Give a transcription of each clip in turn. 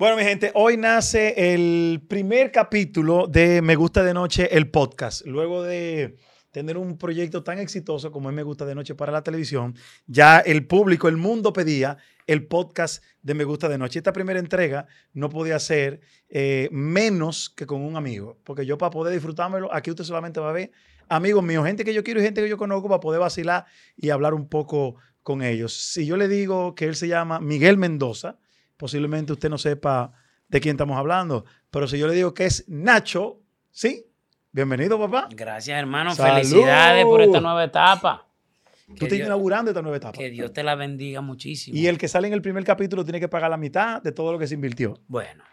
Bueno, mi gente, hoy nace el primer capítulo de Me Gusta de Noche, el podcast. Luego de tener un proyecto tan exitoso como es Me Gusta de Noche para la televisión, ya el público, el mundo pedía el podcast de Me Gusta de Noche. Esta primera entrega no podía ser eh, menos que con un amigo, porque yo para poder disfrutármelo, aquí usted solamente va a ver amigos míos, gente que yo quiero y gente que yo conozco para poder vacilar y hablar un poco con ellos. Si yo le digo que él se llama Miguel Mendoza, posiblemente usted no sepa de quién estamos hablando, pero si yo le digo que es Nacho, ¿sí? Bienvenido, papá. Gracias, hermano. Felicidades por esta nueva etapa. Tú estás inaugurando esta nueva etapa. Que Dios te la bendiga muchísimo. Y el que sale en el primer capítulo tiene que pagar la mitad de todo lo que se invirtió. Bueno,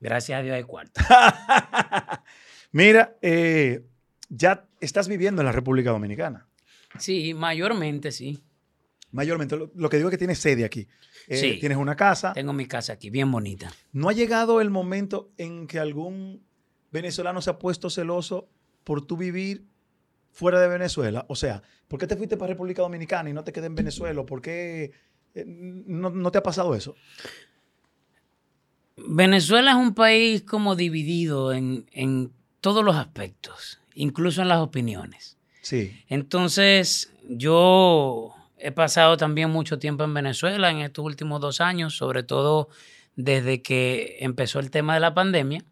gracias a Dios hay cuarto. Mira, eh, ya estás viviendo en la República Dominicana. Sí, mayormente sí. Mayormente. Lo, que digo es que tienes sede aquí. Eh, sí. Tienes una casa. Tengo mi casa aquí, bien bonita. ¿No ha llegado el momento en que algún venezolano se ha puesto celoso por tú vivir fuera de Venezuela? O sea, ¿por qué te fuiste para República Dominicana y no te quedé en Venezuela? ¿Por qué eh, no, te ha pasado eso? Venezuela es un país como dividido en, en todos los aspectos, incluso en las opiniones. Sí. Entonces, yo he pasado también mucho tiempo en Venezuela en estos últimos dos años, sobre todo desde que empezó el tema de la pandemia.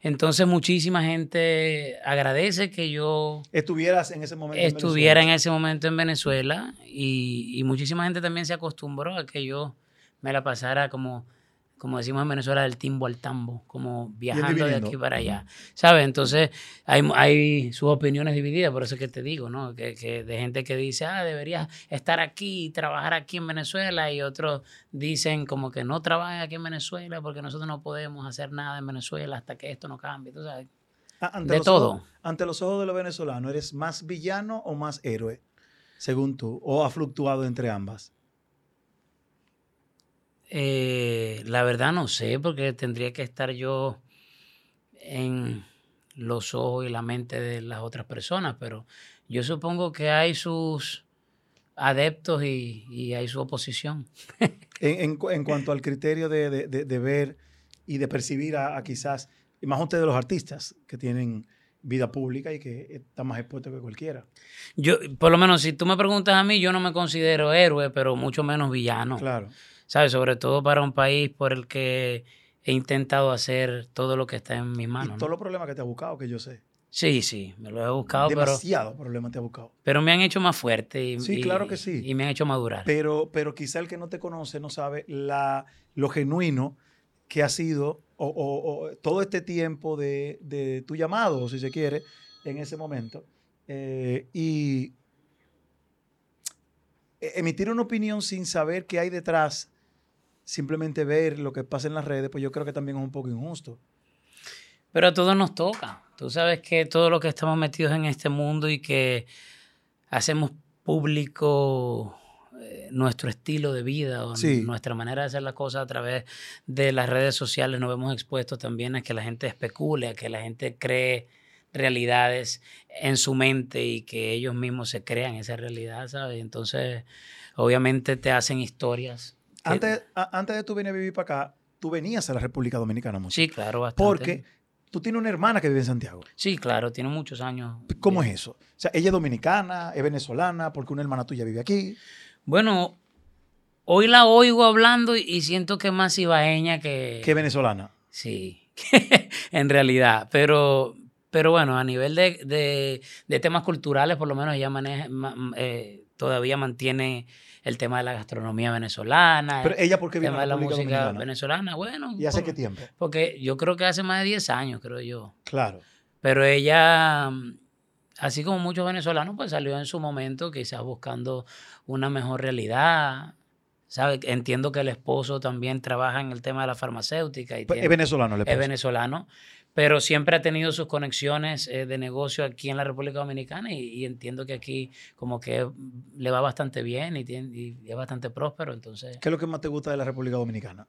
Entonces muchísima gente agradece que yo estuvieras en ese momento estuviera en, ese momento en Venezuela y, y, muchísima gente también se acostumbró a que yo me la pasara como como decimos en Venezuela, del timbo al tambo, como viajando de aquí para allá. ¿Sabes? Entonces, hay, hay, sus opiniones divididas, por eso es que te digo, ¿no? Que, que, de gente que dice, ah, deberías estar aquí y trabajar aquí en Venezuela, y otros dicen como que no trabajes aquí en Venezuela porque nosotros no podemos hacer nada en Venezuela hasta que esto no cambie. ¿Tú sabes? Ah, ante de todo. ante los ojos de los venezolanos, ¿eres más villano o más héroe, según tú? ¿O ha fluctuado entre ambas? Eh, la verdad no sé, porque tendría que estar yo en los ojos y la mente de las otras personas, pero yo supongo que hay sus adeptos y, hay su oposición. en, cuanto al criterio de, ver y de percibir a, quizás, y más ustedes los artistas que tienen vida pública y que están más expuestos que cualquiera. Yo, por lo menos, si tú me preguntas a mí, yo no me considero héroe, pero mucho menos villano. Claro. ¿Sabes? Sobre todo para un país por el que he intentado hacer todo lo que está en mis manos. Y todos los problemas que te ha buscado, que yo sé. Sí, sí, me lo he buscado. Demasiados problemas te ha buscado. Pero me han hecho más fuerte. Y, sí, claro que sí. Y me han hecho madurar. Pero, pero quizá el que no te conoce no sabe la, lo genuino que ha sido o, todo este tiempo de, de, tu llamado, si se quiere, en ese momento. Eh, y e, emitir una opinión sin saber qué hay detrás simplemente ver lo que pasa en las redes, pues yo creo que también es un poco injusto. Pero a todos nos toca. Tú sabes que todos los que estamos metidos en este mundo y que hacemos público eh, nuestro estilo de vida o nuestra manera de hacer las cosas a través de las redes sociales, nos vemos expuestos también a que la gente especule, a que la gente cree realidades en su mente y que ellos mismos se crean esa realidad, ¿sabes? Entonces, obviamente te hacen historias antes, antes de tú venir a vivir para acá, tú venías a la República Dominicana mucho. Sí, claro, bastante. Porque tú tienes una hermana que vive en Santiago. Sí, claro, tiene muchos años. ¿Cómo es eso? O sea, ella es dominicana, es venezolana, porque una hermana tuya vive aquí. Bueno, hoy la oigo hablando y siento que es más ibaeña que... Que venezolana. Sí, en realidad. Pero, pero bueno, a nivel de, temas culturales, por lo menos ella maneja, eh, todavía mantiene el tema de la gastronomía venezolana. Pero ella, ¿por qué viene de la música venezolana? Bueno. ¿Y hace qué tiempo? Porque yo creo que hace más de 10 años, creo yo. Claro. Pero ella, así como muchos venezolanos, pues salió en su momento, quizás buscando una mejor realidad. ¿Sabe? Entiendo que el esposo también trabaja en el tema de la farmacéutica. Y pues, es venezolano, le Es venezolano pero siempre ha tenido sus conexiones eh, de negocio aquí en la República Dominicana y, entiendo que aquí como que le va bastante bien y, tiene, es bastante próspero. Entonces, ¿Qué es lo que más te gusta de la República Dominicana?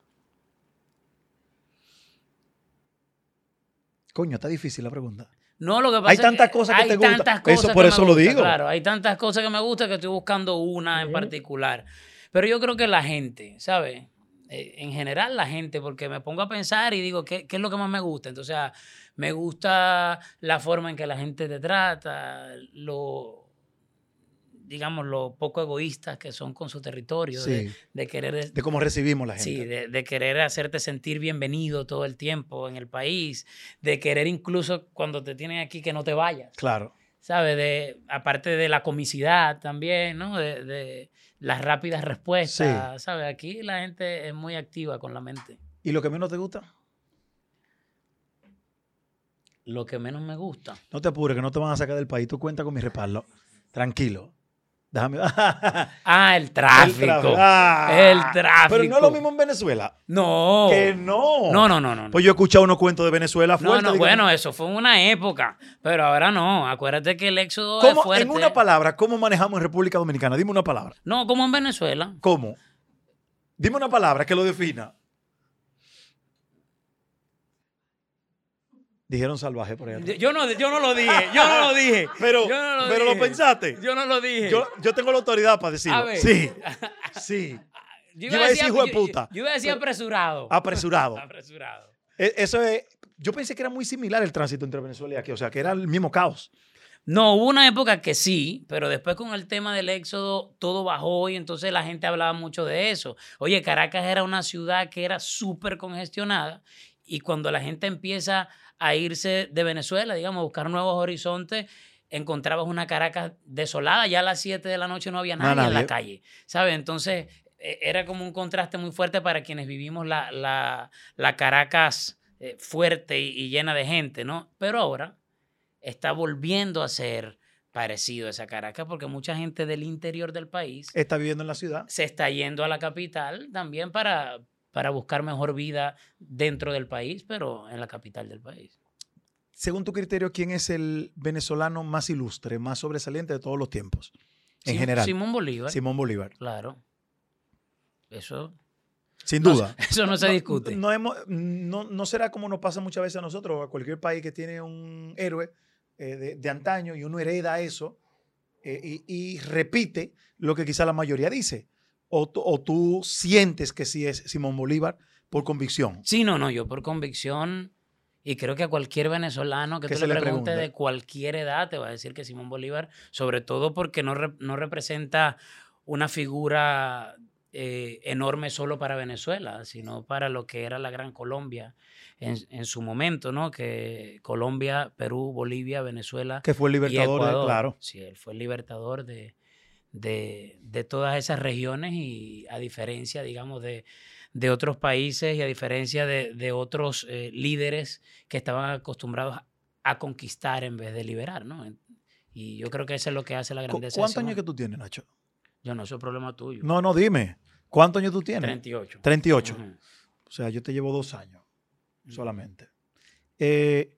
Coño, está difícil la pregunta. No, lo que pasa hay tantas cosas que te gustan. Eso, por eso lo digo. Claro, hay tantas cosas que me gustan que estoy buscando una en particular. Pero yo creo que la gente, ¿sabes? Eh, en general la gente, porque me pongo a pensar y digo, ¿qué, ¿qué, es lo que más me gusta? Entonces, me gusta la forma en que la gente te trata, lo digamos, lo poco egoístas que son con su territorio, de, querer... De cómo recibimos la gente. Sí, de, querer hacerte sentir bienvenido todo el tiempo en el país, de querer incluso cuando te tienen aquí que no te vayas. Claro. ¿Sabes? De, aparte de la comicidad también, ¿no? De, las rápidas respuestas, ¿sabes? Aquí la gente es muy activa con la mente. ¿Y lo que menos te gusta? Lo que menos me gusta. No te apures, que no te van a sacar del país. Tú cuenta con mi respaldo. Tranquilo. Déjame. ah, el tráfico. Ah. El tráfico. Pero no es lo mismo en Venezuela. No. Que no. No, no, no, no. Pues yo he escuchado unos cuentos de Venezuela fuerte. No, no, bueno, eso fue una época. Pero ahora no. Acuérdate que el éxodo es fuerte. En una palabra, ¿cómo manejamos en República Dominicana? Dime una palabra. No, como en Venezuela. ¿Cómo? Dime una palabra que lo defina. Dijeron salvaje por ahí. Yo no, yo no lo dije, yo no lo dije. pero lo, pero lo pensaste. Yo no lo dije. Yo, yo tengo la autoridad para decirlo. Sí, sí. Yo iba, a decir hijo de puta. Yo, iba a decir apresurado. Apresurado. apresurado. E, eso es, yo pensé que era muy similar el tránsito entre Venezuela y aquí, o sea, que era el mismo caos. No, hubo una época que sí, pero después con el tema del éxodo todo bajó y entonces la gente hablaba mucho de eso. Oye, Caracas era una ciudad que era súper congestionada y cuando la gente empieza a irse de Venezuela, digamos, a buscar nuevos horizontes, encontrabas una Caracas desolada, ya a las 7 de la noche no había nadie, en la calle, ¿sabes? Entonces e, era como un contraste muy fuerte para quienes vivimos la, la, Caracas eh, fuerte y, llena de gente, ¿no? Pero ahora está volviendo a ser parecido a esa Caracas porque mucha gente del interior del país está viviendo en la ciudad. Se está yendo a la capital también para, para buscar mejor vida dentro del país, pero en la capital del país. Según tu criterio, ¿quién es el venezolano más ilustre, más sobresaliente de todos los tiempos? En general. Simón Bolívar. Simón Bolívar. Claro. Eso. Sin duda. eso no se discute. No, no, será como nos pasa muchas veces a nosotros, a cualquier país que tiene un héroe eh, de, antaño y uno hereda eso eh, y, y, repite lo que quizá la mayoría dice o, tú sientes que sí es Simón Bolívar por convicción? Sí, no, no, yo por convicción, y creo que a cualquier venezolano que, tú le pregunte de cualquier edad te va a decir que Simón Bolívar, sobre todo porque no, no representa una figura eh, enorme solo para Venezuela, sino para lo que era la Gran Colombia en, en, su momento, ¿no? Que Colombia, Perú, Bolivia, Venezuela. Que fue el libertador, claro. Sí, él fue el libertador de, de, de, todas esas regiones y a diferencia, digamos, de, de otros países y a diferencia de, de otros eh, líderes que estaban acostumbrados a conquistar en vez de liberar, ¿no? Y yo creo que eso es lo que hace la grandeza. ¿Cuántos años que tú tienes, Nacho? Yo no, eso es problema tuyo. No, no, dime. ¿Cuántos años tú tienes? 38. 38. O sea, yo te llevo dos años solamente. Eh,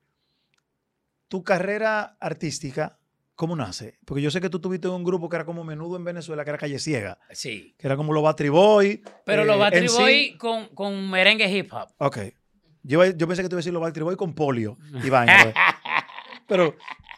tu carrera artística ¿Cómo nace? Porque yo sé que tú tuviste un grupo que era como menudo en Venezuela, que era Calle Ciega. Sí. Que era como los Battery Boy. Pero los eh, Battery Boy con, con, merengue hip hop. Ok. Yo, yo pensé que te iba a decir los Battery Boy con polio y vaina. Pero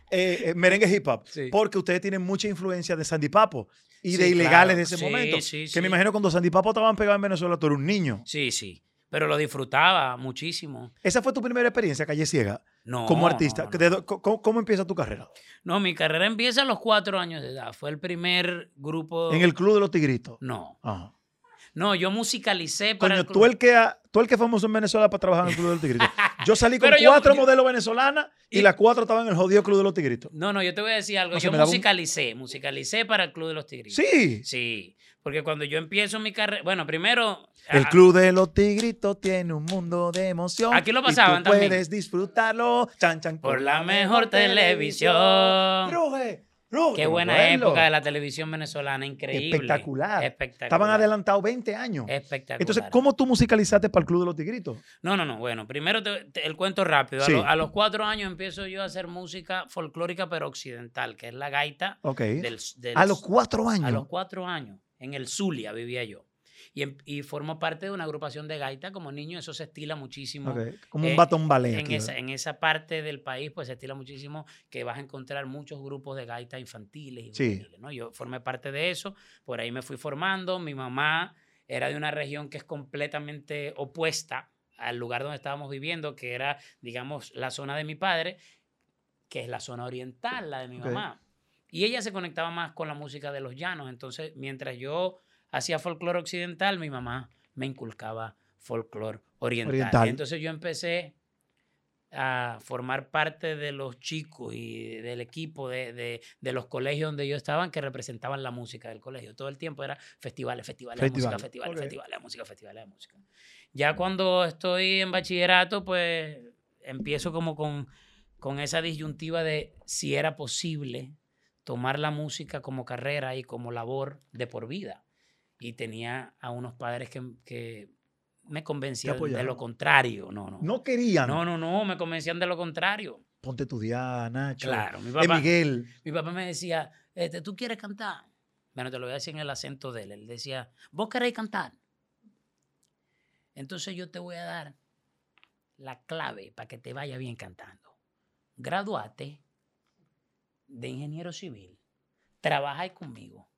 eh, eh, merengue hip hop. Sí. Porque ustedes tienen mucha influencia de Sandy Papo y de ilegales de ese momento. Sí, que me imagino cuando Sandy Papo estaban pegados en Venezuela, tú eras un niño. Sí, sí pero lo disfrutaba muchísimo. ¿Esa fue tu primera experiencia, Calle Ciega? No. Como artista. ¿Cómo, empieza tu carrera? No, mi carrera empieza a los cuatro años de edad. Fue el primer grupo. ¿En el Club de los Tigritos? No. No, yo musicalicé para. Coño, el tú, el que, tú el que famoso en Venezuela para trabajar en el Club de los Tigritos. Yo salí con cuatro modelos venezolanas y, las cuatro estaban en el jodido Club de los Tigritos. No, no, yo te voy a decir algo. yo musicalicé, musicalicé para el Club de los Tigritos. Sí. Sí. Porque cuando yo empiezo mi carrera. Bueno, primero. El Club de los Tigritos tiene un mundo de emoción. Aquí lo pasaban y tú Puedes disfrutarlo. Chan, chan, por, la mejor televisión. Qué buena época de la televisión venezolana, increíble. Espectacular. Espectacular. Estaban adelantados 20 años. Espectacular. Entonces, ¿cómo tú musicalizaste para el Club de los Tigritos? No, no, no. Bueno, primero el cuento rápido. A, los cuatro años empiezo yo a hacer música folclórica, pero occidental, que es la gaita. Ok. a los cuatro años. A los cuatro años. En el Zulia vivía yo y, em, y formo parte de una agrupación de gaita como niño, eso se estila muchísimo. Como un batón ballet. En, esa, en esa parte del país, pues se estila muchísimo que vas a encontrar muchos grupos de gaita infantiles y sí. ¿no? Yo formé parte de eso, por ahí me fui formando, mi mamá era de una región que es completamente opuesta al lugar donde estábamos viviendo, que era, digamos, la zona de mi padre, que es la zona oriental, la de mi mamá. Y ella se conectaba más con la música de los llanos. Entonces, mientras yo hacía folclore occidental, mi mamá me inculcaba folclore oriental. entonces yo empecé a formar parte de los chicos y del equipo de, los colegios donde yo estaba que representaban la música del colegio. Todo el tiempo era festivales, festivales de música, festivales, festivales de música, festivales de música. Ya cuando estoy en bachillerato, pues empiezo como con, con esa disyuntiva de si era posible tomar la música como carrera y como labor de por vida. Y tenía a unos padres que, que me convencían de lo contrario. No, no. No querían. No, no, no, me convencían de lo contrario. Ponte tu día, Nacho. Claro, mi papá. Miguel. Mi papá me decía, este, ¿tú quieres cantar? Bueno, te lo voy a decir en el acento de él. Él decía, ¿vos queréis cantar? Entonces yo te voy a dar la clave para que te vaya bien cantando. Graduate de ingeniero civil, trabajáis conmigo,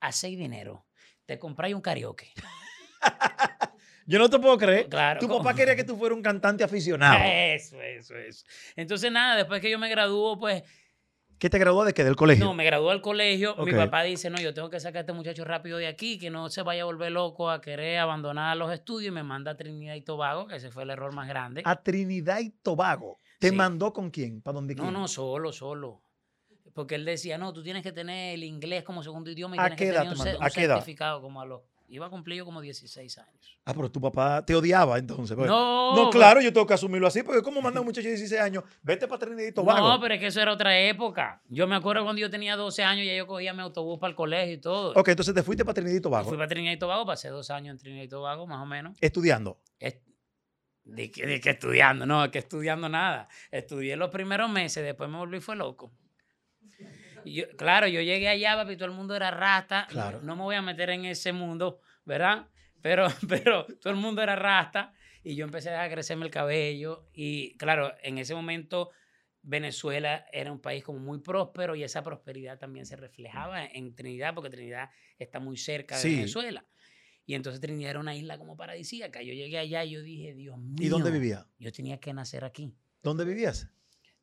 hacéis dinero, te compráis un karaoke. Yo no te puedo creer. Claro, tu papá quería que tú fueras un cantante aficionado. Eso, eso, eso. Entonces, nada, después que yo me graduó, pues. ¿Qué te graduó de qué? ¿Del colegio? No, me graduó del colegio. Mi papá dice: No, yo tengo que sacar a este muchacho rápido de aquí, que no se vaya a volver loco a querer abandonar los estudios. Y me manda a Trinidad y Tobago, que ese fue el error más grande. ¿A Trinidad y Tobago? ¿Te mandó con quién? ¿Para dónde No, no, solo, solo. Porque él decía: No, tú tienes que tener el inglés como segundo idioma y tienes que tener un, un certificado como a los Iba a cumplir yo como 16 años. Ah, pero tu papá te odiaba entonces. Pues. No. No, claro, yo tengo que asumirlo así, porque ¿cómo manda un muchacho de 16 años? Vete para Trinidad y Tobago. No, pero es que eso era otra época. Yo me acuerdo cuando yo tenía 12 años, ya yo cogía mi autobús para el colegio y todo. Ok, entonces te fuiste para Trinidad y Tobago. fui para Trinidad y Tobago, pasé dos años en Trinidad y Tobago, más o menos. ¿Estudiando? de, que, estudiando, no, que estudiando nada. Estudié los primeros meses, después me volví fue loco claro, yo llegué allá, papi, todo el mundo era rasta. Claro. No, me voy a meter en ese mundo, ¿verdad? Pero, pero todo el mundo era rasta y yo empecé a crecerme el cabello. Y claro, en ese momento Venezuela era un país como muy próspero y esa prosperidad también se reflejaba en Trinidad, porque Trinidad está muy cerca de Venezuela. Y entonces Trinidad era una isla como paradisíaca. Yo llegué allá y yo dije, Dios mío. ¿Y dónde vivía? Yo tenía que nacer aquí. ¿Dónde vivías?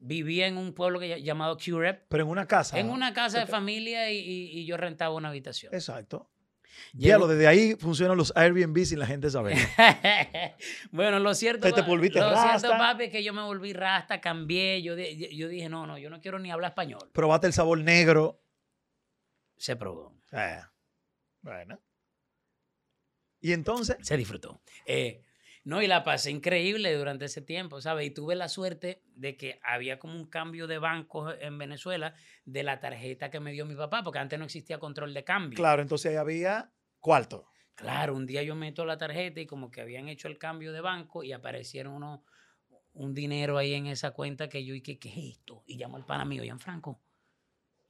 Vivía en un pueblo que, llamado Curep. Pero en una casa. En una casa de familia y, yo rentaba una habitación. Exacto. Ya lo desde ahí funcionan los Airbnb sin la gente saber. bueno, lo cierto, te, volviste lo cierto, papi, es que yo me volví rasta, cambié. Yo, yo dije, no, no, yo no quiero ni hablar español. Probaste el sabor negro. Se probó. Eh, bueno. Y entonces. Se disfrutó. Eh, no, y la pasé increíble durante ese tiempo, ¿sabes? Y tuve la suerte de que había como un cambio de banco en Venezuela de la tarjeta que me dio mi papá, porque antes no existía control de cambio. Claro, entonces había cuarto. Claro, un día yo meto la tarjeta y como que habían hecho el cambio de banco y aparecieron unos, un dinero ahí en esa cuenta que yo, ¿y qué, qué es esto? Y llamo al pana mío, Franco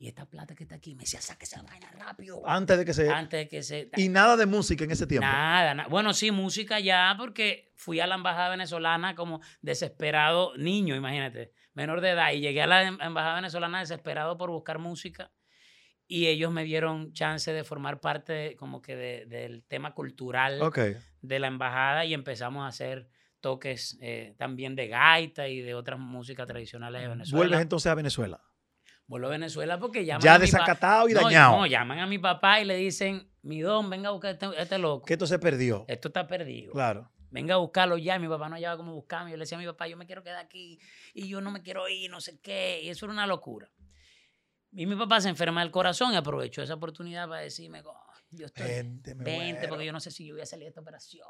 y esta plata que está aquí, me decía, saque esa vaina rápido. Antes de que se... Antes de que se... Y nada de música en ese tiempo. Nada, bueno, sí, música ya, porque fui a la embajada venezolana como desesperado niño, imagínate, menor de edad, y llegué a la em, embajada venezolana desesperado por buscar música, y ellos me dieron chance de formar parte como que del tema cultural de la embajada, y empezamos a hacer toques eh, también de gaita y de otras músicas tradicionales de Venezuela. ¿Vuelves entonces a Venezuela? Vuelvo a Venezuela porque llaman ya desacatado y dañado. No, llaman a mi papá y le dicen, mi don, venga a buscar este, este, loco. Que esto se perdió. Esto está perdido. Claro. Venga a buscarlo ya. Mi papá no hallaba cómo buscarme. Yo le decía a mi papá, yo me quiero quedar aquí y yo no me quiero ir, no sé qué. Y eso era una locura. Y mi papá se enferma del corazón y aprovechó esa oportunidad para decirme, yo estoy vente, porque yo no sé si yo voy a salir de esta operación.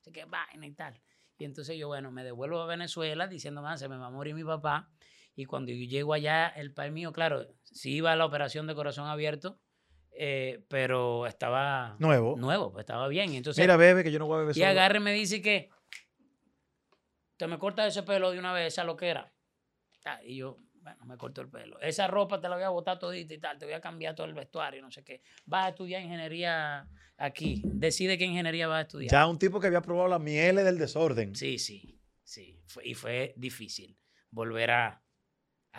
Sé qué vaina y tal. Y entonces yo, bueno, me devuelvo a Venezuela diciendo, se me va a morir mi papá. Y cuando yo llego allá, el país mío, claro, sí iba a la operación de corazón abierto, eh, pero estaba nuevo. Nuevo, pues estaba bien. Entonces, Mira, bebe, que yo no voy a beber. Y agarre y me dice que te me cortas ese pelo de una vez, esa loquera. Ah, y yo, bueno, me corto el pelo. Esa ropa te la voy a botar todita y tal, te voy a cambiar todo el vestuario, no sé qué. Vas a estudiar ingeniería aquí. Decide qué ingeniería vas a estudiar. Ya un tipo que había probado la miel del desorden. Sí, sí, sí. y fue difícil volver a,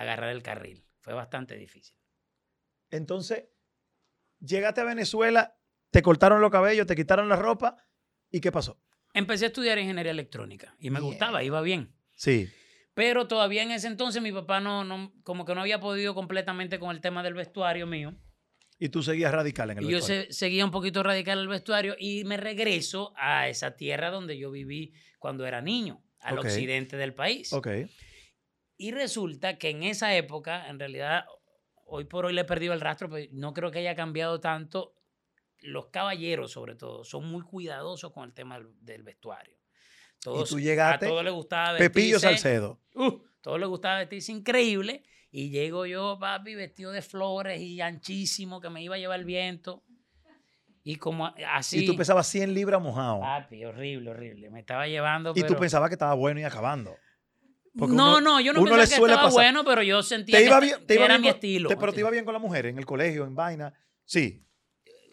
agarrar el carril. Fue bastante difícil. Entonces, llegaste a Venezuela te cortaron los cabellos, te quitaron la ropa. ¿Y qué pasó? Empecé a estudiar ingeniería electrónica y me gustaba, iba bien. Sí. Pero todavía en ese entonces mi papá no, no, como que no había podido completamente con el tema del vestuario mío. Y tú seguías radical en el y vestuario. Yo seguía un poquito radical en el vestuario y me regreso a esa tierra donde yo viví cuando era niño, al occidente del país. Ok. Y resulta que en esa época, en realidad, hoy por hoy le he perdido el rastro, pero no creo que haya cambiado tanto. Los caballeros, sobre todo, son muy cuidadosos con el tema del, vestuario. Todos, y tú llegaste. A todos les gustaba vestirse. Pepillo Salcedo. Uh, todos les gustaba vestirse increíble. Y llego yo, papi, vestido de flores y anchísimo, que me iba a llevar el viento. Y como así. Y tú pesabas 100 libras mojado. Papi, horrible, horrible. Me estaba llevando. Y tú pensabas que estaba bueno y acabando no, no, yo no pensaba que estaba bueno, pero yo sentía que, era mi estilo. pero te iba bien con la mujer en el colegio, en vaina. Sí.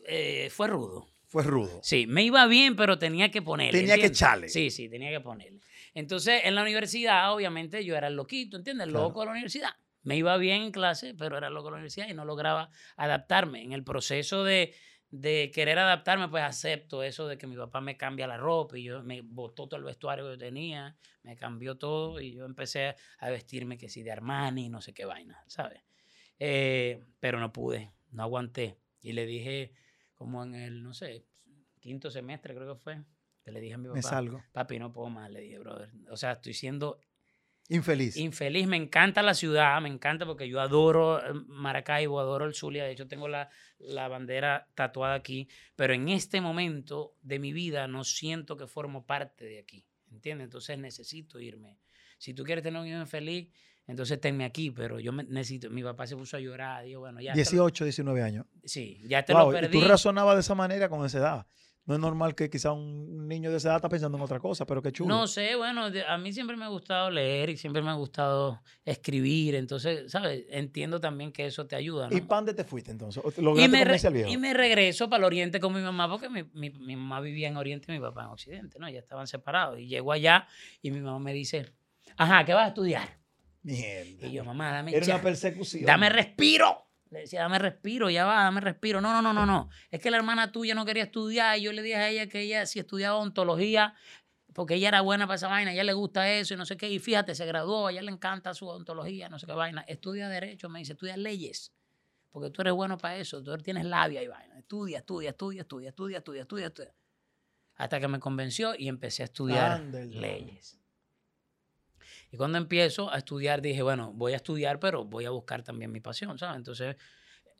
Eh, fue rudo. Fue rudo. Sí, me iba bien, pero tenía que ponerle. Tenía que echarle. Sí, sí, tenía que ponerle. Entonces, en la universidad, obviamente, yo era el loquito, ¿entiendes? El loco de la universidad. Me iba bien en clase, pero era loco de la universidad y no lograba adaptarme. En el proceso de, de querer adaptarme, pues acepto eso de que mi papá me cambia la ropa y yo me botó todo el vestuario que yo tenía, me cambió todo y yo empecé a vestirme que sí de Armani, no sé qué vaina, ¿sabes? Eh, pero no pude, no aguanté. Y le dije, como en el, no sé, quinto semestre creo que fue, que le dije a mi papá, me salgo. papi, no puedo más, le dije, brother. O sea, estoy siendo Infeliz. Infeliz. Me encanta la ciudad, me encanta porque yo adoro eh, Maracaibo, adoro el Zulia. De hecho, tengo la, la, bandera tatuada aquí. Pero en este momento de mi vida no siento que formo parte de aquí. ¿Entiendes? Entonces necesito irme. Si tú quieres tener un hijo feliz, entonces tenme aquí. Pero yo necesito. Mi papá se puso a llorar. Dijo, bueno, ya. 18, 19 años. Sí, ya te lo perdí. ¿y tú razonabas de esa manera con esa edad no es normal que quizá un niño de esa edad está pensando en otra cosa, pero qué chulo. No sé, bueno, a mí siempre me ha gustado leer y siempre me ha gustado escribir, entonces, ¿sabes? Entiendo también que eso te ayuda. ¿no? ¿Y para dónde te fuiste entonces? Y me, y me regreso para el Oriente con mi mamá, porque mi, mi, mi, mamá vivía en Oriente y mi papá en Occidente, ¿no? Ya estaban separados. Y llego allá y mi mamá me dice, ajá, ¿qué vas a estudiar? Mierda. Y yo, mamá, dame Era una persecución. Dame respiro. Le decía, dame respiro, ya va, dame respiro. No, no, no, no, no. Es que la hermana tuya no quería estudiar y yo le dije a ella que ella si estudiaba ontología, porque ella era buena para esa vaina, a ella le gusta eso y no sé qué. Y fíjate, se graduó, a ella le encanta su ontología, no sé qué vaina. Estudia derecho, me dice, estudia leyes, porque tú eres bueno para eso, tú tienes labia y vaina. Estudia, estudia, estudia, estudia, estudia, estudia, estudia, estudia. Hasta que me convenció y empecé a estudiar leyes. Y cuando empiezo a estudiar, dije, bueno, voy a estudiar, pero voy a buscar también mi pasión, ¿sabes? Entonces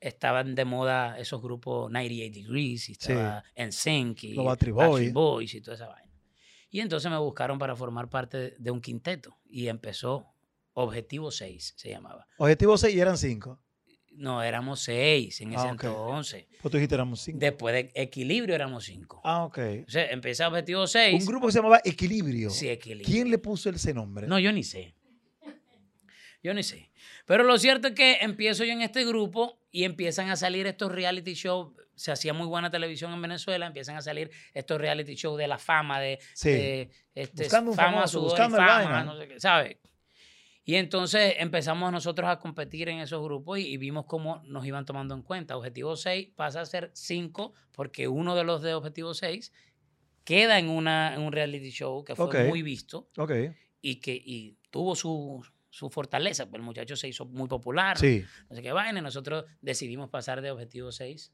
estaban de moda esos grupos 98 Degrees, y estaba en Sync y Boys. Boys y toda esa vaina. Y entonces me buscaron para formar parte de un quinteto y empezó Objetivo 6, se llamaba. Objetivo 6 y eran 5. No, éramos seis en ese ah, entonces. Pues tú dijiste éramos cinco. Después de Equilibrio éramos cinco. Ah, ok. O sea, empecé Objetivo 6. Un grupo que se llamaba Equilibrio. Sí, Equilibrio. ¿Quién le puso ese nombre? No, yo ni sé. Yo ni sé. Pero lo cierto es que empiezo yo en este grupo y empiezan a salir estos reality shows. Se hacía muy buena televisión en Venezuela, empiezan a salir estos reality shows de la fama, de, sí. este, buscando un fama, famoso, buscando fama, no sé qué, ¿sabes? Y entonces empezamos nosotros a competir en esos grupos y, vimos cómo nos iban tomando en cuenta. Objetivo 6 pasa a ser 5 porque uno de los de Objetivo 6 queda en, una, en un reality show que fue muy visto y que y tuvo su, su fortaleza. Pues el muchacho se hizo muy popular. Sí. No sé qué vaina. Nosotros decidimos pasar de Objetivo 6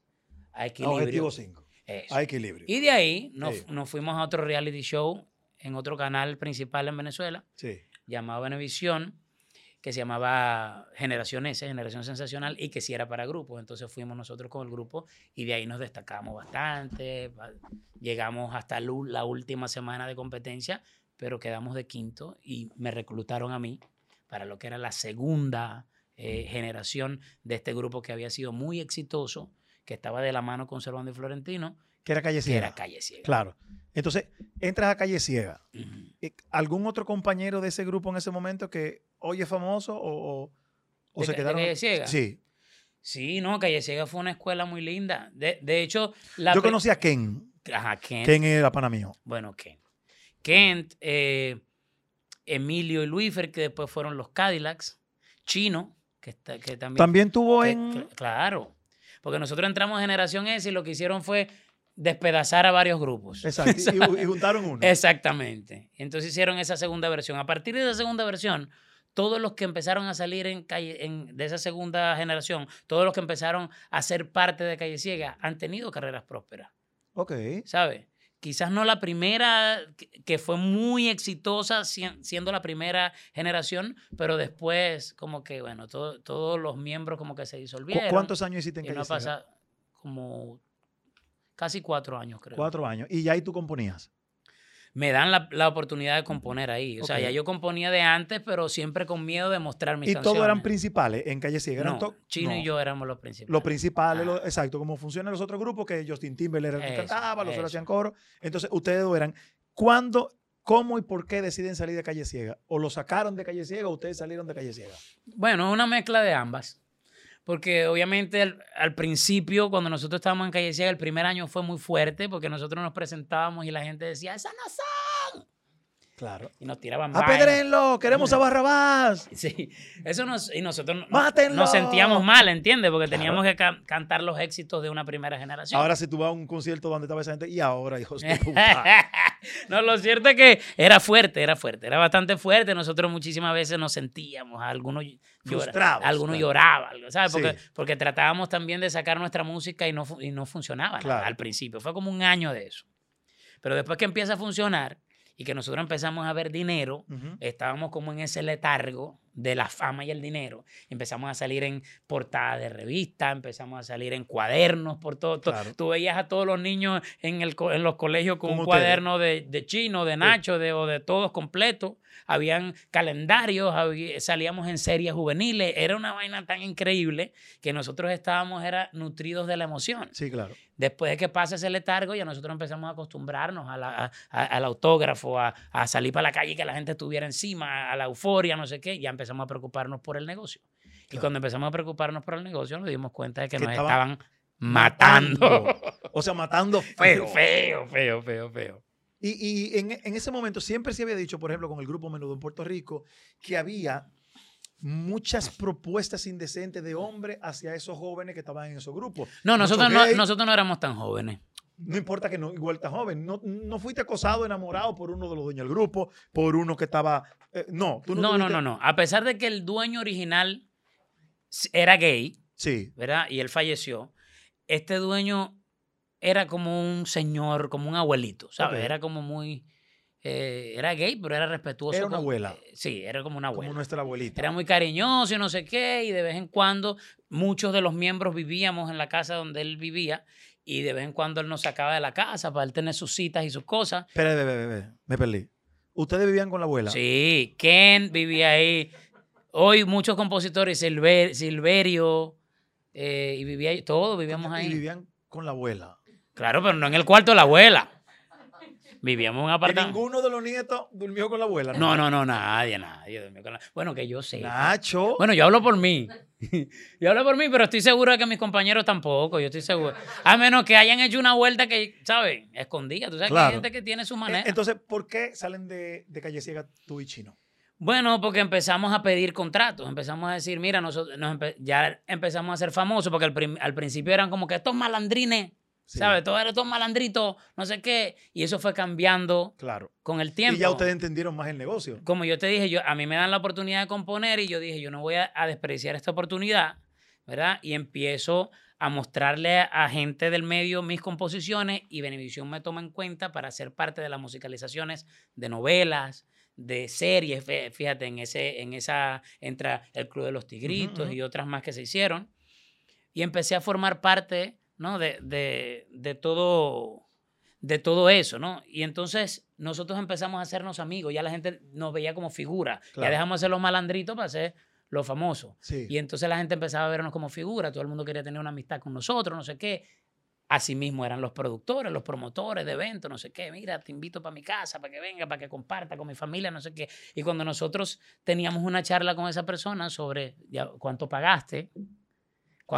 a Equilibrio. objetivo 5. A Equilibrio. Y de ahí nos, nos, fuimos a otro reality show en otro canal principal en Venezuela. Sí. Llamado Venevisión que se llamaba Generación S, Generación Sensacional, y que sí era para grupos. Entonces fuimos nosotros con el grupo y de ahí nos destacamos bastante. Llegamos hasta la última semana de competencia, pero quedamos de quinto y me reclutaron a mí para lo que era la segunda eh, generación de este grupo que había sido muy exitoso, que estaba de la mano con Servando y Florentino. Que era Calle Ciega. Que era Calle Ciega. Claro. Entonces, entras a Calle Ciega. ¿Algún otro compañero de ese grupo en ese momento que hoy es famoso o, o, se quedaron? ¿De Calle Ciega? Sí. Sí, no, Calle Ciega fue una escuela muy linda. De, de hecho, la Yo conocí a Ken. Ajá, Ken. Ken era pana mío. Bueno, Ken. Kent, eh, Emilio y Luifer, que después fueron los Cadillacs. Chino, que, que también. También tuvo en. claro. Porque nosotros entramos en Generación S y lo que hicieron fue despedazar a varios grupos. Exacto, y, juntaron uno. Exactamente. Entonces hicieron esa segunda versión. A partir de esa segunda versión, todos los que empezaron a salir en calle, en, de esa segunda generación, todos los que empezaron a ser parte de Calle Ciega, han tenido carreras prósperas. Ok. ¿Sabes? Quizás no la primera, que fue muy exitosa siendo la primera generación, pero después como que, bueno, todos los miembros como que se disolvieron. ¿Cuántos años hiciste en Calle no pasa como casi cuatro años, creo. Cuatro años. ¿Y ya ahí tú componías? me dan la, oportunidad de componer ahí. O sea, ya yo componía de antes, pero siempre con miedo de mostrar mis ¿Y canciones. ¿Y todos eran principales en Calle Ciega? No, Chino y yo éramos los principales. Los principales, exacto, como funcionan los otros grupos, que Justin Timberlake era el que cantaba, los otros hacían coro. Entonces, ustedes dos eran, ¿cuándo, cómo y por qué deciden salir de Calle Ciega? ¿O lo sacaron de Calle Ciega o ustedes salieron de Calle Ciega? Bueno, una mezcla de ambas. Porque obviamente al, principio, cuando nosotros estábamos en Calle Ciega, el primer año fue muy fuerte porque nosotros nos presentábamos y la gente decía, ¡Esa no son! Claro. Y nos tiraban ¡Apedrenlo! ¡Queremos a Barrabás! Sí, eso nos... Y nosotros nos sentíamos mal, ¿entiendes? Porque teníamos que cantar los éxitos de una primera generación. Ahora si tú vas a un concierto donde estaba esa gente, y ahora, hijos de puta. no, lo cierto es que era fuerte, era fuerte, era bastante fuerte. Nosotros muchísimas veces nos sentíamos, algunos frustrados. Algunos lloraban, ¿sabes? Porque, porque tratábamos también de sacar nuestra música y no, y no funcionaba al principio. Fue como un año de eso. Pero después que empieza a funcionar y que nosotros empezamos a ver dinero, estábamos como en ese letargo de la fama y el dinero. Empezamos a salir en portadas de revistas, empezamos a salir en cuadernos por todo. Tú veías a todos los niños en, el, en los colegios con un cuaderno de, de, chino, de Nacho, de, o de todos completos. Habían calendarios, salíamos en series juveniles. Era una vaina tan increíble que nosotros estábamos era, nutridos de la emoción. Sí, claro. Después de que pase ese letargo, ya nosotros empezamos a acostumbrarnos al autógrafo, a, a, salir para la calle y que la gente estuviera encima, a la euforia, no sé qué. Ya empezamos a preocuparnos por el negocio. Y cuando empezamos a preocuparnos por el negocio, nos dimos cuenta de que, nos estaban matando. O sea, matando feo. Feo, feo, feo, feo. Y, y en, en, ese momento siempre se había dicho, por ejemplo, con el grupo Menudo en Puerto Rico, que había muchas propuestas indecentes de hombres hacia esos jóvenes que estaban en esos grupos. No, nosotros no, nosotros no éramos tan jóvenes. No importa que no, igual tan joven. No, no fuiste acosado, enamorado por uno de los dueños del grupo, por uno que estaba. Eh, no, tú no. No, no, no, no. A pesar de que el dueño original era gay, sí. ¿verdad? Y él falleció, este dueño era como un señor, como un abuelito, ¿sabes? Era como muy. Eh, era gay, pero era respetuoso. Era una abuela. Eh, sí, era como una abuela. Como nuestra abuelita. Era muy cariñoso y no sé qué, y de vez en cuando muchos de los miembros vivíamos en la casa donde él vivía y de vez en cuando él nos sacaba de la casa para él tener sus citas y sus cosas. Espera, bebé, me perdí. ¿Ustedes vivían con la abuela? Sí, Ken vivía ahí. Hoy muchos compositores, Silverio, eh, y vivía ahí, todos vivíamos ahí. Y vivían con la abuela. Claro, pero no en el cuarto de la abuela. Vivíamos en un apartamento. ninguno de los nietos durmió con la abuela? No, no, no, nadie, nadie durmió con la Bueno, que yo sé. Nacho. Bueno, yo hablo por mí. yo hablo por mí, pero estoy seguro de que mis compañeros tampoco, yo estoy seguro. A menos que hayan hecho una vuelta que, ¿sabes? Escondida. Tú sabes que hay gente que tiene su manera. Entonces, ¿por qué salen de, Calle Ciega tú y Chino? Bueno, porque empezamos a pedir contratos, empezamos a decir, mira, nosotros ya empezamos a ser famosos, porque al, al principio eran como que estos malandrines ¿Sabes? Todo era todo malandrito, no sé qué. Y eso fue cambiando claro. con el tiempo. Y ya ustedes entendieron más el negocio. Como yo te dije, yo, a mí me dan la oportunidad de componer y yo dije, yo no voy a, despreciar esta oportunidad, ¿verdad? Y empiezo a mostrarle a gente del medio mis composiciones y Benevisión me toma en cuenta para ser parte de las musicalizaciones de novelas, de series, fíjate, en, ese, en esa entra El Club de los Tigritos y otras más que se hicieron. Y empecé a formar parte ¿no? De, de, de, todo, de todo eso, ¿no? Y entonces nosotros empezamos a hacernos amigos, ya la gente nos veía como figura, ya dejamos de ser los malandritos para ser los famosos. Y entonces la gente empezaba a vernos como figura, todo el mundo quería tener una amistad con nosotros, no sé qué. Asimismo eran los productores, los promotores de eventos, no sé qué. Mira, te invito para mi casa, para que venga, para que comparta con mi familia, no sé qué. Y cuando nosotros teníamos una charla con esa persona sobre cuánto pagaste,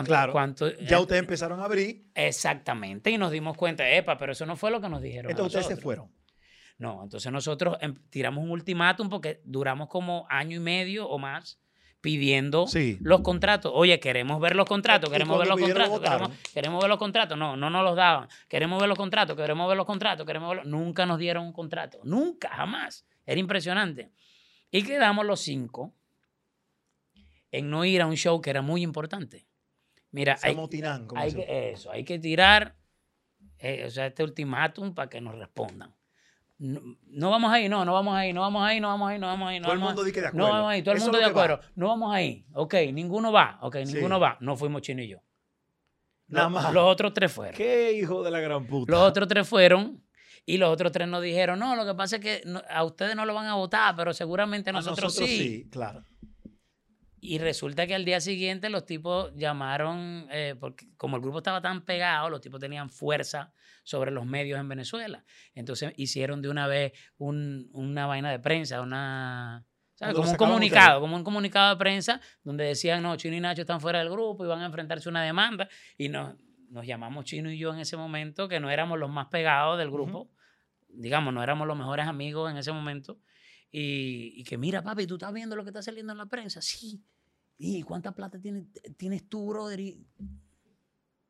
claro, ya ustedes empezaron a abrir. Exactamente, y nos dimos cuenta, epa, pero eso no fue lo que nos dijeron. Entonces ustedes se fueron. No, entonces nosotros em, tiramos un ultimátum porque duramos como año y medio o más pidiendo los contratos. Oye, queremos ver los contratos, queremos ver los contratos, queremos, ver los contratos. No, no nos los daban. Queremos ver los contratos, queremos ver los contratos, queremos ver Nunca nos dieron un contrato. Nunca, jamás. Era impresionante. Y quedamos los cinco en no ir a un show que era muy importante. Mira, hay, que, eso, hay que tirar eh, o sea, este ultimátum para que nos respondan. No, vamos ahí, no, no vamos ahí, no vamos ahí, no vamos ahí, no vamos ahí. No todo el mundo dice de acuerdo. No vamos ahí, todo el mundo de acuerdo. No vamos ahí. Ok, ninguno va. Ok, ninguno va. No fuimos Chino y yo. Nada más. Los otros tres fueron. Qué hijo de la gran puta. Los otros tres fueron y los otros tres nos dijeron, no, lo que pasa es que a ustedes no lo van a votar, pero seguramente nosotros, nosotros sí. sí. claro. Y resulta que al día siguiente los tipos llamaron, eh, porque como el grupo estaba tan pegado, los tipos tenían fuerza sobre los medios en Venezuela. Entonces hicieron de una vez una vaina de prensa, una... Como un comunicado, como un comunicado de prensa donde decían, no, Chino y Nacho están fuera del grupo y van a enfrentarse a una demanda. Y nos, nos llamamos Chino y yo en ese momento, que no éramos los más pegados del grupo. Digamos, no éramos los mejores amigos en ese momento. Y, que mira, papi, tú estás viendo lo que está saliendo en la prensa. Sí. ¿Y cuánta plata tienes, tienes tú, brother?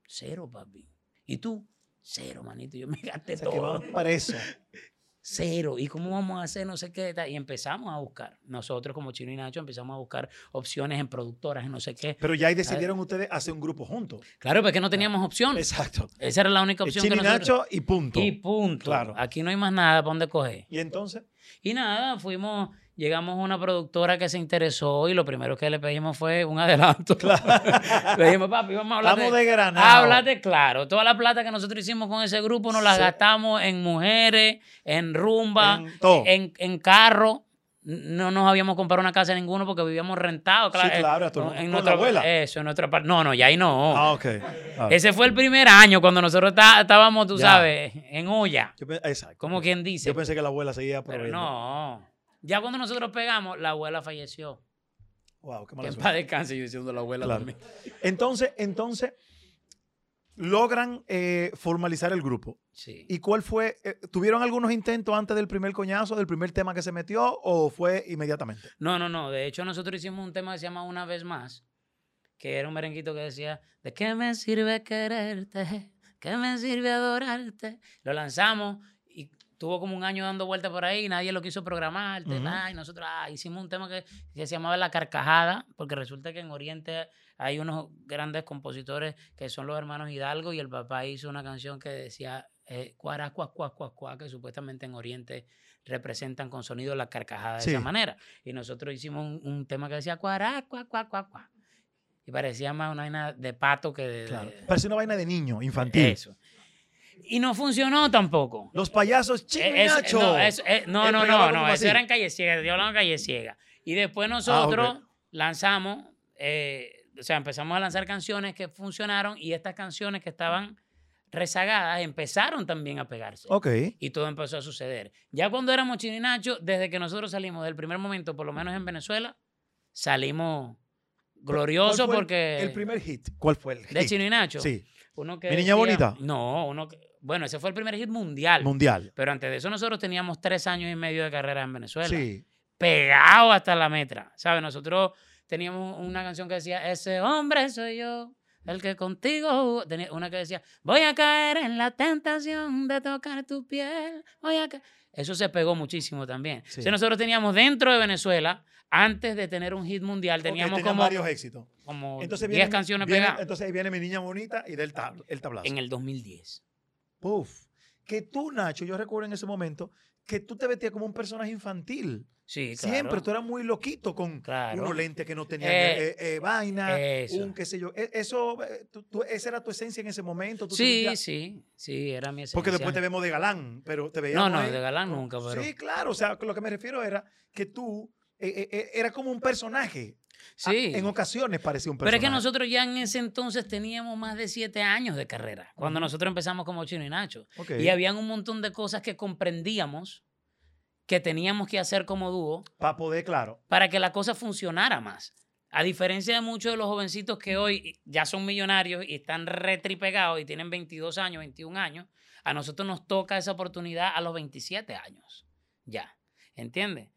Cero, papi. ¿Y tú? Cero, manito. Yo me gasté todo. para eso. Cero. ¿Y cómo vamos a hacer? No sé qué. Y empezamos a buscar. Nosotros, como Chino y Nacho, empezamos a buscar opciones en productoras, en no sé qué. Pero ya ahí decidieron ustedes hacer un grupo juntos. Claro, porque no teníamos opciones. Exacto. Esa era la única opción. Chino y Nacho y punto. Y punto. Claro. Aquí no hay más nada para dónde coger. ¿Y entonces? Y nada, fuimos llegamos a una productora que se interesó y lo primero que le pedimos fue un adelanto. le dijimos, papi, vamos a hablar Estamos de, de Háblate claro. Toda la plata que nosotros hicimos con ese grupo nos la gastamos en mujeres, en rumba, en, en, carro. No nos habíamos comprado una casa ninguno porque vivíamos rentados. Claro, sí, claro, en, en nuestra abuela. Eso, en nuestra parte. No, no, ya ahí no. Ah, ok. Ah. Ese fue el primer año cuando nosotros estábamos, tú sabes, en olla. exacto. Como quien dice. Yo pensé que la abuela seguía Pero no. Ya cuando nosotros pegamos, la abuela falleció. Wow, qué mala Que en paz descanse yo diciendo la abuela también. Entonces, entonces, logran eh, formalizar el grupo. Sí. ¿Y cuál fue? Eh, ¿Tuvieron algunos intentos antes del primer coñazo, del primer tema que se metió, o fue inmediatamente? No, no, no. De hecho, nosotros hicimos un tema que se llama Una vez más, que era un merenguito que decía, ¿de qué me sirve quererte? ¿Qué me sirve adorarte? Lo lanzamos tuvo como un año dando vueltas por ahí, nadie lo quiso programar, y nosotros ah, hicimos un tema que, se llamaba La Carcajada, porque resulta que en Oriente hay unos grandes compositores que son los hermanos Hidalgo y el papá hizo una canción que decía eh, cuara, cuá, cuá, que supuestamente en Oriente representan con sonido la carcajada de esa manera. Y nosotros hicimos un, tema que decía cuara, cuá, cuá, cuá, cuá. Y parecía más una vaina de pato que de... Claro. Parecía una vaina de niño, infantil. Eso. Y no funcionó tampoco. Los payasos eh, chino eh, No, no, no, no, eso era en Calle Ciega, yo hablaba en Calle Ciega. Y después nosotros ah, lanzamos, eh, o sea, empezamos a lanzar canciones que funcionaron y estas canciones que estaban rezagadas empezaron también a pegarse. Ok. Y todo empezó a suceder. Ya cuando éramos Chino y Nacho, desde que nosotros salimos del primer momento, por lo menos en Venezuela, salimos gloriosos porque... El, primer hit, ¿cuál fue el hit? De Chino y Nacho. Sí. ¿Mi niña bonita? No, uno que, bueno, ese fue el primer hit mundial. Mundial. Pero antes de eso nosotros teníamos tres años y medio de carrera en Venezuela. Sí. Pegado hasta la metra. ¿Sabes? Nosotros teníamos una canción que decía, ese hombre soy yo, el que contigo... Tenía una que decía, voy a caer en la tentación de tocar tu piel. Voy a Eso se pegó muchísimo también. Sí. nosotros teníamos dentro de Venezuela, antes de tener un hit mundial, teníamos como... varios éxitos. Como 10 canciones pegadas. Entonces ahí viene Mi Niña Bonita y del el tablazo. En el 2010. Puf. Que tú, Nacho, yo recuerdo en ese momento que tú te vestías como un personaje infantil. Sí, claro. Siempre, tú eras muy loquito con unos lentes que no tenían eh, eh, eh, vaina, un qué sé yo. E, eso, tú, esa era tu esencia en ese momento. sí, sí, sí, era mi esencia. Porque después te vemos de galán, pero te veíamos. No, no, de galán nunca, pero. Sí, claro, o sea, lo que me refiero era que tú era como un personaje. Ah, sí. En ocasiones parecía un personaje. Pero es que nosotros ya en ese entonces teníamos más de siete años de carrera, cuando nosotros empezamos como Chino y Nacho. Y habían un montón de cosas que comprendíamos que teníamos que hacer como dúo. Para poder, claro. Para que la cosa funcionara más. A diferencia de muchos de los jovencitos que hoy ya son millonarios y están retripegados y tienen 22 años, 21 años, a nosotros nos toca esa oportunidad a los 27 años. Ya. ¿Entiendes?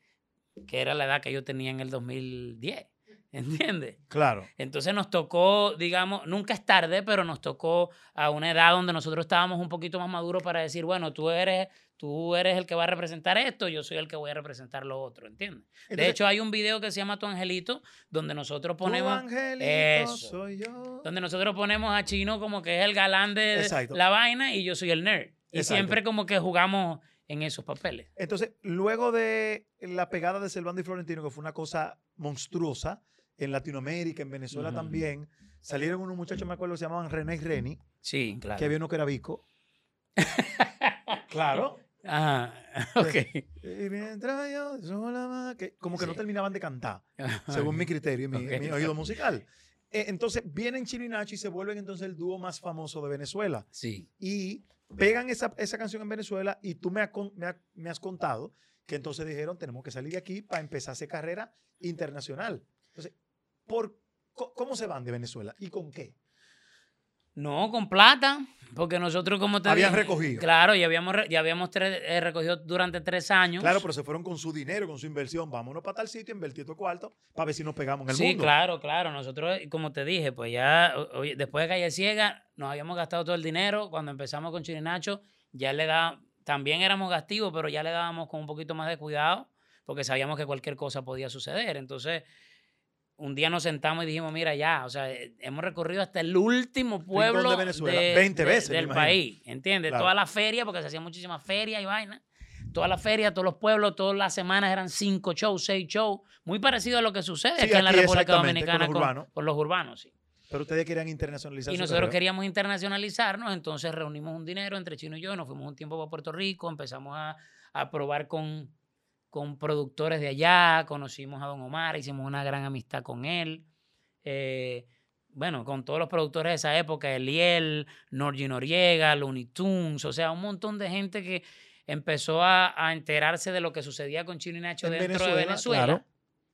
Que era la edad que yo tenía en el 2010. ¿Entiendes? Claro. Entonces nos tocó, digamos, nunca es tarde, pero nos tocó a una edad donde nosotros estábamos un poquito más maduros para decir, bueno, tú eres, tú eres el que va a representar esto, yo soy el que voy a representar lo otro, ¿entiendes? de hecho, hay un video que se llama Tu Angelito, donde nosotros ponemos... Tu angelito soy yo. Donde nosotros ponemos a Chino como que es el galán de la vaina y yo soy el nerd. Y siempre como que jugamos en esos papeles. Entonces, luego de la pegada de Selvando y Florentino, que fue una cosa monstruosa, en Latinoamérica, en Venezuela también, salieron unos muchachos, me acuerdo, se llamaban René y Reni. Sí, claro. Que había uno que era Vico. claro. Ajá, ok. Y mientras yo que como que no terminaban de cantar, según mi criterio y mi, oído musical. E, entonces vienen Chino y Nacho y se vuelven entonces el dúo más famoso de Venezuela. Sí. Y pegan esa, esa canción en Venezuela y tú me, me, me, has contado que entonces dijeron tenemos que salir de aquí para empezar a hacer carrera internacional. Entonces, por, ¿cómo se van de Venezuela y con qué? No, con plata, porque nosotros como te Habían recogido. Claro, ya habíamos, ya habíamos eh, recogido durante tres años. Claro, pero se fueron con su dinero, con su inversión. Vámonos para tal sitio, invertir tu cuarto, para ver si nos pegamos en el mundo. Sí, claro, claro. Nosotros, como te dije, pues ya, después de Calle Ciega, nos habíamos gastado todo el dinero. Cuando empezamos con Chirinacho, ya le da, también éramos gastivos, pero ya le dábamos con un poquito más de cuidado, porque sabíamos que cualquier cosa podía suceder. Entonces, un día nos sentamos y dijimos, mira, ya, o sea, eh, hemos recorrido hasta el último pueblo de Venezuela, 20 veces, del país, ¿entiendes? Toda la feria, porque se hacían muchísimas ferias y vainas. Toda la feria, todos los pueblos, todas las semanas eran cinco shows, seis shows, muy parecido a lo que sucede aquí, en la República Dominicana con los, urbanos. Con, los urbanos, sí. Pero ustedes querían internacionalizarse. Y nosotros queríamos internacionalizarnos, entonces reunimos un dinero entre Chino y yo, nos fuimos un tiempo para Puerto Rico, empezamos a, a probar con con productores de allá, conocimos a Don Omar, hicimos una gran amistad con él. Eh, bueno, con todos los productores de esa época, Eliel, Norgi Noriega, Looney Tunes, o sea, un montón de gente que empezó a, enterarse de lo que sucedía con Chino y Nacho dentro de Venezuela.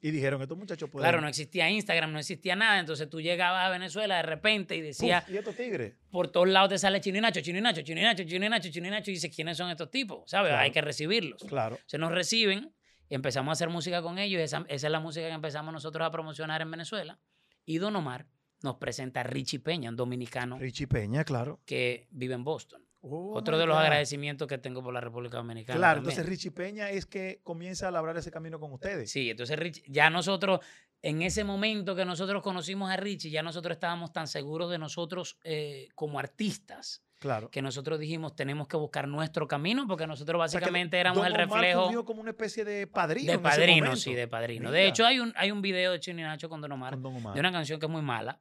Y dijeron, estos muchachos pueden... Claro, no existía Instagram, no existía nada. Entonces tú llegabas a Venezuela de repente y decías... ¿Y estos tigres? Por todos lados te sale Chino y Nacho, Chino y Nacho, Chino y Nacho, Chino y Nacho, Chino y Nacho. Y dices, ¿quiénes son estos tipos? ¿Sabes? Hay que recibirlos. Claro. Se nos reciben y empezamos a hacer música con ellos. Esa, esa es la música que empezamos nosotros a promocionar en Venezuela. Y Don Omar nos presenta a Richie Peña, un dominicano. Richie Peña, claro. Que vive en Boston. Oh, Otro de los agradecimientos que tengo por la República Dominicana. Claro, entonces Richie Peña es que comienza a labrar ese camino con ustedes. Sí, entonces Richie, ya nosotros, en ese momento que nosotros conocimos a Richie, ya nosotros estábamos tan seguros de nosotros eh, como artistas. Claro. Que nosotros dijimos, tenemos que buscar nuestro camino, porque nosotros básicamente éramos el reflejo. como una especie de padrino. De padrino, sí, de padrino. De hecho, hay un, hay un video de Chino y Nacho con Don, Omar, de una canción que es muy mala,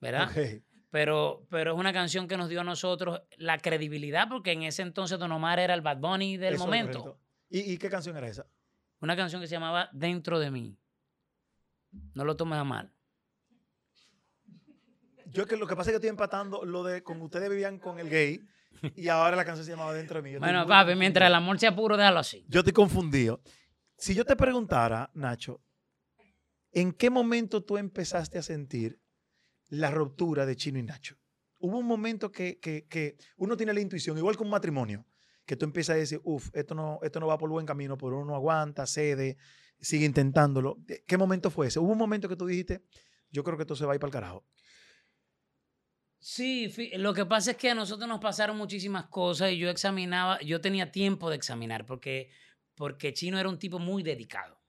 ¿verdad? Pero, pero es una canción que nos dio a nosotros la credibilidad, porque en ese entonces Don Omar era el Bad Bunny del momento. ¿Y, qué canción era esa? Una canción que se llamaba Dentro de mí. No lo tomes a mal. Yo que lo que pasa es que estoy empatando lo de como ustedes vivían con el gay y ahora la canción se llamaba Dentro de mí. bueno, papi, mientras el amor sea puro, déjalo así. Yo estoy confundido. Si yo te preguntara, Nacho, ¿en qué momento tú empezaste a sentir la ruptura de Chino y Nacho. Hubo un momento que, que, uno tiene la intuición, igual que un matrimonio, que tú empiezas a decir, uff, esto no, esto no va por buen camino, pero uno aguanta, cede, sigue intentándolo. ¿Qué momento fue ese? Hubo un momento que tú dijiste, yo creo que esto se va a ir para el carajo. Sí, lo que pasa es que a nosotros nos pasaron muchísimas cosas y yo examinaba, yo tenía tiempo de examinar porque, porque Chino era un tipo muy dedicado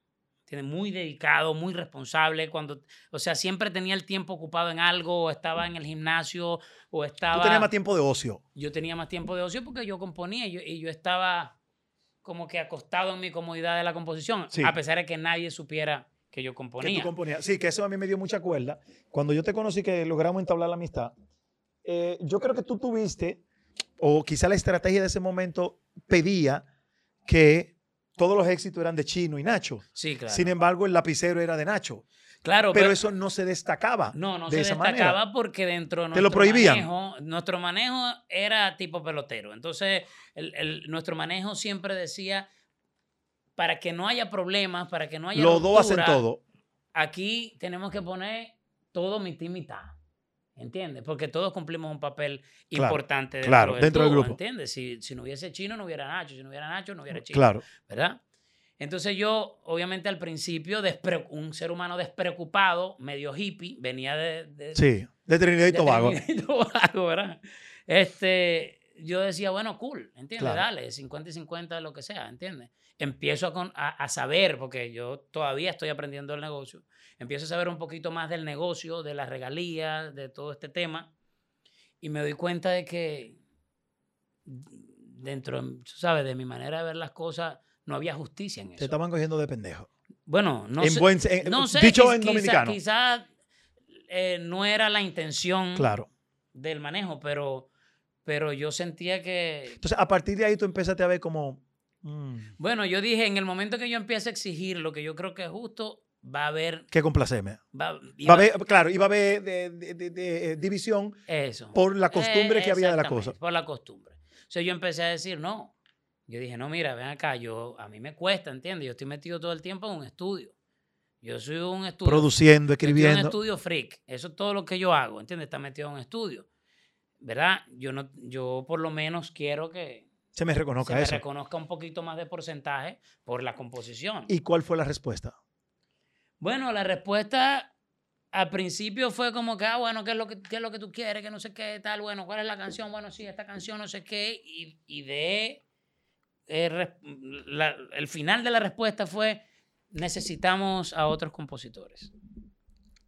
muy dedicado, muy responsable. Cuando, o sea, siempre tenía el tiempo ocupado en algo, o estaba en el gimnasio, o estaba. Tú tenías más tiempo de ocio. Yo tenía más tiempo de ocio porque yo componía y yo, y yo estaba como que acostado en mi comodidad de la composición, a pesar de que nadie supiera que yo componía. Que tú componías. Sí, que eso a mí me dio mucha cuerda. Cuando yo te conocí, que logramos entablar la amistad, eh, yo creo que tú tuviste, o quizá la estrategia de ese momento pedía que todos los éxitos eran de Chino y Nacho. Sí, claro. Sin embargo, el lapicero era de Nacho. Claro, pero, eso no se destacaba. No, no se destacaba porque dentro de nuestro lo prohibían. manejo, nuestro manejo era tipo pelotero. Entonces, nuestro manejo siempre decía, para que no haya problemas, para que no haya Los dos hacen todo. Aquí tenemos que poner todo mitad y mitad. ¿Entiendes? Porque todos cumplimos un papel importante dentro, del, grupo. ¿Entiendes? Si, si, no hubiese chino, no hubiera Nacho. Si no hubiera Nacho, no hubiera chino. Claro. ¿Verdad? Entonces yo, obviamente al principio, un ser humano despreocupado, medio hippie, venía de... sí, de Trinidad y Tobago. Trinidad y Tobago, ¿verdad? Este, yo decía, bueno, cool, ¿entiendes? Dale, 50 y 50, lo que sea, ¿entiendes? Empiezo a, a, saber, porque yo todavía estoy aprendiendo el negocio, empiezo a saber un poquito más del negocio, de las regalías, de todo este tema, y me doy cuenta de que dentro, ¿sabes? De mi manera de ver las cosas, no había justicia en eso. Te estaban cogiendo de pendejo. Bueno, no sé. no sé dicho en dominicano. Quizás eh, no era la intención claro. del manejo, pero, pero yo sentía que... Entonces, a partir de ahí tú empezaste a ver como... Mm. Bueno, yo dije, en el momento que yo empiece a exigir lo que yo creo que es justo, va a haber... Que complacerme. Va, va, a haber, claro, iba a haber de, de, eh, división eso. por la costumbre que había de la cosa. Por la costumbre. O sea, yo empecé a decir, no, yo dije, no, mira, ven acá, yo, a mí me cuesta, ¿entiendes? Yo estoy metido todo el tiempo en un estudio. Yo soy un estudio. Produciendo, escribiendo. un estudio freak. Eso es todo lo que yo hago, ¿entiendes? Está metido en un estudio. ¿Verdad? Yo, no, yo por lo menos quiero que. Se me reconozca eso. Se me reconozca un poquito más de porcentaje por la composición. ¿Y cuál fue la respuesta? Bueno, la respuesta al principio fue como que, ah, bueno, ¿qué es lo que, qué es lo que tú quieres? Que no sé qué, tal, bueno, ¿cuál es la canción? Bueno, sí, esta canción, no sé qué. Y, y de el final de la respuesta fue, necesitamos a otros compositores.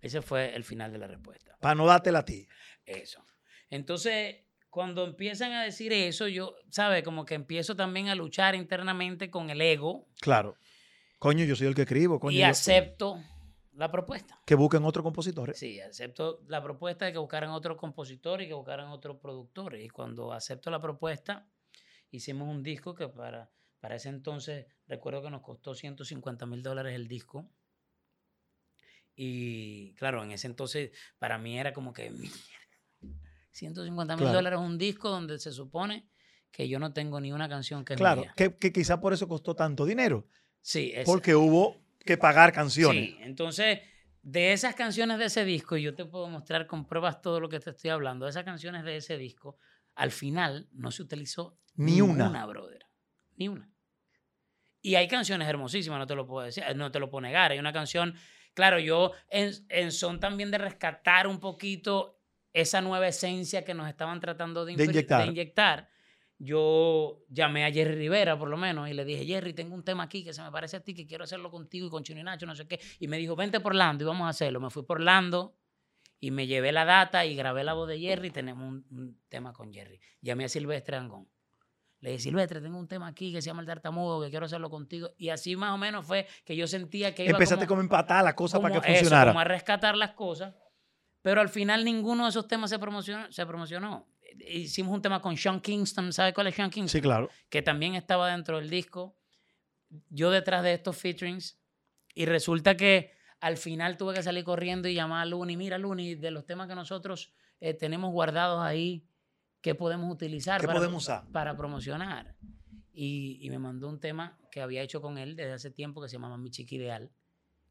Ese fue el final de la respuesta. Para no dártela a ti. Eso. Entonces, cuando empiezan a decir eso, yo, ¿sabes? Como que empiezo también a luchar internamente con el ego. Claro. Coño, yo soy el que escribo. Coño, y acepto la propuesta. Que busquen otros compositores. Sí, acepto la propuesta de que buscaran otros compositores y que buscaran otros productores. Y cuando acepto la propuesta, hicimos un disco que para, para ese entonces recuerdo que nos costó 150 mil dólares el disco. Y claro, en ese entonces para mí era como que 150 mil dólares un disco donde se supone que yo no tengo ni una canción que claro, que, que quizá por eso costó tanto dinero. Sí, porque hubo que pagar canciones. Sí, entonces de esas canciones de ese disco, y yo te puedo mostrar con pruebas todo lo que te estoy hablando, de esas canciones de ese disco, al final no se utilizó ni una. una, brother. Ni una. Y hay canciones hermosísimas, no te lo puedo decir, no te lo puedo negar. Hay una canción, claro, yo en, en son también de rescatar un poquito esa nueva esencia que nos estaban tratando de, inyectar. Yo llamé a Jerry Rivera, por lo menos, y le dije, Jerry, tengo un tema aquí que se me parece a ti, que quiero hacerlo contigo y con Chino y Nacho, no sé qué. Y me dijo, vente por Lando y vamos a hacerlo. Me fui por Lando y me llevé la data y grabé la voz de Jerry y tenemos un, tema con Jerry. Llamé a Silvestre Angón. Le dije, Silvestre, tengo un tema aquí que se llama El Tartamudo, que quiero hacerlo contigo. Y así más o menos fue que yo sentía que iba Empezaste como, como empatar la cosa para que funcionara. como a rescatar las cosas. Pero al final ninguno de esos temas se promocionó. Se promocionó. Hicimos un tema con Sean Kingston. ¿Sabe cuál es Sean Kingston? Sí, claro. Que también estaba dentro del disco. Yo detrás de estos featurings. Y resulta que al final tuve que salir corriendo y llamar a Luni. Mira, Luni, de los temas que nosotros eh, tenemos guardados ahí, ¿qué podemos utilizar para, podemos para promocionar? Y, me mandó un tema que había hecho con él desde hace tiempo que se llamaba Mi Chica Ideal,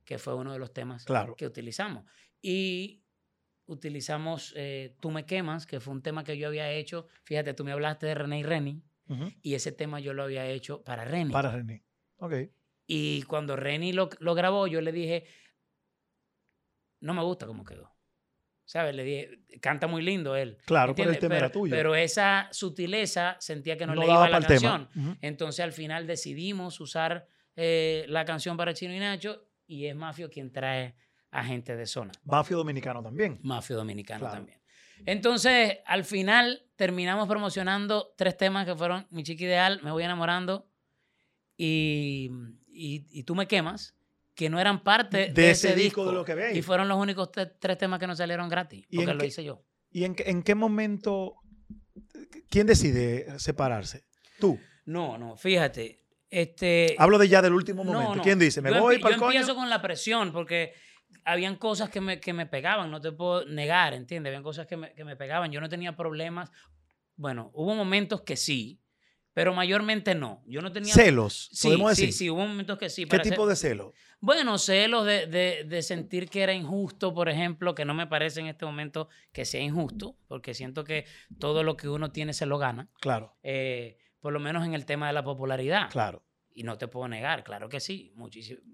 que fue uno de los temas que utilizamos. Y utilizamos eh, Tú me quemas, que fue un tema que yo había hecho. Fíjate, tú me hablaste de René y Reni, y ese tema yo lo había hecho para Reni. Para Reni, ok. Y cuando Reni lo, lo grabó, yo le dije, no me gusta cómo quedó. ¿Sabes? Le dije, canta muy lindo él. Claro, pero el tema era tuyo. Pero esa sutileza sentía que no, le iba a la canción. Entonces al final decidimos usar eh, la canción para Chino y Nacho y es Mafio quien trae a gente de zona. Mafio dominicano también. Mafio dominicano también. Entonces al final terminamos promocionando tres temas que fueron Mi Chica Ideal, Me Voy Enamorando y, y Tú Me Quemas que no eran parte de, ese, disco, de lo que Y fueron los únicos tres temas que no salieron gratis, porque lo hice yo. ¿Y en, en, qué momento, quién decide separarse? ¿Tú? No, no, fíjate. Este, Hablo de ya del último momento. ¿Quién dice? ¿Me voy para el Yo empiezo con la presión, porque habían cosas que me, que me pegaban, no te puedo negar, ¿entiendes? Habían cosas que me, que me pegaban. Yo no tenía problemas. Bueno, hubo momentos que sí, pero mayormente no. Yo no tenía... Celos, sí, podemos decir. Sí, sí, hubo momentos que sí. ¿Qué tipo de celos? Bueno, celos de, de, de, sentir que era injusto, por ejemplo, que no me parece en este momento que sea injusto, porque siento que todo lo que uno tiene se lo gana. Claro. Eh, por lo menos en el tema de la popularidad. Claro. Y no te puedo negar, claro que sí.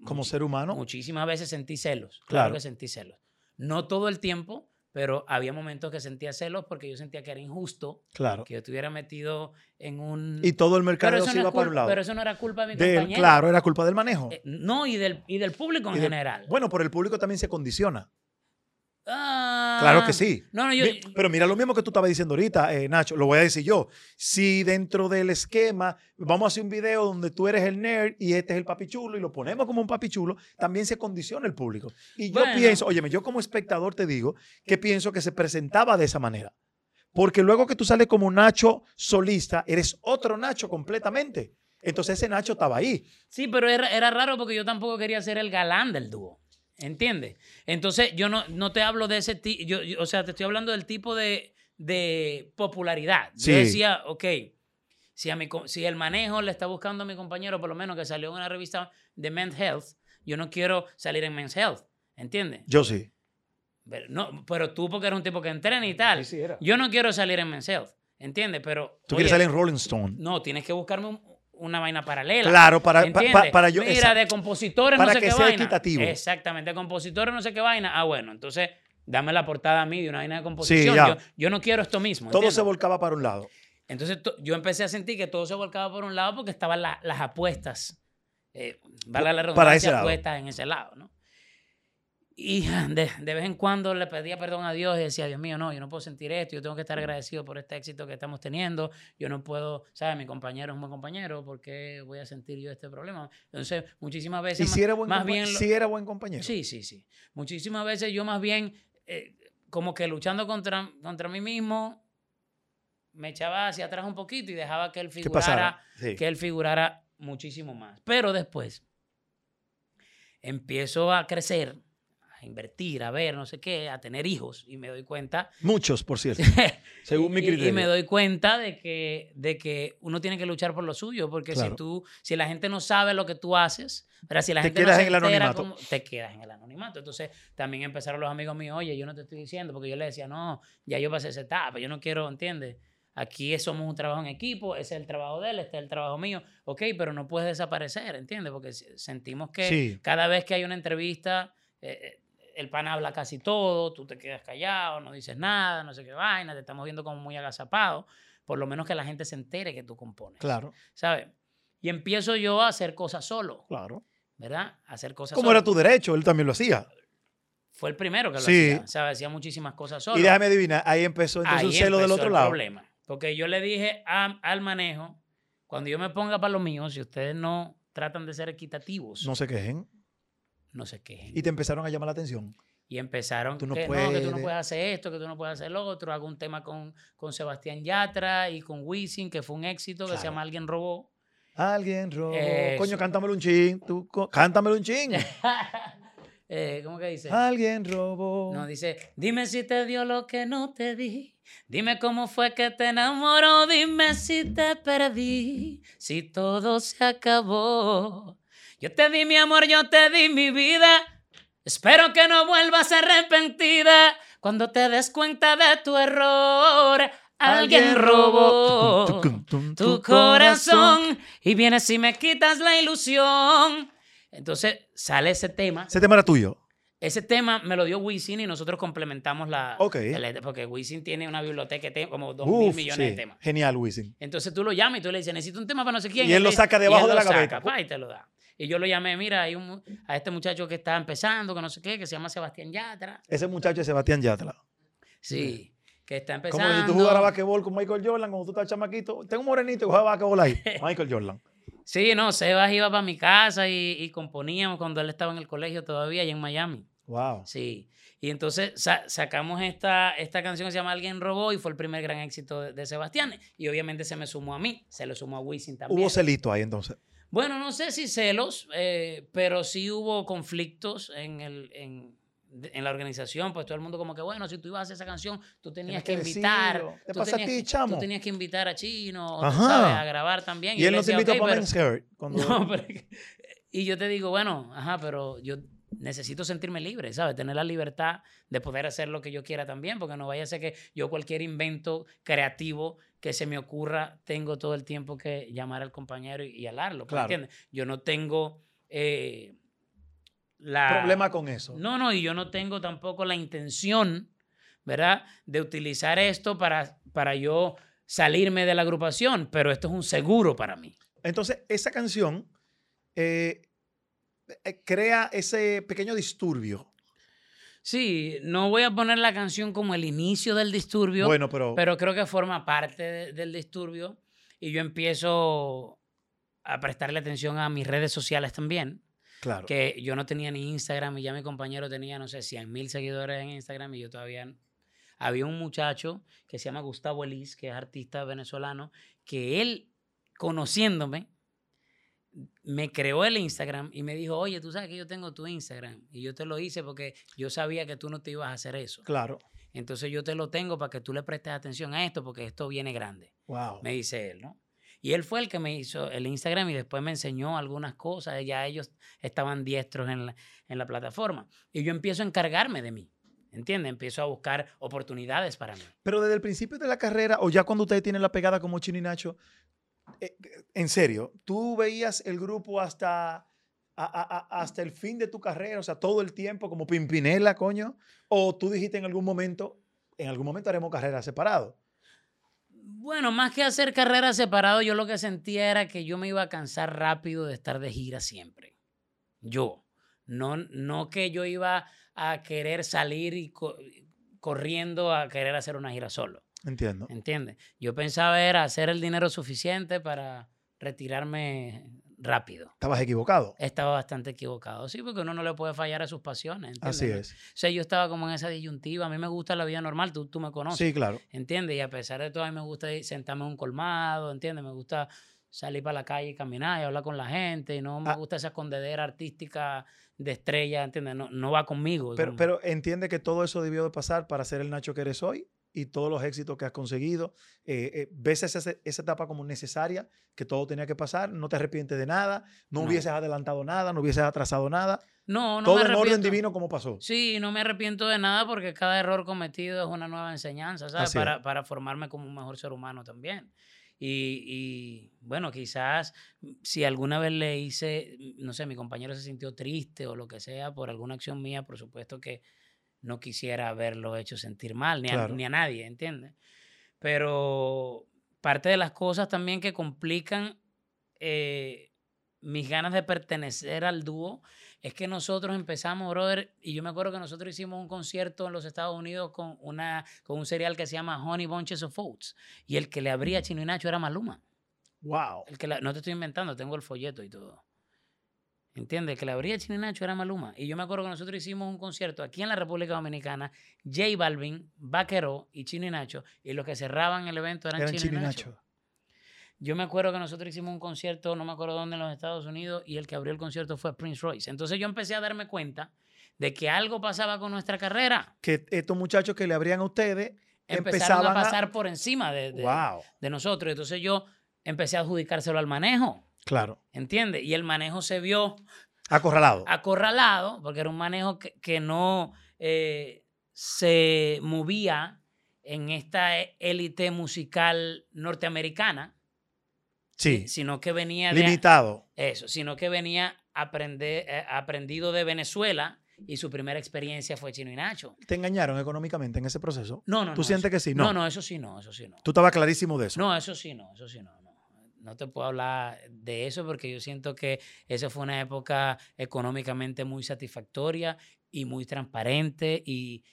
Como ser humano. Muchísimas veces sentí celos. Claro. que sentí celos. No todo el tiempo, pero había momentos que sentía celos porque yo sentía que era injusto claro. que yo estuviera metido en un... Y todo el mercado se iba para un lado. Pero eso no era culpa de mi compañero. Claro, era culpa del manejo. Eh, no, y del, y del público en general. Bueno, por el público también se condiciona. Claro que ah, sí. No, no, yo, pero mira lo mismo que tú estabas diciendo ahorita, eh, Nacho, lo voy a decir yo. Si dentro del esquema vamos a hacer un video donde tú eres el nerd y este es el papichulo y lo ponemos como un papichulo, también se condiciona el público. Y yo pienso, óyeme, yo como espectador te digo que pienso que se presentaba de esa manera. Porque luego que tú sales como Nacho solista, eres otro Nacho completamente. Entonces ese Nacho estaba ahí. Sí, pero era, era raro porque yo tampoco quería ser el galán del dúo. ¿Entiendes? Entonces, yo no, no te hablo de ese tipo, yo, o sea, te estoy hablando del tipo de, de popularidad. Yo decía, ok, si, a mi, si el manejo le está buscando a mi compañero, por lo menos que salió en una revista de Men's Health, yo no quiero salir en Men's Health, ¿entiendes? Yo sí. Pero, no, pero tú porque eres un tipo que entrena y tal. Sí, sí era. Yo no quiero salir en Men's Health, ¿entiendes? Pero... Tú quieres salir en Rolling Stone. No, tienes que buscarme un, una vaina paralela. Claro, para, para yo. Mira, de compositores no sé que qué sea vaina. equitativo. Exactamente, de compositores no sé qué vaina. Ah, bueno, entonces dame la portada a mí de una vaina de composición. yo, yo, no quiero esto mismo. Todo se volcaba para un lado. Entonces yo empecé a sentir que todo se volcaba por un lado porque estaban las apuestas. Eh, la redundancia, para ese apuestas en ese lado, ¿no? Y de, de, vez en cuando le pedía perdón a Dios y decía, Dios mío, no, yo no puedo sentir esto, yo tengo que estar agradecido por este éxito que estamos teniendo, yo no puedo, ¿sabes? Mi compañero es un buen compañero, ¿por qué voy a sentir yo este problema? Entonces, muchísimas veces... ¿Y si era buen, más bien si era buen compañero? Sí, sí, sí. Muchísimas veces yo más bien, eh, como que luchando contra, contra mí mismo, me echaba hacia atrás un poquito y dejaba que él figurara, que él figurara muchísimo más. Pero después empiezo a crecer invertir, a ver, no sé qué, a tener hijos. Y me doy cuenta. Muchos, por cierto. según mi criterio. Y, me doy cuenta de que, de que uno tiene que luchar por lo suyo, porque si tú, si la gente no sabe lo que tú haces, pero si la te gente quedas no en el anonimato. te quedas en el anonimato. Entonces también empezaron los amigos míos, oye, yo no te estoy diciendo, porque yo le decía, no, ya yo pasé esa etapa, yo no quiero, ¿entiendes? Aquí somos un trabajo en equipo, ese es el trabajo de él, este es el trabajo mío. Ok, pero no puedes desaparecer, ¿entiendes? Porque sentimos que cada vez que hay una entrevista, eh, eh, el pan habla casi todo, tú te quedas callado, no dices nada, no sé qué vaina, te estamos viendo como muy agazapado. Por lo menos que la gente se entere que tú compones. Claro. ¿Sabes? Y empiezo yo a hacer cosas solo. Claro. ¿Verdad? A hacer cosas Como era tu derecho, él también lo hacía. Fue el primero que lo hacía. ¿sabes? Hacía muchísimas cosas solo. Y déjame adivinar, ahí empezó entonces un celo del otro el lado. problema. Porque yo le dije al manejo, cuando yo me ponga para lo mío, si ustedes no tratan de ser equitativos. No se quejen no sé qué. Y te empezaron a llamar la atención. Y empezaron tú no que, puedes, no, que tú no puedes hacer esto, que tú no puedes hacer lo otro. Hago un tema con, con Sebastián Yatra y con Wisin, que fue un éxito, que se llama Alguien Robó. Alguien robó. Coño, cántamelo un ching. Tú, cántamelo un ching. eh, ¿Cómo que dice? Alguien robó. No, dice, dime si te dio lo que no te di. Dime cómo fue que te enamoró. Dime si te perdí. Si todo se acabó. Yo te di mi amor, yo te di mi vida. Espero que no vuelvas arrepentida cuando te des cuenta de tu error. Alguien robó tu corazón y vienes y me quitas la ilusión. Entonces sale ese tema. Ese tema era tuyo. Ese tema me lo dio Wisin y nosotros complementamos la. Ok. porque Wisin tiene una biblioteca que tiene como dos mil millones de temas. Genial, Wisin. Entonces tú lo llamas y tú le dices, necesito un tema para no sé quién. Y él, lo saca debajo de la gaveta. y te lo da. Y yo lo llamé, mira, hay un, a este muchacho que está empezando, que no sé qué, que se llama Sebastián Yatra. Ese muchacho es Sebastián Yatra. Sí, que está empezando. Como si tú jugaras basquetbol con Michael Jordan, cuando tú estás chamaquito. Tengo un morenito que juega basquetbol ahí. Michael Jordan. Sí, no, Sebas iba para mi casa y, componíamos cuando él estaba en el colegio todavía, allá en Miami. Wow. Sí. Y entonces sacamos esta, esta canción que se llama Alguien Robó y fue el primer gran éxito de, de, Sebastián. Y obviamente se me sumó a mí, se lo sumó a Wisin también. Hubo celito ahí entonces. Bueno, no sé si celos, eh, pero sí hubo conflictos en, el, en, en, la organización. Pues todo el mundo como que, bueno, si tú ibas a hacer esa canción, tú tenías que, invitar. ¿Te pasa a ti, chamo? Tú tenías que invitar a Chino, ¿sabes? A grabar también. Y, él no te invitó para Men's No, pero, y yo te digo, bueno, ajá, pero yo necesito sentirme libre, ¿sabes? Tener la libertad de poder hacer lo que yo quiera también, porque no vaya a ser que yo cualquier invento creativo que se me ocurra, tengo todo el tiempo que llamar al compañero y, hablarlo, ¿entiendes? Yo no tengo... Eh, la... Problema con eso. No, no, y yo no tengo tampoco la intención, ¿verdad? De utilizar esto para, para yo salirme de la agrupación, pero esto es un seguro para mí. Entonces, esa canción eh, crea ese pequeño disturbio. Sí, no voy a poner la canción como el inicio del disturbio, bueno, pero... pero creo que forma parte del disturbio y yo empiezo a prestarle atención a mis redes sociales también. Claro. Que yo no tenía ni Instagram y ya mi compañero tenía, no sé, 100 mil seguidores en Instagram y yo todavía... Había un muchacho que se llama Gustavo Elis, que es artista venezolano, que él, conociéndome, me creó el Instagram y me dijo, oye, tú sabes que yo tengo tu Instagram. Y yo te lo hice porque yo sabía que tú no te ibas a hacer eso. Claro. Entonces yo te lo tengo para que tú le prestes atención a esto porque esto viene grande. Wow. Me dice él, ¿no? Y él fue el que me hizo el Instagram y después me enseñó algunas cosas. Ya ellos estaban diestros en la, en la plataforma. Y yo empiezo a encargarme de mí. ¿Entiendes? Empiezo a buscar oportunidades para mí. Pero desde el principio de la carrera, o ya cuando ustedes tienen la pegada como Chino y Nacho, eh, en serio, ¿tú veías el grupo hasta, hasta el fin de tu carrera, o sea, todo el tiempo como Pimpinela, coño? ¿O tú dijiste en algún momento, en algún momento haremos carrera separado? Bueno, más que hacer carrera separado, yo lo que sentía era que yo me iba a cansar rápido de estar de gira siempre. Yo. No, no que yo iba a querer salir y corriendo a querer hacer una gira solo. Entiendo. ¿Entiendes? Yo pensaba era hacer el dinero suficiente para retirarme rápido. ¿Estabas equivocado? Estaba bastante equivocado, sí, porque uno no le puede fallar a sus pasiones. Así es. O sea, yo estaba como en esa disyuntiva. A mí me gusta la vida normal, tú, tú me conoces. Sí, claro. ¿Entiendes? Y a pesar de todo, a mí me gusta sentarme en un colmado, ¿entiendes? Me gusta salir para la calle y caminar y hablar con la gente. Y no me ah. gusta esa escondedera artística de estrella, ¿entiendes? No, no va conmigo. Pero, pero entiende que todo eso debió de pasar para ser el Nacho que eres hoy y todos los éxitos que has conseguido. Eh, eh, ¿Ves esa, esa, etapa como necesaria, que todo tenía que pasar? ¿No te arrepientes de nada? ¿No, hubieses adelantado nada? ¿No hubieses atrasado nada? No, no. Todo en orden divino como pasó. Sí, no me arrepiento de nada porque cada error cometido es una nueva enseñanza, ¿sabes? Para, para, formarme como un mejor ser humano también. Y, y, bueno, quizás si alguna vez le hice, no sé, mi compañero se sintió triste o lo que sea por alguna acción mía, por supuesto que no quisiera haberlo hecho sentir mal, ni, a, ni a nadie, ¿entiendes? Pero parte de las cosas también que complican eh, mis ganas de pertenecer al dúo es que nosotros empezamos, brother, y yo me acuerdo que nosotros hicimos un concierto en los Estados Unidos con, una, con un cereal que se llama Honey Bunches of Oats, y el que le abría a Chino y Nacho era Maluma. Wow. El que no te estoy inventando, tengo el folleto y todo. ¿Entiendes? Que la abría Chino Nacho era Maluma. Y yo me acuerdo que nosotros hicimos un concierto aquí en la República Dominicana, J Balvin, Vaquero y Chino y Nacho, y los que cerraban el evento eran, Chino, y Nacho. Yo me acuerdo que nosotros hicimos un concierto, no me acuerdo dónde, en los Estados Unidos, y el que abrió el concierto fue Prince Royce. Entonces yo empecé a darme cuenta de que algo pasaba con nuestra carrera. Que estos muchachos que le abrían a ustedes empezaron a pasar por encima de, de nosotros. Entonces yo empecé a adjudicárselo al manejo. Claro. ¿Entiendes? Y el manejo se vio... Acorralado. Acorralado, porque era un manejo que, no eh, se movía en esta élite musical norteamericana. Sí. Sino que venía... Limitado. eso, sino que venía aprender, eh, aprendido de Venezuela y su primera experiencia fue Chino y Nacho. ¿Te engañaron económicamente en ese proceso? No, no. ¿Tú sientes que sí? No. no, no, eso sí no, eso sí no. ¿Tú estabas clarísimo de eso? No, eso sí no, eso sí no no te puedo hablar de eso porque yo siento que esa fue una época económicamente muy satisfactoria y muy transparente y,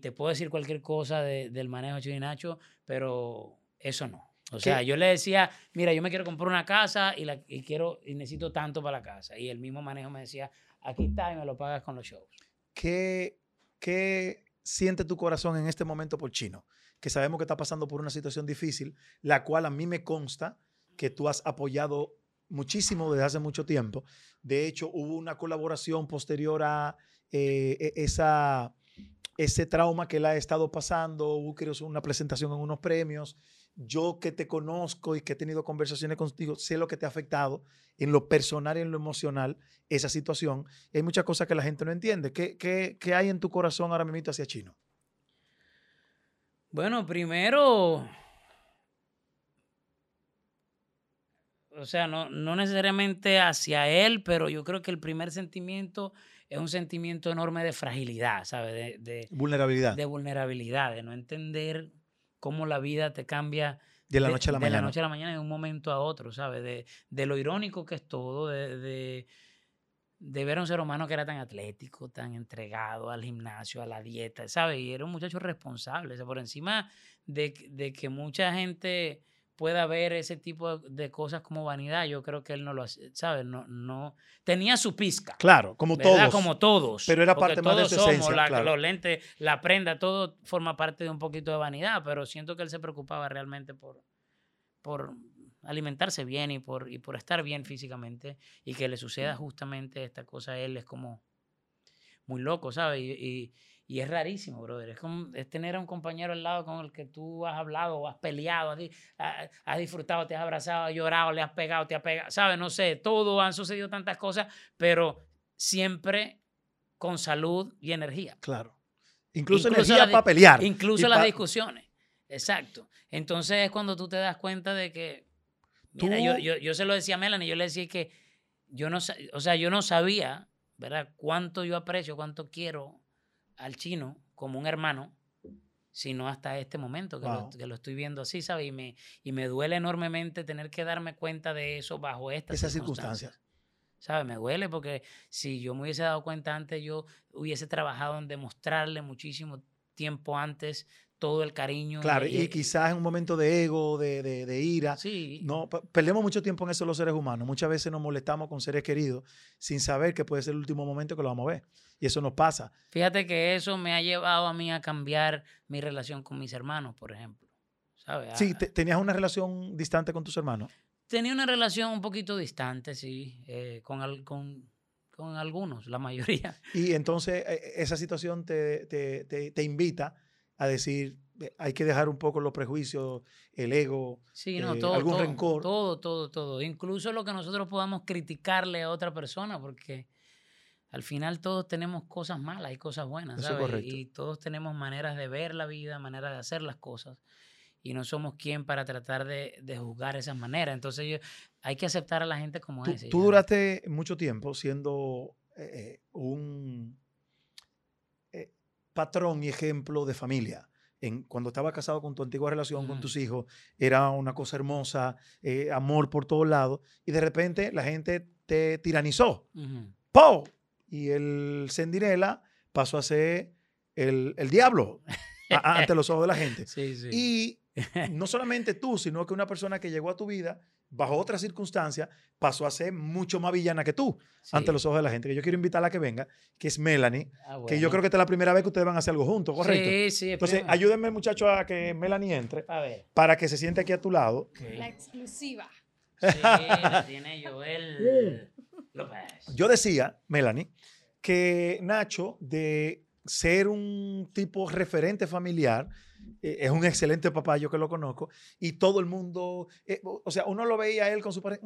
te puedo decir cualquier cosa del manejo de Nacho, pero eso no. O sea, yo le decía, mira, yo me quiero comprar una casa y, la, y quiero y necesito tanto para la casa. Y el mismo manejo me decía, aquí está y me lo pagas con los shows. ¿Qué, qué siente tu corazón en este momento por Chino? Que sabemos que está pasando por una situación difícil, la cual a mí me consta que tú has apoyado muchísimo desde hace mucho tiempo. De hecho, hubo una colaboración posterior a eh, e, esa, ese trauma que él ha estado pasando, hubo una presentación en unos premios, yo que te conozco y que he tenido conversaciones contigo, sé lo que te ha afectado en lo personal y en lo emocional esa situación. hay muchas cosas que la gente no entiende. ¿Qué, qué, qué hay en tu corazón ahora mismo hacia Chino? Bueno, primero, o sea, no, no necesariamente hacia él, pero yo creo que el primer sentimiento es un sentimiento enorme de fragilidad, ¿sabes? De, vulnerabilidad. De vulnerabilidad, de no entender cómo la vida te cambia. De la noche a la mañana. De la noche a la mañana de un momento a otro, ¿sabes? De, de lo irónico que es todo, de, de, ver a un ser humano que era tan atlético, tan entregado al gimnasio, a la dieta, ¿sabes? Y era un muchacho responsable. O sea, por encima de que mucha gente pueda ver ese tipo de cosas como vanidad, yo creo que él no lo hace, ¿sabes? No, no, tenía su pizca. Claro, como todos. Como todos. Pero era parte más de su esencia, la, Los lentes, la prenda, todo forma parte de un poquito de vanidad, pero siento que él se preocupaba realmente por, por alimentarse bien y por, y por estar bien físicamente y que le suceda justamente esta cosa a él es como muy loco, ¿sabes? y y es rarísimo, brother. Es, como, es tener a un compañero al lado con el que tú has hablado o has peleado, has, has, disfrutado, te has abrazado, has llorado, le has pegado, te has pegado, ¿sabes? No sé, todo, han sucedido tantas cosas, pero siempre con salud y energía. Claro. Incluso, energía para pelear. Incluso las discusiones. Exacto. Entonces es cuando tú te das cuenta de que, mira, yo, yo, yo, se lo decía a Melanie, yo le decía que yo no, o sea, yo no sabía, ¿verdad? Cuánto yo aprecio, cuánto quiero al chino como un hermano, sino hasta este momento que, lo, estoy viendo así, ¿sabes? Y me, y me duele enormemente tener que darme cuenta de eso bajo estas Esas circunstancias. ¿Sabes? Me duele porque si yo me hubiese dado cuenta antes, yo hubiese trabajado en demostrarle muchísimo tiempo antes todo el cariño. Claro, y, quizás en un momento de ego, de, de, ira. Sí. No, perdemos mucho tiempo en eso los seres humanos. Muchas veces nos molestamos con seres queridos sin saber que puede ser el último momento que lo vamos a ver. Y eso nos pasa. Fíjate que eso me ha llevado a mí a cambiar mi relación con mis hermanos, por ejemplo. ¿Sabes? Sí, ¿tenías una relación distante con tus hermanos? Tenía una relación un poquito distante, sí, eh, con, con, con, algunos, la mayoría. Y entonces e, e, esa situación te, te, te, te invita a decir, hay que dejar un poco los prejuicios, el ego, sí, no, eh, todo, algún rencor. Todo, todo, todo. Incluso lo que nosotros podamos criticarle a otra persona, porque al final todos tenemos cosas malas y cosas buenas, ¿sabes? Y todos tenemos maneras de ver la vida, maneras de hacer las cosas. Y no somos quien para tratar de, de juzgar esas maneras. Entonces hay que aceptar a la gente como es. Tú duraste mucho tiempo siendo eh, eh, un patrón y ejemplo de familia. En, cuando estaba casado con tu antigua relación, con tus hijos, era una cosa hermosa, eh, amor por todos lados, y de repente la gente te tiranizó. ¡Po! Y el Sendirela pasó a ser el, el diablo ante los ojos de la gente. Y no solamente tú, sino que una persona que llegó a tu vida bajo otras circunstancias, pasó a ser mucho más villana que tú ante los ojos de la gente. Que yo quiero invitarla a que venga, que es Melanie, ah, que yo creo que esta es la primera vez que ustedes van a hacer algo juntos, ¿correcto? Sí, sí. Entonces, ayúdenme, muchachos, a que Melanie entre para que se siente aquí a tu lado. La exclusiva. Sí, la tiene Joel López. Yo decía, Melanie, que Nacho, de ser un tipo referente familiar, eh, es un excelente papá, yo que lo conozco, y todo el mundo, eh, o sea, uno lo veía a él con su pareja,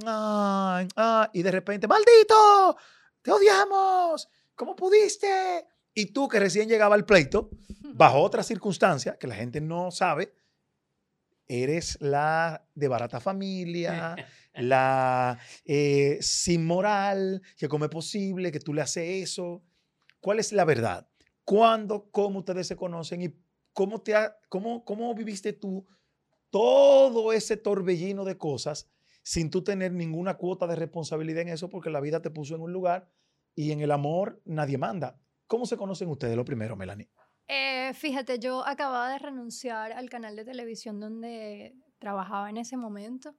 y de repente, maldito, te odiamos, ¿cómo pudiste? Y tú que recién llegaba al pleito, bajo otras circunstancias que la gente no sabe, eres la de barata familia, la eh, sin moral, que como es posible que tú le haces eso. ¿Cuál es la verdad? ¿Cuándo, cómo ustedes se conocen y ¿Cómo, te cómo, ¿Cómo viviste tú todo ese torbellino de cosas sin tú tener ninguna cuota de responsabilidad en eso porque la vida te puso en un lugar y en el amor nadie manda? ¿Cómo se conocen ustedes lo primero, Melanie? Eh, fíjate, yo acababa de renunciar al canal de televisión donde trabajaba en ese momento.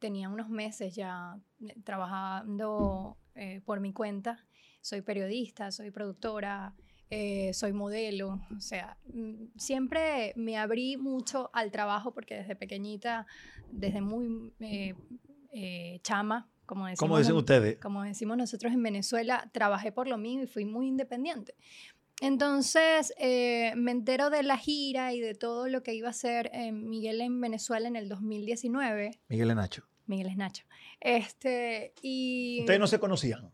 Tenía unos meses ya eh, trabajando eh, por mi cuenta. Soy periodista, soy productora, eh, soy modelo, o sea, mm, siempre me abrí mucho al trabajo porque desde pequeñita, desde muy eh, eh, chama, como decimos, dicen ustedes? Como decimos nosotros en Venezuela, trabajé por lo mío y fui muy independiente. Entonces eh, me entero de la gira y de todo lo que iba a hacer eh, Miguel en Venezuela en el 2019. Miguel es Nacho. Miguel es Nacho. Este, y... Ustedes no se conocían.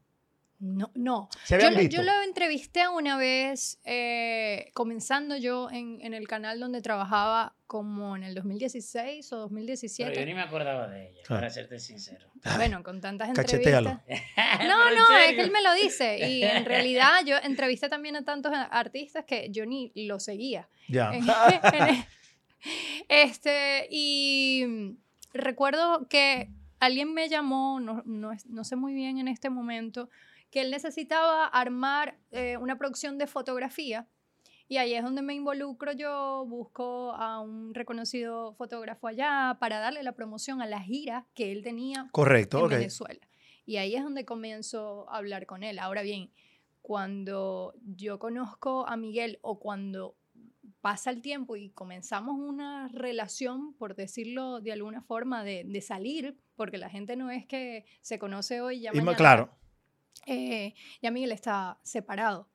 No, no. ¿Se Yo, habían lo- visto? yo lo entrevisté una vez, eh, comenzando yo en, en el canal donde trabajaba como en el 2016 o Pero yo 2017. ni me acordaba de ella, para serte sincero. Bueno, con tantas Cachetéalo. entrevistas. no, No, no, es que él me lo dice. Y en realidad yo entrevisté también a tantos artistas que yo ni lo seguía. Ya. Este, y recuerdo que alguien me llamó, no, no, no sé muy bien en este momento, que él necesitaba armar eh, una producción de fotografía. Y ahí es donde me involucro yo, busco a un reconocido fotógrafo allá para darle la promoción a la gira que él tenía Correcto, en ok. Venezuela. Y ahí es donde comienzo a hablar con él. Ahora bien, cuando yo conozco a Miguel o cuando pasa el tiempo y comenzamos una relación, por decirlo de alguna forma, de, de salir, porque la gente no es que se conoce hoy ya Y ma- mañana claro. Eh, ya Miguel está separado,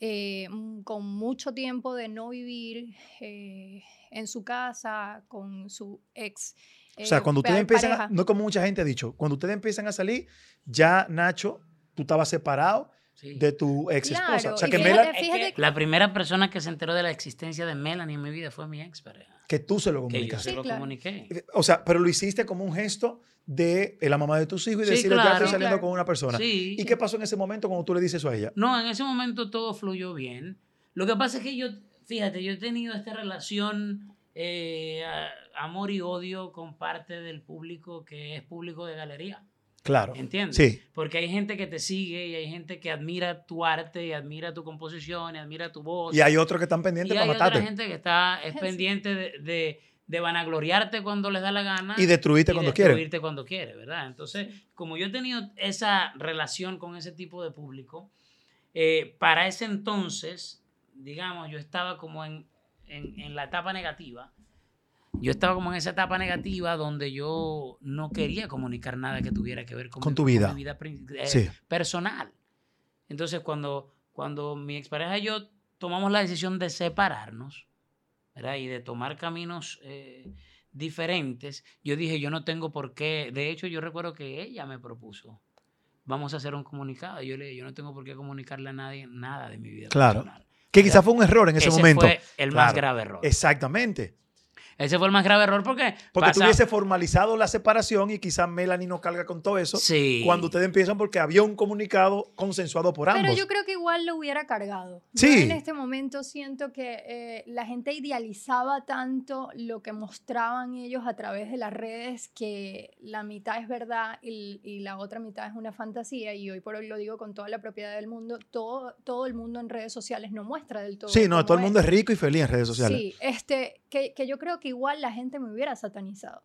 eh, mm, con mucho tiempo de no vivir eh, en su casa, con su ex. O sea, eh, cuando ustedes empiezan, a- no como mucha gente ha dicho, cuando ustedes empiezan a salir, ya Nacho, tú estabas separado Sí. de tu ex esposa. Claro, o sea, que, fíjate- Es que la primera persona que se enteró de la existencia de Melanie en mi vida fue mi ex pareja. que tú se lo Que yo comunicaste. se Sí, lo claro. comuniqué. O sea, pero lo hiciste como un gesto de eh, la mamá de tus hijos y Sí, decirle, ya claro. estoy Sí, saliendo claro. con una persona. Sí. ¿Y qué pasó en ese momento cuando tú le dices eso a ella? No, en ese momento todo fluyó bien. Lo que pasa es que yo, fíjate, yo he tenido esta relación eh, a- amor y odio con parte del público que es público de galería. Claro. ¿Entiendes? Sí. Porque hay gente que te sigue y hay gente que admira tu arte y admira tu composición y admira tu voz. Y hay otros que están pendientes Y para hay otra matarte gente que está es pendiente de, de, de vanagloriarte cuando les da la gana. y destruirte y cuando quieren. destruirte cuando quiere, ¿verdad? Entonces, como yo he tenido esa relación con ese tipo de público, eh, para ese entonces, digamos, yo estaba como en, en, en la etapa negativa. Yo estaba como en esa etapa negativa donde yo no quería comunicar nada que tuviera que ver con, Con mi- tu vida. mi vida eh, Sí. personal. Entonces, cuando, cuando mi expareja y yo tomamos la decisión de separarnos, ¿verdad? Y de tomar caminos eh, diferentes, yo dije, yo no tengo por qué, de hecho yo recuerdo que ella me propuso, vamos a hacer un comunicado, y yo le dije, yo no tengo por qué comunicarle a nadie nada de mi vida Claro. personal. Que quizás fue un error en ese, momento. fue el más Claro. grave error. Exactamente. Ese fue el más grave error porque... Porque pasa- tuviese formalizado la separación y quizás Melanie no carga con todo eso Sí. cuando ustedes empiezan porque había un comunicado consensuado por ambos. Pero yo creo que igual lo hubiera cargado. Sí. Yo en este momento siento que eh, la gente idealizaba tanto lo que mostraban ellos a través de las redes que la mitad es verdad y, y la otra mitad es una fantasía. Y hoy por hoy lo digo con toda la propiedad del mundo. Todo, todo el mundo en redes sociales no muestra del todo. sí, no, todo el mundo es rico y feliz en redes sociales. Sí, este, que, que yo creo que igual la gente me hubiera satanizado.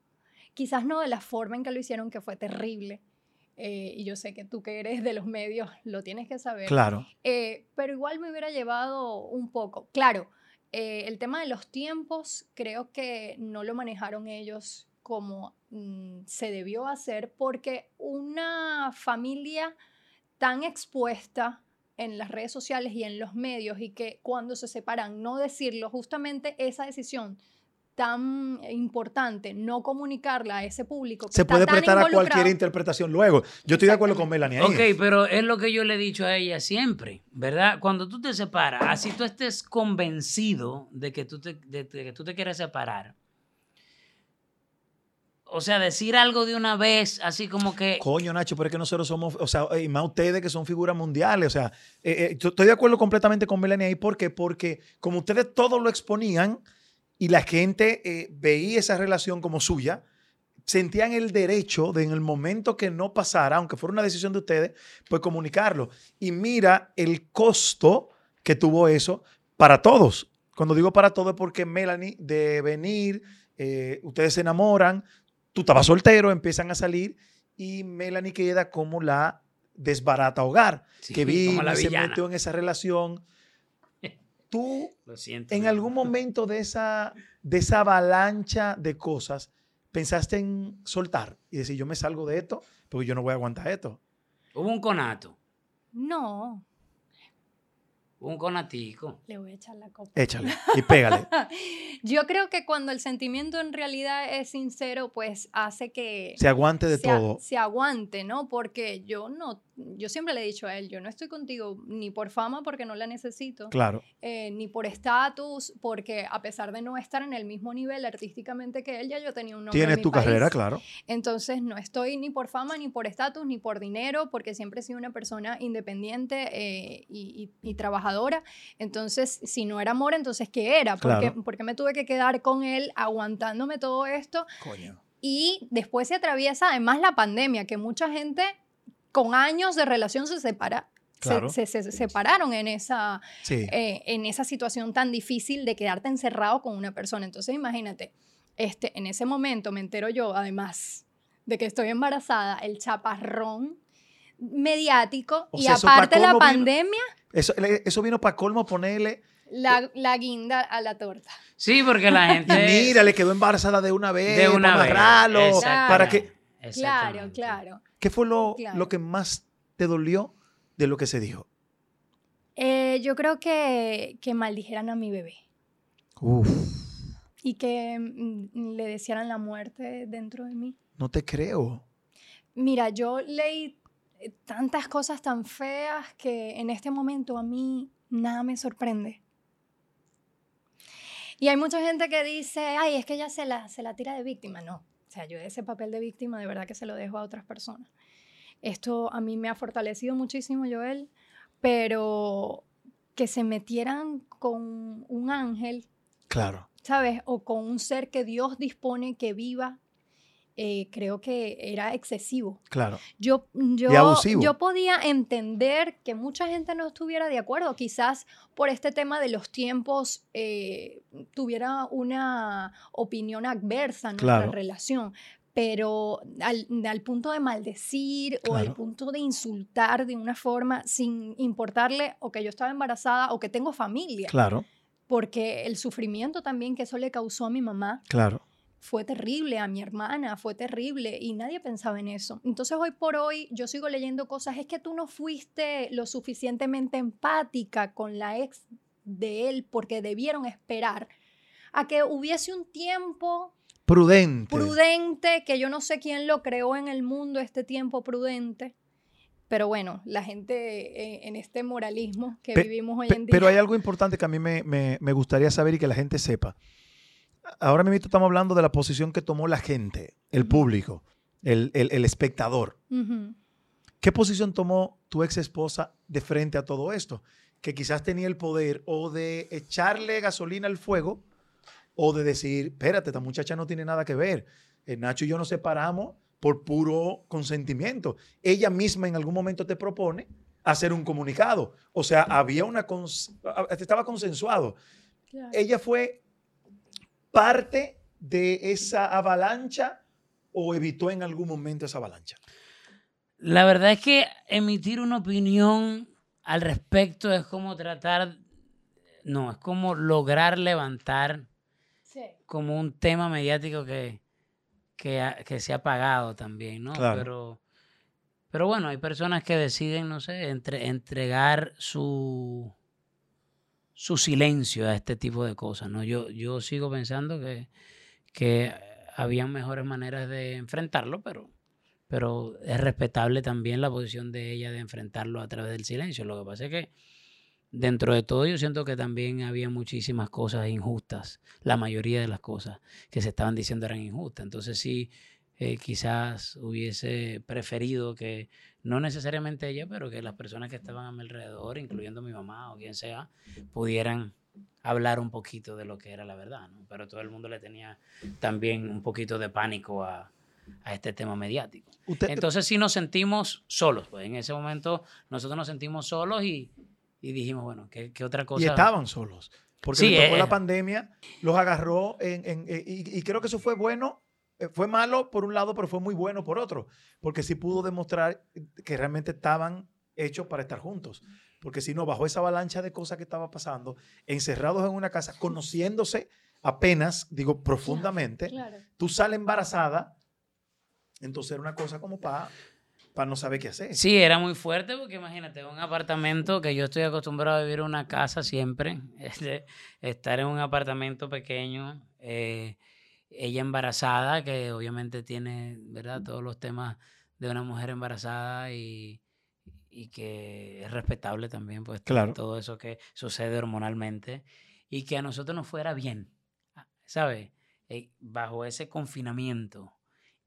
Quizás no de la forma en que lo hicieron, que fue terrible. eh, y yo sé que tú que eres de los medios lo tienes que saber. Claro. Eh, pero igual me hubiera llevado un poco. Claro, eh, el tema de los tiempos creo que no lo manejaron ellos como mm, se debió hacer porque una familia tan expuesta en las redes sociales y en los medios y que cuando se separan no decirlo, justamente esa decisión tan importante, no comunicarla a ese público. que Se está puede tan prestar a cualquier interpretación luego. Yo estoy de acuerdo con Melanie ahí. Ok, pero es lo que yo le he dicho a ella siempre, ¿verdad? Cuando tú te separas, así tú estés convencido de que tú te, de- de que tú te quieres separar. O sea, decir algo de una vez, así como que... Coño, Nacho, pero es que nosotros somos, o sea, y más ustedes que son figuras mundiales. O sea, eh, eh, yo estoy de acuerdo completamente con Melanie ahí. ¿Por qué? Porque como ustedes todo lo exponían y la gente eh, veía esa relación como suya, sentían el derecho de en el momento que no pasara, aunque fuera una decisión de ustedes, pues comunicarlo. Y mira el costo que tuvo eso para todos. Cuando digo para todos es porque Melanie, de venir, eh, ustedes se enamoran, tú estabas soltero, empiezan a salir y Melanie queda como la desbarata hogar, Sí, que vino la se metió en esa relación. Tú, Lo siento. en algún momento de esa, de esa avalancha de cosas, pensaste en soltar y decir, yo me salgo de esto porque yo no voy a aguantar esto. Hubo un conato. No. Un conatico. Le voy a echar la copa. Échale y pégale. Yo creo que cuando el sentimiento en realidad es sincero, pues hace que... Se aguante de se, todo. Se aguante, ¿no? Porque yo no, yo siempre le he dicho a él, yo no estoy contigo ni por fama porque no la necesito. Claro. Eh, ni por estatus, porque a pesar de no estar en el mismo nivel artísticamente que él, ya yo tenía un nombre Tienes en mi tu país. carrera, claro. Entonces no estoy ni por fama, ni por estatus, ni por dinero, porque siempre he sido una persona independiente eh, y, y- y trabajadora. Entonces, si no era amor, entonces ¿qué era? ¿Por, qué, Claro. por qué me tuve que quedar con él aguantándome todo esto? Coño. Y después se atraviesa además la pandemia, que mucha gente con años de relación se separa. se- Claro. Se, se- se separaron en esa, Sí. eh, en esa situación tan difícil de quedarte encerrado con una persona. Entonces, imagínate, este, en ese momento me entero yo, además de que estoy embarazada, el chaparrón mediático O y sea, aparte la vino- pandemia, Eso, eso vino para colmo ponerle. la, la guinda a la torta. Sí, porque la Y gente. mira, le quedó embarazada de una vez. de una para vez. Para que, Claro, claro. ¿Qué fue lo, Claro. lo que más te dolió de lo que se dijo? Eh, yo creo que, que maldijeran a mi bebé Uf, y que mm, le desearan la muerte dentro de mí. no te creo. Mira, yo leí eh, tantas cosas tan feas que en este momento a mí nada me sorprende. Y hay mucha gente que dice, ay, es que ella se la, se la tira de víctima. No, sea, yo ese papel de víctima de verdad que se lo dejo a otras personas. Esto a mí me ha fortalecido muchísimo, Joel, pero que se metieran con un ángel Claro. ¿sabes? O con un ser que Dios dispone que viva, eh, creo que era excesivo. Claro. Yo, yo, abusivo. yo podía entender que mucha gente no estuviera de acuerdo, quizás por este tema de los tiempos eh, tuviera una opinión adversa en nuestra Claro. relación. Pero al, al punto de maldecir o al Claro. punto de insultar de una forma sin importarle o que yo estaba embarazada o que tengo familia Claro. porque el sufrimiento también que eso le causó a mi mamá Claro. Fue terrible, a mi hermana fue terrible y nadie pensaba en eso. Entonces hoy por hoy yo sigo leyendo cosas, es que tú no fuiste lo suficientemente empática con la ex de él porque debieron esperar a que hubiese un tiempo Prudente. prudente, que yo no sé quién lo creó en el mundo, este tiempo prudente. Pero bueno, la gente eh, en este moralismo que Pe- vivimos hoy en día. Pero hay algo importante que a mí me, me- me gustaría saber y que la gente sepa. Ahora mismo estamos hablando de la posición que tomó la gente, el público, el, el- el espectador. ¿Qué posición tomó tu ex esposa de frente a todo esto? Que quizás tenía el poder o de echarle gasolina al fuego o de decir, espérate, esta muchacha no tiene nada que ver. Eh, Nacho y yo nos separamos por puro consentimiento. Ella misma en algún momento te propone hacer un comunicado. O sea, había una... cons- estaba consensuado. Claro. ¿Ella fue parte de esa avalancha o evitó en algún momento esa avalancha? La verdad es que emitir una opinión al respecto es como tratar, no, es como lograr levantar Sí. como un tema mediático que, que se ha apagado también, ¿no? Claro. Pero, pero bueno, hay personas que deciden, no sé, entre, entregar su, su silencio a este tipo de cosas, ¿no? Yo, yo sigo pensando que, que había mejores maneras de enfrentarlo, pero, pero es respetable también la posición de ella de enfrentarlo a través del silencio. Lo que pasa es que dentro de todo yo siento que también había muchísimas cosas injustas. La mayoría de las cosas que se estaban diciendo eran injustas. Entonces sí, eh, quizás hubiese preferido que, no necesariamente ella, pero que las personas que estaban a mi alrededor, incluyendo mi mamá o quien sea, pudieran hablar un poquito de lo que era la verdad. ¿no? Pero todo el mundo le tenía también un poquito de pánico a, a este tema mediático. Usted, Entonces sí nos sentimos solos, pues en ese momento nosotros nos sentimos solos y, y dijimos, bueno, ¿qué, qué otra cosa? y estaban solos. Porque Sí, tocó eh, la pandemia, los agarró en, en- eh, y, y creo que eso fue bueno, eh, fue malo por un lado, pero fue muy bueno por otro, porque sí pudo demostrar que realmente estaban hechos para estar juntos. Porque si no, bajo esa avalancha de cosas que estaba pasando, encerrados en una casa, conociéndose apenas, digo, profundamente, Claro. tú sales embarazada, entonces era una cosa como para para no saber qué hacer. Sí, era muy fuerte porque imagínate, un apartamento que yo estoy acostumbrado a vivir en una casa siempre, este, estar en un apartamento pequeño, eh, ella embarazada, que obviamente tiene, ¿verdad? Todos los temas de una mujer embarazada y, y que es respetable también, pues claro. todo eso que sucede hormonalmente y que a nosotros nos fuera bien, ¿sabes? Eh, bajo ese confinamiento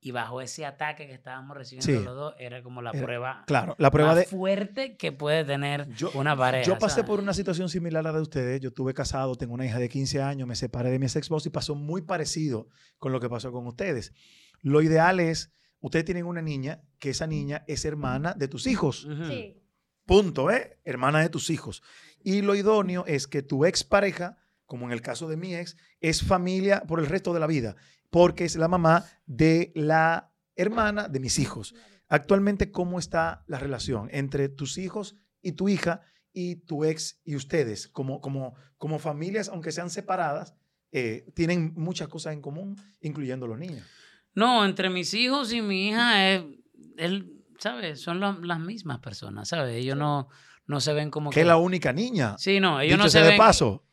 y bajo ese ataque que estábamos recibiendo los dos, era como la prueba, claro, la prueba más fuerte que puede tener una pareja. Yo pasé por una situación similar a la de ustedes. Yo estuve casado, tengo una hija de 15 años, me separé de mi ex esposo y pasó muy parecido con lo que pasó con ustedes. Lo ideal es, ustedes tienen una niña, que esa niña es hermana de tus hijos. Sí. Punto, ¿eh? Hermana de tus hijos. Y lo idóneo es que tu ex pareja, como en el caso de mi ex, es familia por el resto de la vida porque es la mamá de la hermana de mis hijos. Actualmente, ¿cómo está la relación entre tus hijos y tu hija y tu ex y ustedes? Como, como, como familias, aunque sean separadas, eh, tienen muchas cosas en común, incluyendo los niños. No, entre mis hijos y mi hija, él, ¿sabes? Son las mismas personas, ¿sabes? Ellos no, no se ven como que... es la única niña. Sí, no, ellos no se ven... de paso.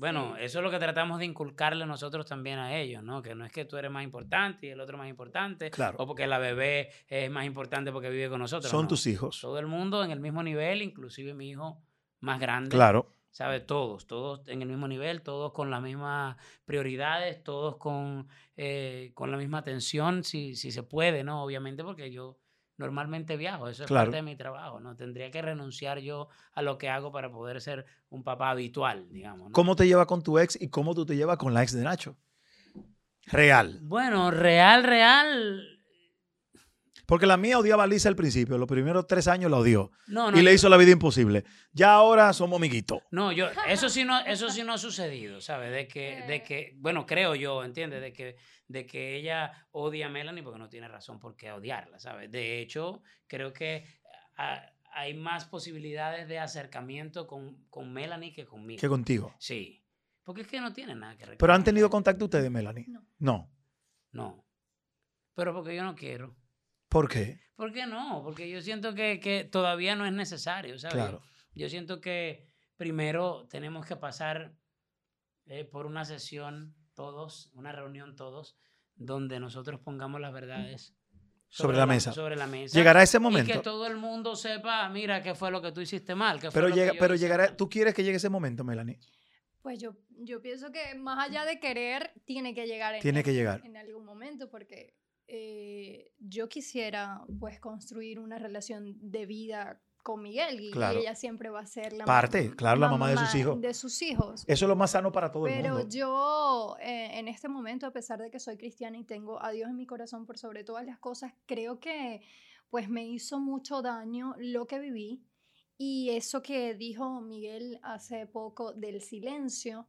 Bueno, eso es lo que tratamos de inculcarle nosotros también a ellos, ¿no? Que no es que tú eres más importante y el otro más importante. Claro. O porque la bebé es más importante porque vive con nosotros. Son tus hijos. Todo el mundo en el mismo nivel, inclusive mi hijo más grande. Claro. ¿Sabe? Todos, todos en el mismo nivel, todos con las mismas prioridades, todos con, eh, con la misma atención, si, si se puede, ¿no? Obviamente, porque yo normalmente viajo, eso es parte de mi trabajo, ¿no? Tendría que renunciar yo a lo que hago para poder ser un papá habitual, digamos. ¿Cómo te lleva con tu ex y cómo tú te llevas con la ex de Nacho? Real. Bueno, real, real. Porque la mía odiaba a Lisa al principio, los primeros tres años la odió. No, no, y le hizo la vida imposible. Ya ahora somos amiguitos. No, yo, eso sí no, eso sí no ha sucedido, ¿sabes? De que, de que, bueno, creo yo, ¿entiendes? De que de que ella odia a Melanie porque no tiene razón por qué odiarla, ¿sabes? De hecho, creo que ah, hay más posibilidades de acercamiento con, con, Melanie que conmigo. Que contigo. Sí. Porque es que no tiene nada que ver. ¿Pero han tenido contacto ustedes, Melanie? No. No. No. Pero porque yo no quiero. ¿Por qué? ¿Por qué no? Porque yo siento que, que todavía no es necesario, ¿sabes? Claro. Yo siento que primero tenemos que pasar eh, por una sesión todos, una reunión todos, donde nosotros pongamos las verdades sobre, la, mesa. Sobre la mesa. Llegará ese momento. Y que todo el mundo sepa, mira, qué fue lo que tú hiciste mal. Qué pero llega, pero llegará, ¿tú quieres que llegue ese momento, Melanie? Pues yo, yo pienso que más allá de querer, tiene que llegar en, tiene que llegar. en algún momento, porque eh, yo quisiera pues construir una relación de vida con Miguel y, ella siempre va a ser la parte, claro, la mamá de sus hijos. De sus hijos. Eso es lo más sano para todo el mundo. Pero yo eh, en este momento, a pesar de que soy cristiana y tengo a Dios en mi corazón por sobre todas las cosas, creo que pues me hizo mucho daño lo que viví y eso que dijo Miguel hace poco del silencio.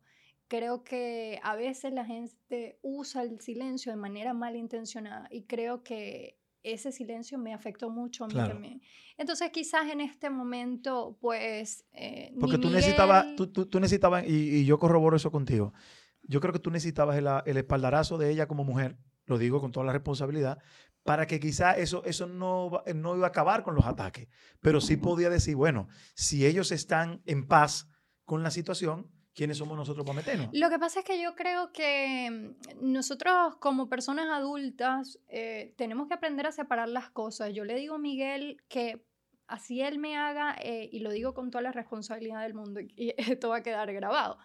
Creo que a veces la gente usa el silencio de manera malintencionada y creo que ese silencio me afectó mucho a mí también. Entonces quizás en este momento, pues... Eh, Porque tú necesitabas, tú, tú, necesitabas, y, yo corroboro eso contigo, yo creo que tú necesitabas el, el, espaldarazo de ella como mujer, lo digo con toda la responsabilidad, para que quizás eso, eso no, no iba a acabar con los ataques, pero sí podía decir, bueno, si ellos están en paz con la situación, ¿quiénes somos nosotros para meternos? Lo que pasa es que yo creo que mm, nosotros como personas adultas eh, tenemos que aprender a separar las cosas. Yo le digo a Miguel que así él me haga, eh, y lo digo con toda la responsabilidad del mundo, y esto va a quedar grabado,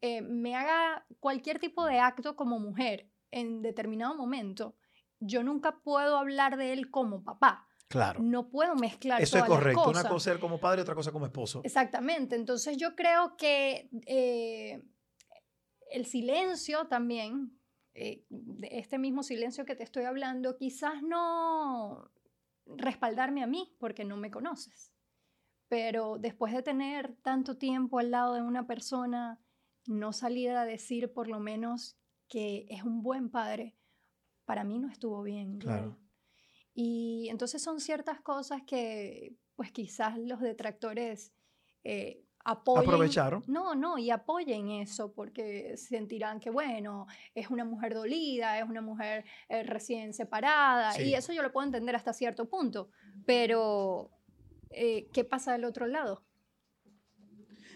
eh, me haga cualquier tipo de acto como mujer en determinado momento, yo nunca puedo hablar de él como papá Claro. No puedo mezclar Eso es correcto. Una cosa es como padre, otra cosa como esposo. Exactamente. Entonces yo creo que eh, el silencio también, eh, este mismo silencio que te estoy hablando, quizás no respaldarme a mí porque no me conoces. Pero después de tener tanto tiempo al lado de una persona, no salir a decir por lo menos que es un buen padre, para mí no estuvo bien. Claro. Y entonces son ciertas cosas que pues quizás los detractores eh, apoyen. Aprovecharon. No, no, y apoyen eso porque sentirán que, bueno, es una mujer dolida, es una mujer eh, recién separada, y eso yo lo puedo entender hasta cierto punto. Pero, eh, ¿qué pasa del otro lado?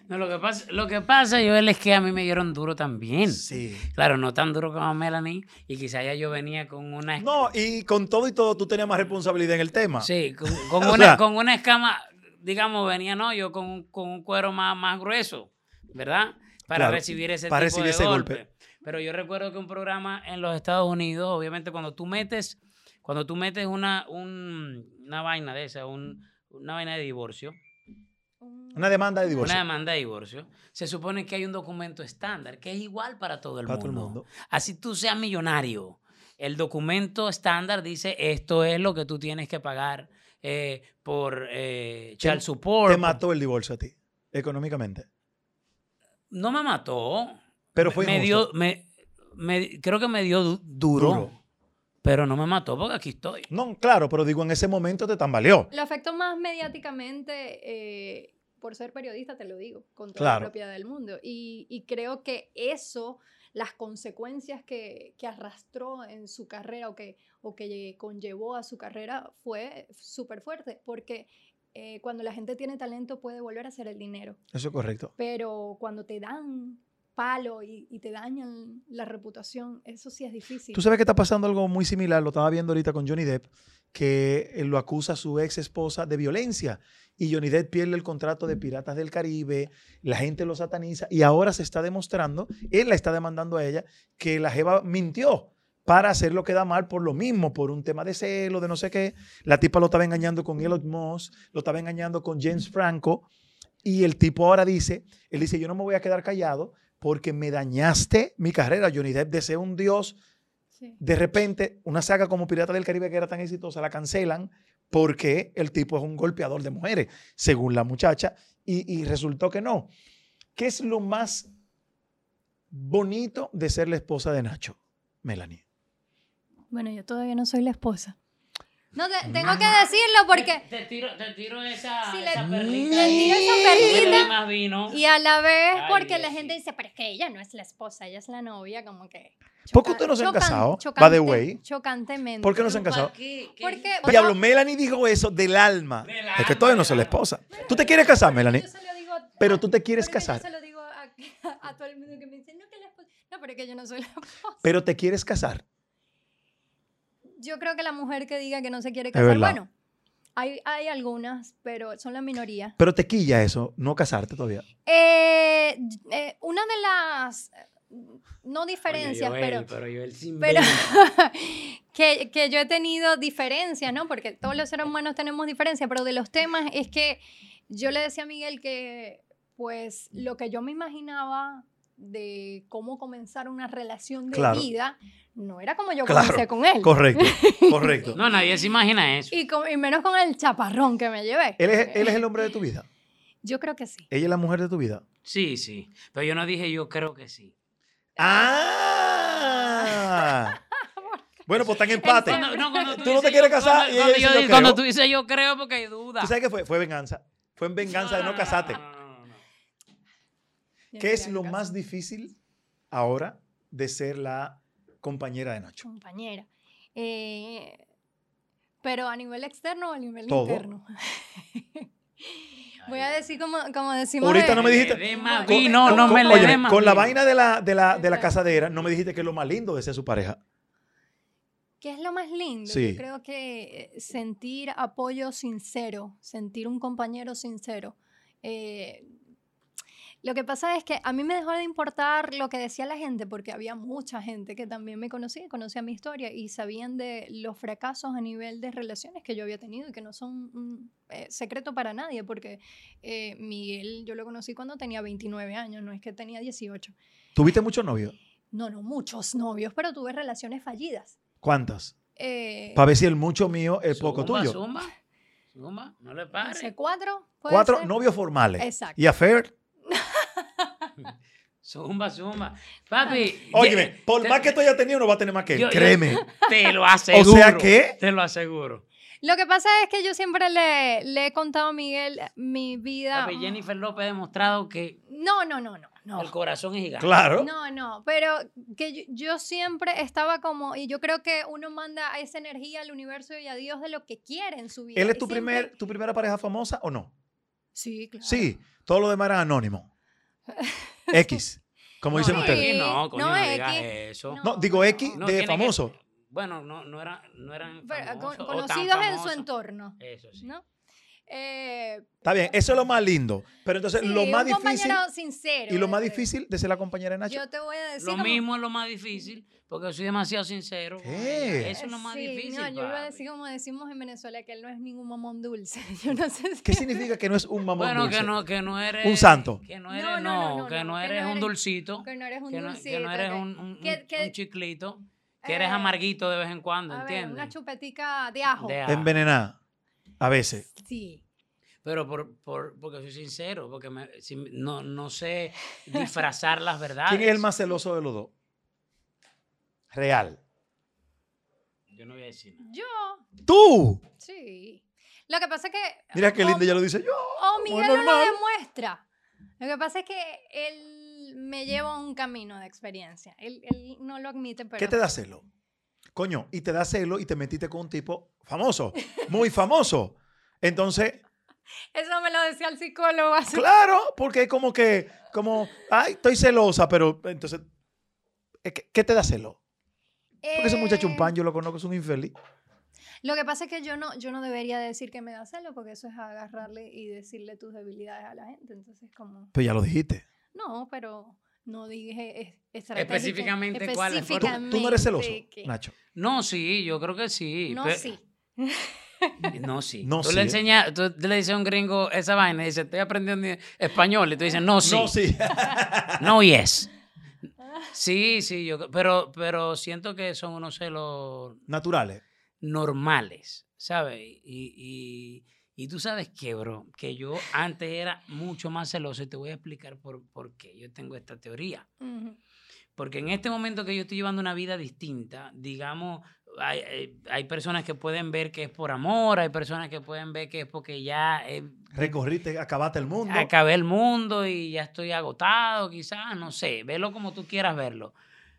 No, lo que pasa, lo que pasa, Joel, es que a mí me dieron duro también. Sí. Claro, no tan duro como a Melanie, y quizá ya yo venía con una... No, y con todo y todo tú tenías más responsabilidad en el tema. Sí, con, con una, con una escama, digamos, venía, ¿no? Yo con, con un cuero más, más grueso, ¿verdad? Para recibir ese para tipo recibir de ese golpe. golpe. Pero yo recuerdo que un programa en los Estados Unidos, obviamente cuando tú metes, cuando tú metes una, un- una vaina de esa, un- una vaina de divorcio, Una demanda de divorcio. una demanda de divorcio, se supone que hay un documento estándar que es igual para todo el, para todo mundo. el mundo. Así tú seas millonario, el documento estándar dice esto es lo que tú tienes que pagar eh, por eh, child support. Te mató el divorcio a ti, económicamente. No me mató. Pero fue me injusto. dio, me, me- creo que me dio du- duro, Duro. Pero no me mató porque aquí estoy. No, claro, pero digo, en ese momento te tambaleó. Lo afectó más mediáticamente, eh, por ser periodista, te lo digo, con toda Claro. la propiedad del mundo. Y, y creo que eso, las consecuencias que, que arrastró en su carrera o que, o que conllevó a su carrera fue súper fuerte, porque eh, cuando la gente tiene talento puede volver a hacer el dinero, Eso es correcto. pero cuando te dan palo y, y te dañan la reputación, eso sí es difícil. Tú sabes que está pasando algo muy similar, lo estaba viendo ahorita con Johnny Depp, que él lo acusa a su ex esposa de violencia y Johnny Depp pierde el contrato de Piratas del Caribe, la gente lo sataniza y ahora se está demostrando, él la está demandando a ella, que la Jeva mintió para hacer lo que da mal por lo mismo, por un tema de celo, de no sé qué. La tipa lo estaba engañando con Elon Musk, lo estaba engañando con James Franco y el tipo ahora dice, él dice, yo no me voy a quedar callado porque me dañaste mi carrera. Johnny Depp desea un dios Sí. de repente, una saga como Pirata del Caribe que era tan exitosa la cancelan porque el tipo es un golpeador de mujeres, según la muchacha, y, y resultó que no. ¿Qué es lo más bonito de ser la esposa de Nacho, Melanie? Bueno, yo todavía no soy la esposa. No, te- tengo que decirlo porque... Te, te tiro, te tiro esa, Si esa le perlita. tiro esa perlita. Y a la vez, Ay, porque Dios, la gente sí. dice, pero es que ella no es la esposa, ella es la novia, como que... ¿Por qué ustedes no se han casado? By the way. Chocantemente. ¿Por qué no se han ¿Para casado? qué? ¿Qué? Porque- Diablo, Melanie dijo eso del alma. Del es que alma, todavía no soy la alma. esposa. ¿Tú te quieres casar, Melanie? Yo se lo digo a- Pero tú te quieres casar. Yo se lo digo a, a todo el mundo que me dice, no, que la esposa... No, pero es que yo no soy la esposa. Pero te quieres casar. Yo creo que la mujer que diga que no se quiere casar, bueno, hay, hay algunas, pero son la minoría. Pero te quilla eso, no casarte todavía. Eh, eh, una de las, no diferencias, Joel, pero... pero Joel sin pero que, que yo he tenido diferencias, ¿no? Porque todos los seres humanos tenemos diferencias, pero de los temas es que yo le decía a Miguel que, pues, lo que yo me imaginaba de cómo comenzar una relación de Claro. vida no era como yo Claro, comencé con él. Correcto, correcto. No, nadie se imagina eso. Y, con- y menos con el chaparrón que me llevé. Él es, él es el hombre de tu vida. Yo creo que sí. Ella es la mujer de tu vida. Sí, sí. Pero yo no dije yo creo que sí. ¡Ah! Bueno, pues están en empate. Cuando- no, cuando Tú no te quieres yo- casar y cuando- ella cuando yo "Yo Cuando creo". tú dices yo creo porque hay duda. ¿Tú sabes qué fue? Fue venganza. Fue en venganza de no casarte. no, no, no, no. Yo ¿Qué no es lo más difícil ahora de ser la compañera de Nacho? compañera. Eh, pero a nivel externo o a nivel Todo. interno. Voy a decir como, como decimos. Ahorita no me dijiste- Con- Con- no con- me le dé más con la vaina de la, de, la, de la casadera, no me dijiste que es lo más lindo de ser su pareja. ¿Qué es lo más lindo? Sí. Yo creo que eh, sentir apoyo sincero, sentir un compañero sincero. Eh, lo que pasa es que a mí me dejó de importar lo que decía la gente, porque había mucha gente que también me conocía, conocía mi historia y sabían de los fracasos a nivel de relaciones que yo había tenido y que no son un eh, secreto para nadie, porque eh, Miguel yo lo conocí cuando tenía 29 años, no es que tenía 18. ¿Tuviste muchos novios? No, no, muchos novios, pero tuve relaciones fallidas. ¿Cuántas? Eh, Para ver si el mucho mío es poco Zumba, tuyo. Zumba, zumba, no le pares. cuatro. ¿puede Cuatro ser? novios formales. Exacto. ¿Y affair? Zumba, zumba. Papi. Óyeme, ye- por te- más que tú hayas tenido, no va a tener más que él. Yo- yo- Créeme. Te lo aseguro. sea que- Te lo aseguro. Lo que pasa es que yo siempre le, le he contado a Miguel mi vida. Papi, Jennifer López ha demostrado que No, no, no, no. El corazón es gigante. Claro. No, no, pero que yo, siempre estaba como, y yo creo que uno manda esa energía al universo y a Dios de lo que quiere en su vida. ¿Él es tu, primer, tu primera pareja famosa o no? Sí, claro. Sí, todo lo demás era anónimo. X, como dicen ustedes. No, coño, no, no digas eso. No, digo X de famoso. bueno, no, no, era, no eran famosos, conocidos en su entorno. Eso sí. ¿no? Eh, Está bien, eso es lo más lindo. Pero entonces lo más difícil. sincero. Y lo más difícil de ser la compañera de Nacho. Yo te voy a decir. Lo mismo es lo más difícil, porque soy demasiado sincero. Eso es lo más difícil. No, yo iba a decir como decimos en Venezuela, que él no es ningún mamón dulce. Yo no sé ¿Qué significa que no es un mamón bueno, dulce? Bueno, que no, que no eres. Un santo. Que no eres, no, que no eres un dulcito. Que no eres un dulcito. Que no eres un, un, chiclito. Que eres eh, amarguito de vez en cuando, ¿entiendes? Una chupetica de ajo. de ajo. Envenenada. A veces. Sí. Pero por, por, porque soy sincero, porque no, no sé disfrazar las verdades. ¿Quién es el más celoso de los dos? Real. Yo no voy a decir nada. Yo. ¿Tú? Sí. Lo que pasa es que. Mira qué lindo, ya lo dice yo. O Miguel no lo demuestra. Lo que pasa es que él me lleva un camino de experiencia. Él, él no lo admite, pero. ¿Qué te da celo? Coño, y te da celo y te metiste con un tipo famoso, muy famoso. Entonces, eso me lo decía el psicólogo. Claro, porque es como que, como, ay, estoy celosa, pero entonces, ¿qué te da celo? Porque ese muchacho un eh, pan, yo lo conozco, es un infeliz. Lo que pasa es que yo no, yo no debería decir que me da celo, porque eso es agarrarle y decirle tus debilidades a la gente. Entonces, como. Pero ya lo dijiste. No, pero no dije específicamente cuál ¿Tú, ¿Tú, no eres celoso, Nacho? No, sí, yo creo que sí. No, sí. No, sí. No, tú le enseñas, tú le dices a un gringo esa vaina y dice, estoy aprendiendo español. Y tú dices, no, sí. No, sí. no, yes. Sí, sí, yo, pero, pero siento que son unos celos... Naturales. Normales, ¿sabes? Y, y, tú sabes que, bro, que yo antes era mucho más celoso y te voy a explicar por, por qué yo tengo esta teoría. Porque en este momento que yo estoy llevando una vida distinta, digamos, hay, hay, personas que pueden ver que es por amor, hay personas que pueden ver que es porque ya... Eh, Recorriste, acabaste el mundo. Acabé el mundo y ya estoy agotado, quizás, no sé, velo como tú quieras verlo,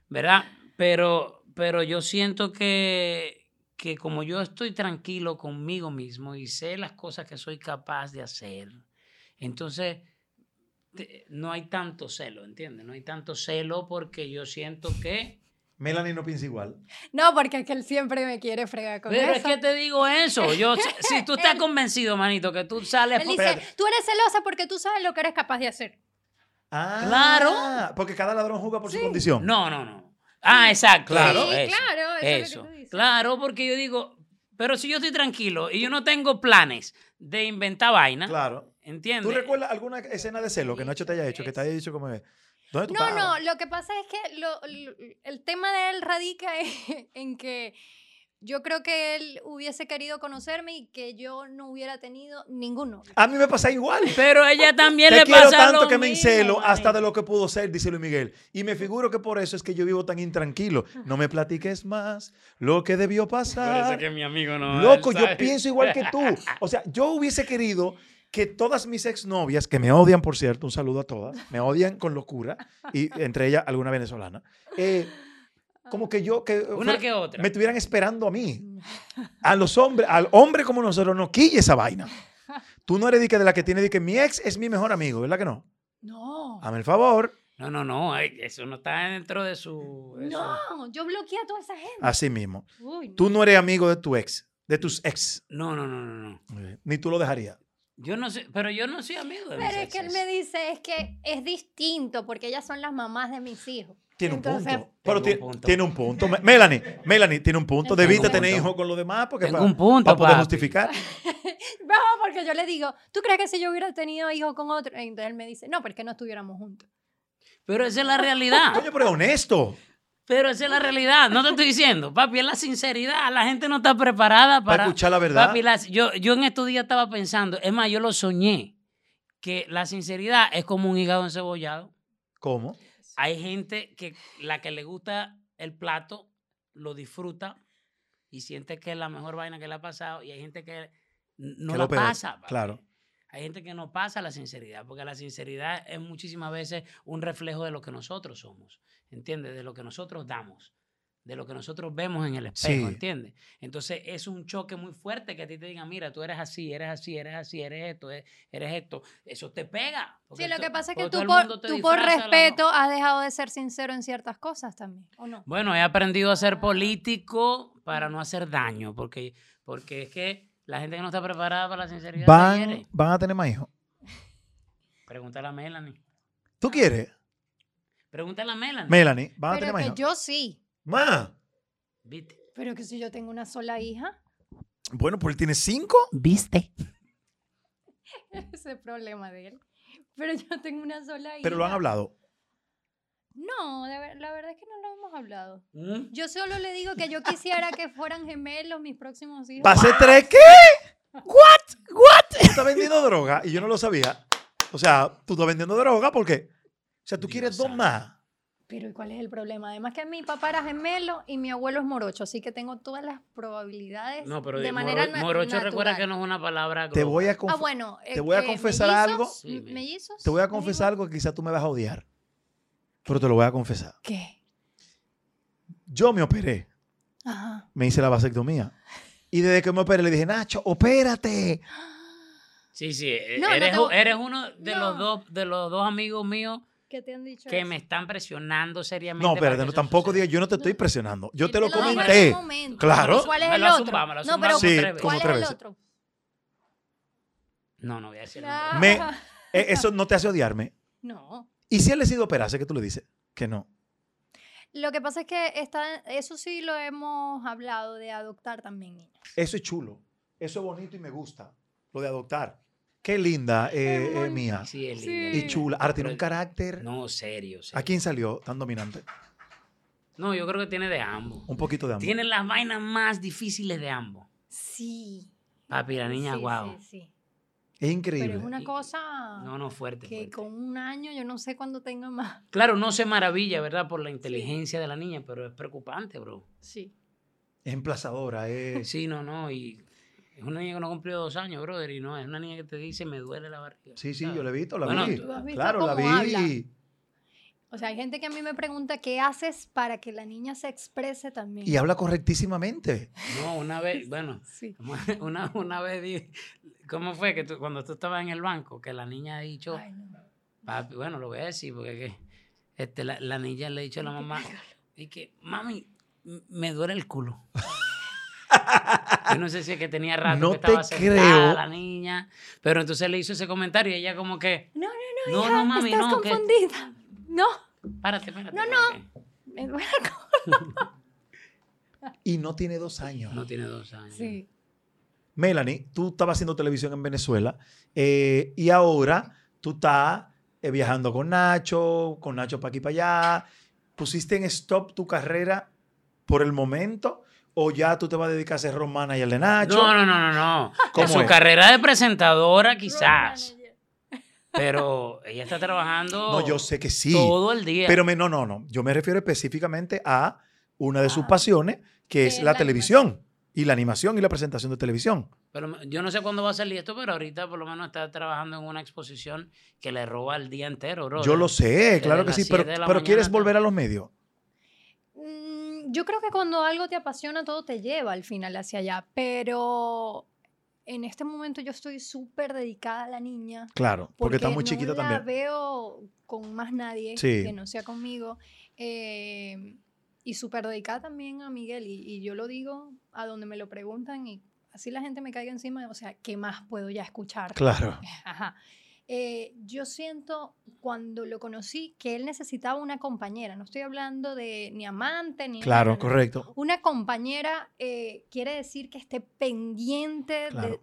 ¿verdad? Pero, pero yo siento que, que como yo estoy tranquilo conmigo mismo y sé las cosas que soy capaz de hacer, entonces no hay tanto celo, ¿entiendes? No hay tanto celo porque yo siento que Melanie no piensa igual. No, porque es que él siempre me quiere fregar con Pero eso. Pero es que te digo eso. Yo, si tú estás convencido, manito, que tú sales... Él dice, tú eres celosa porque tú sabes lo que eres capaz de hacer. Ah, claro. Porque cada ladrón juega por su condición. No, no, no. Ah, exacto. Claro, claro. Eso. Claro, porque yo digo, pero si yo estoy tranquilo y yo no tengo planes de inventar vaina. Claro. ¿Entiendes? ¿Tú recuerdas alguna escena de celo que Nacho te haya hecho, que te haya dicho como... no, no, lo que pasa es que el tema de él radica en, que yo creo que él hubiese querido conocerme y que yo no hubiera tenido ninguno. A mí me pasa igual. Pero ella también le quiero pasa tanto que me encelo hasta de lo que pudo ser, dice Luis Miguel. Y me figuro que por eso es que yo vivo tan intranquilo. No me platiques más lo que debió pasar. Parece que mi amigo no. Loco, yo pienso igual que tú. O sea, yo hubiese querido que todas mis exnovias, que me odian, por cierto, un saludo a todas, me odian con locura, y entre ellas alguna venezolana, eh, como que yo, que, Una que otra. me estuvieran esperando a mí. A los hombres, al hombre como nosotros, no quille esa vaina. Tú no eres de, que de la que tiene de que mi ex es mi mejor amigo, ¿verdad que no? No. Dame el favor. No, no, no, eso no está dentro de su... No, yo bloqueé a toda esa gente. Así mismo. Tú no eres amigo de tu ex, de tus ex. No, no, no, no, no. Ni tú lo dejarías. Yo no sé, pero yo no soy amigo de Pero es que él me dice, es que es distinto porque ellas son las mamás de mis hijos. Tiene un punto. Pero tiene, un punto. Melanie, Melanie tiene un punto. Debiste tener hijos con los demás porque para, un punto, para poder justificar. no, porque yo le digo, ¿tú crees que si yo hubiera tenido hijos con otro? Entonces él me dice, no, porque no estuviéramos juntos. Pero esa es la realidad. Coño, pero es honesto. Pero esa es la realidad. No te estoy diciendo, papi, es la sinceridad. La gente no está preparada para, escuchar la verdad. Papi, yo, yo en estos días estaba pensando, es más, yo lo soñé, que la sinceridad es como un hígado encebollado. ¿Cómo? Hay gente que la que le gusta el plato lo disfruta y siente que es la mejor vaina que le ha pasado y hay gente que no la pasa. Claro. Hay gente que no pasa la sinceridad, porque la sinceridad es muchísimas veces un reflejo de lo que nosotros somos, ¿entiendes? De lo que nosotros damos de lo que nosotros vemos en el espejo, ¿entiendes? Entonces es un choque muy fuerte que a ti te digan, mira, tú eres así, eres así, eres así, eres esto, eres esto. Eso te pega. Sí, lo que pasa es que tú por, tú por respeto has dejado de ser sincero en ciertas cosas también, ¿o no? Bueno, he aprendido a ser político para no hacer daño, porque, porque es que la gente que no está preparada para la sinceridad van, van a tener más hijos. Pregúntale a Melanie. ¿Tú quieres? Pregúntale a Melanie. Melanie, van a tener más hijos. Yo sí. Ma. ¿Viste? Pero que si yo tengo una sola hija. Bueno, pues él tiene cinco. ¿Viste? Ese es el problema de él. Pero yo tengo una sola hija. Pero lo han hablado. No, la verdad es que no lo hemos hablado. ¿Mm? Yo solo le digo que yo quisiera que fueran gemelos mis próximos hijos. ¿Pase tres qué? ¿What? ¿What? Tú estás vendiendo droga y yo no lo sabía. O sea, tú estás vendiendo droga porque. O sea, tú quieres dos más. Pero ¿y cuál es el problema? Además que mi papá era gemelo y mi abuelo es morocho, así que tengo todas las probabilidades no, pero de manera morocho recuerda que no es una palabra Te voy a Ah, bueno, te voy a confesar algo. ¿Mellizos? Te voy a confesar algo que quizás tú me vas a odiar. Pero te lo voy a confesar. ¿Qué? Yo me operé. Ajá. Me hice la vasectomía. Y desde que me operé le dije, "Nacho, opérate." Sí, sí, eres, eres uno de los dos de los dos amigos míos ¿Qué te han dicho? Que me están presionando seriamente. No, pero no, tampoco digas, yo no te estoy presionando. Yo te lo comenté. Claro. ¿Cuál es el otro? no, pero sí, ¿cuál es el otro? No, no voy a decir me, eh, Eso no te hace odiarme. No. ¿Y si él decidido operarse? ¿Qué tú le dices? Que no. Lo que pasa es que está, eso sí lo hemos hablado de adoptar también niños. Eso es chulo. Eso es bonito y me gusta. Lo de adoptar. Qué linda, eh, eh, mía. Sí, es linda. Y chula. Ahora tiene un carácter. No, serio, ¿A quién salió tan dominante? No, yo creo que tiene de ambos. Un poquito de ambos. Tiene las vainas más difíciles de ambos. Sí. Papi, la niña, sí, guau. Sí, sí. Es increíble. Pero es una cosa. No, no, fuerte. Que con un año yo no sé cuándo tenga más. Claro, no se maravilla, ¿verdad? Por la inteligencia de la niña, pero es preocupante, bro. Sí. Es emplazadora, es. Sí, no, no. Y es una niña que no cumplió dos años, brother, y no, es una niña que te dice, me duele la barriga. Sí, sí, yo la he visto, la vi. claro, la vi. O sea, hay gente que a mí me pregunta, ¿qué haces para que la niña se exprese también? Y habla correctísimamente. No, una vez, bueno, sí. una, una vez vi, ¿cómo fue que tú, cuando tú estabas en el banco, que la niña ha dicho, papi, bueno, lo voy a decir, porque este, la, la niña le ha dicho a la mamá, y que, mami, me duele el culo. Yo no sé si es que tenía rato que estaba sentada la niña, pero entonces le hizo ese comentario y ella como que... No, no, no, no, no mami, estás no. confundida. No. Párate, párate. No, no. Me Y no tiene dos años. No tiene dos años. Sí. Melanie, tú estabas haciendo televisión en Venezuela eh, y ahora tú estás eh, viajando con Nacho, con Nacho para aquí para allá. ¿Pusiste en stop tu carrera por el momento? ¿O ya tú te vas a dedicar a ser romana y el de Nacho? No, no, no, no, no. En su carrera de presentadora quizás. Pero ella está trabajando. No, yo sé que sí. Todo el día. Pero me, no, no, no. Yo me refiero específicamente a una de sus ah. pasiones, que es la, televisión. Y la animación y la presentación de televisión. Pero yo no sé cuándo va a salir esto, pero ahorita por lo menos está trabajando en una exposición que le roba el día entero, bro. Yo lo sé, claro que sí, pero, pero ¿quieres volver a los medios? Yo creo que cuando algo te apasiona, todo te lleva al final hacia allá, pero en este momento yo estoy súper dedicada a la niña. Claro, porque, está muy chiquita no también. La veo con más nadie que no sea conmigo. Eh, y súper dedicada también a Miguel. Y, y, yo lo digo a donde me lo preguntan y así la gente me caiga encima. O sea, ¿qué más puedo ya escuchar? Claro. Ajá. Eh, yo siento cuando lo conocí que él necesitaba una compañera. No estoy hablando de ni amante ni. Claro, correcto. Una compañera eh, quiere decir que esté pendiente de,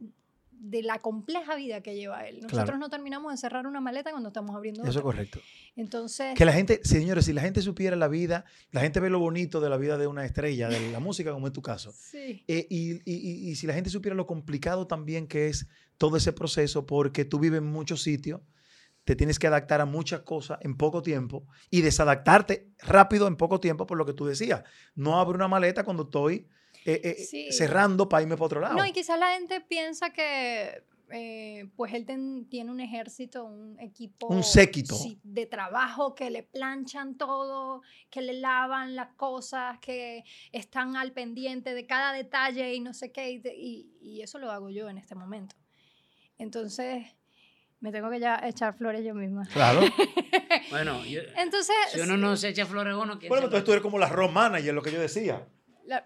de la compleja vida que lleva él. Nosotros no terminamos de cerrar una maleta cuando estamos abriendo Eso es correcto. Entonces... Que la gente, señores, si la gente supiera la vida, la gente ve lo bonito de la vida de una estrella, de la música, como en tu caso. Sí. Eh, y, y, y, si la gente supiera lo complicado también que es todo ese proceso, porque tú vives en muchos sitios, te tienes que adaptar a muchas cosas en poco tiempo y desadaptarte rápido en poco tiempo, por lo que tú decías. No abro una maleta cuando estoy eh, eh, cerrando para irme para otro lado. No, y quizás la gente piensa que eh, pues él tiene un ejército, un equipo. Un séquito. de trabajo que le planchan todo, que le lavan las cosas, que están al pendiente de cada detalle y no sé qué. Y, y eso lo hago yo en este momento. Entonces, me tengo que ya echar flores yo misma. Claro. bueno, entonces, si uno no se echa flores, uno... Bueno, entonces tú eres como la rock manager, lo que yo decía.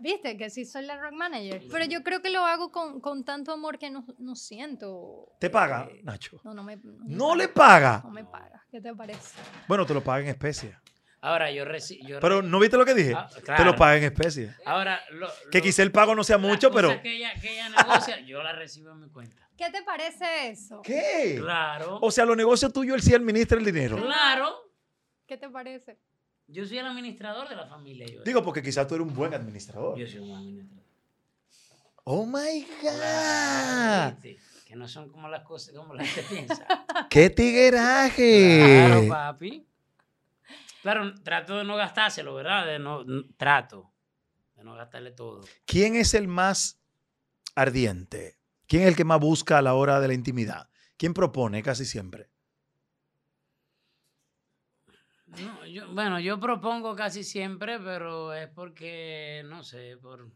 Viste que sí soy la rock manager. Pero yo creo que lo hago con, con tanto amor que no, no siento. ¿Te paga, Nacho? No, no me. No, le paga. No me paga. ¿Qué te parece? Bueno, te lo paga en especie. Ahora, yo recibo. Pero ¿no viste lo que dije? Ah, te lo paga en especie. Ahora, que quizá el pago no sea mucho, pero. Que ella, que ella negocia, yo la recibo en mi cuenta. ¿Qué te parece eso? ¿Qué? Claro. O sea, los negocios tuyos, él sí administra el dinero. Claro. ¿Qué te parece? Yo soy el administrador de la familia. Yo. Digo, porque quizás tú eres un buen administrador. Yo soy un buen administrador. Oh my God. que no son como las cosas, como la gente piensa. ¡Qué tigueraje! Claro, papi. Claro, trato de no gastárselo, ¿verdad? De no, trato de no gastarle todo. ¿Quién es el más ardiente? ¿Quién es el que más busca a la hora de la intimidad? ¿Quién propone casi siempre? Bueno, yo propongo casi siempre, pero es porque, no sé, por...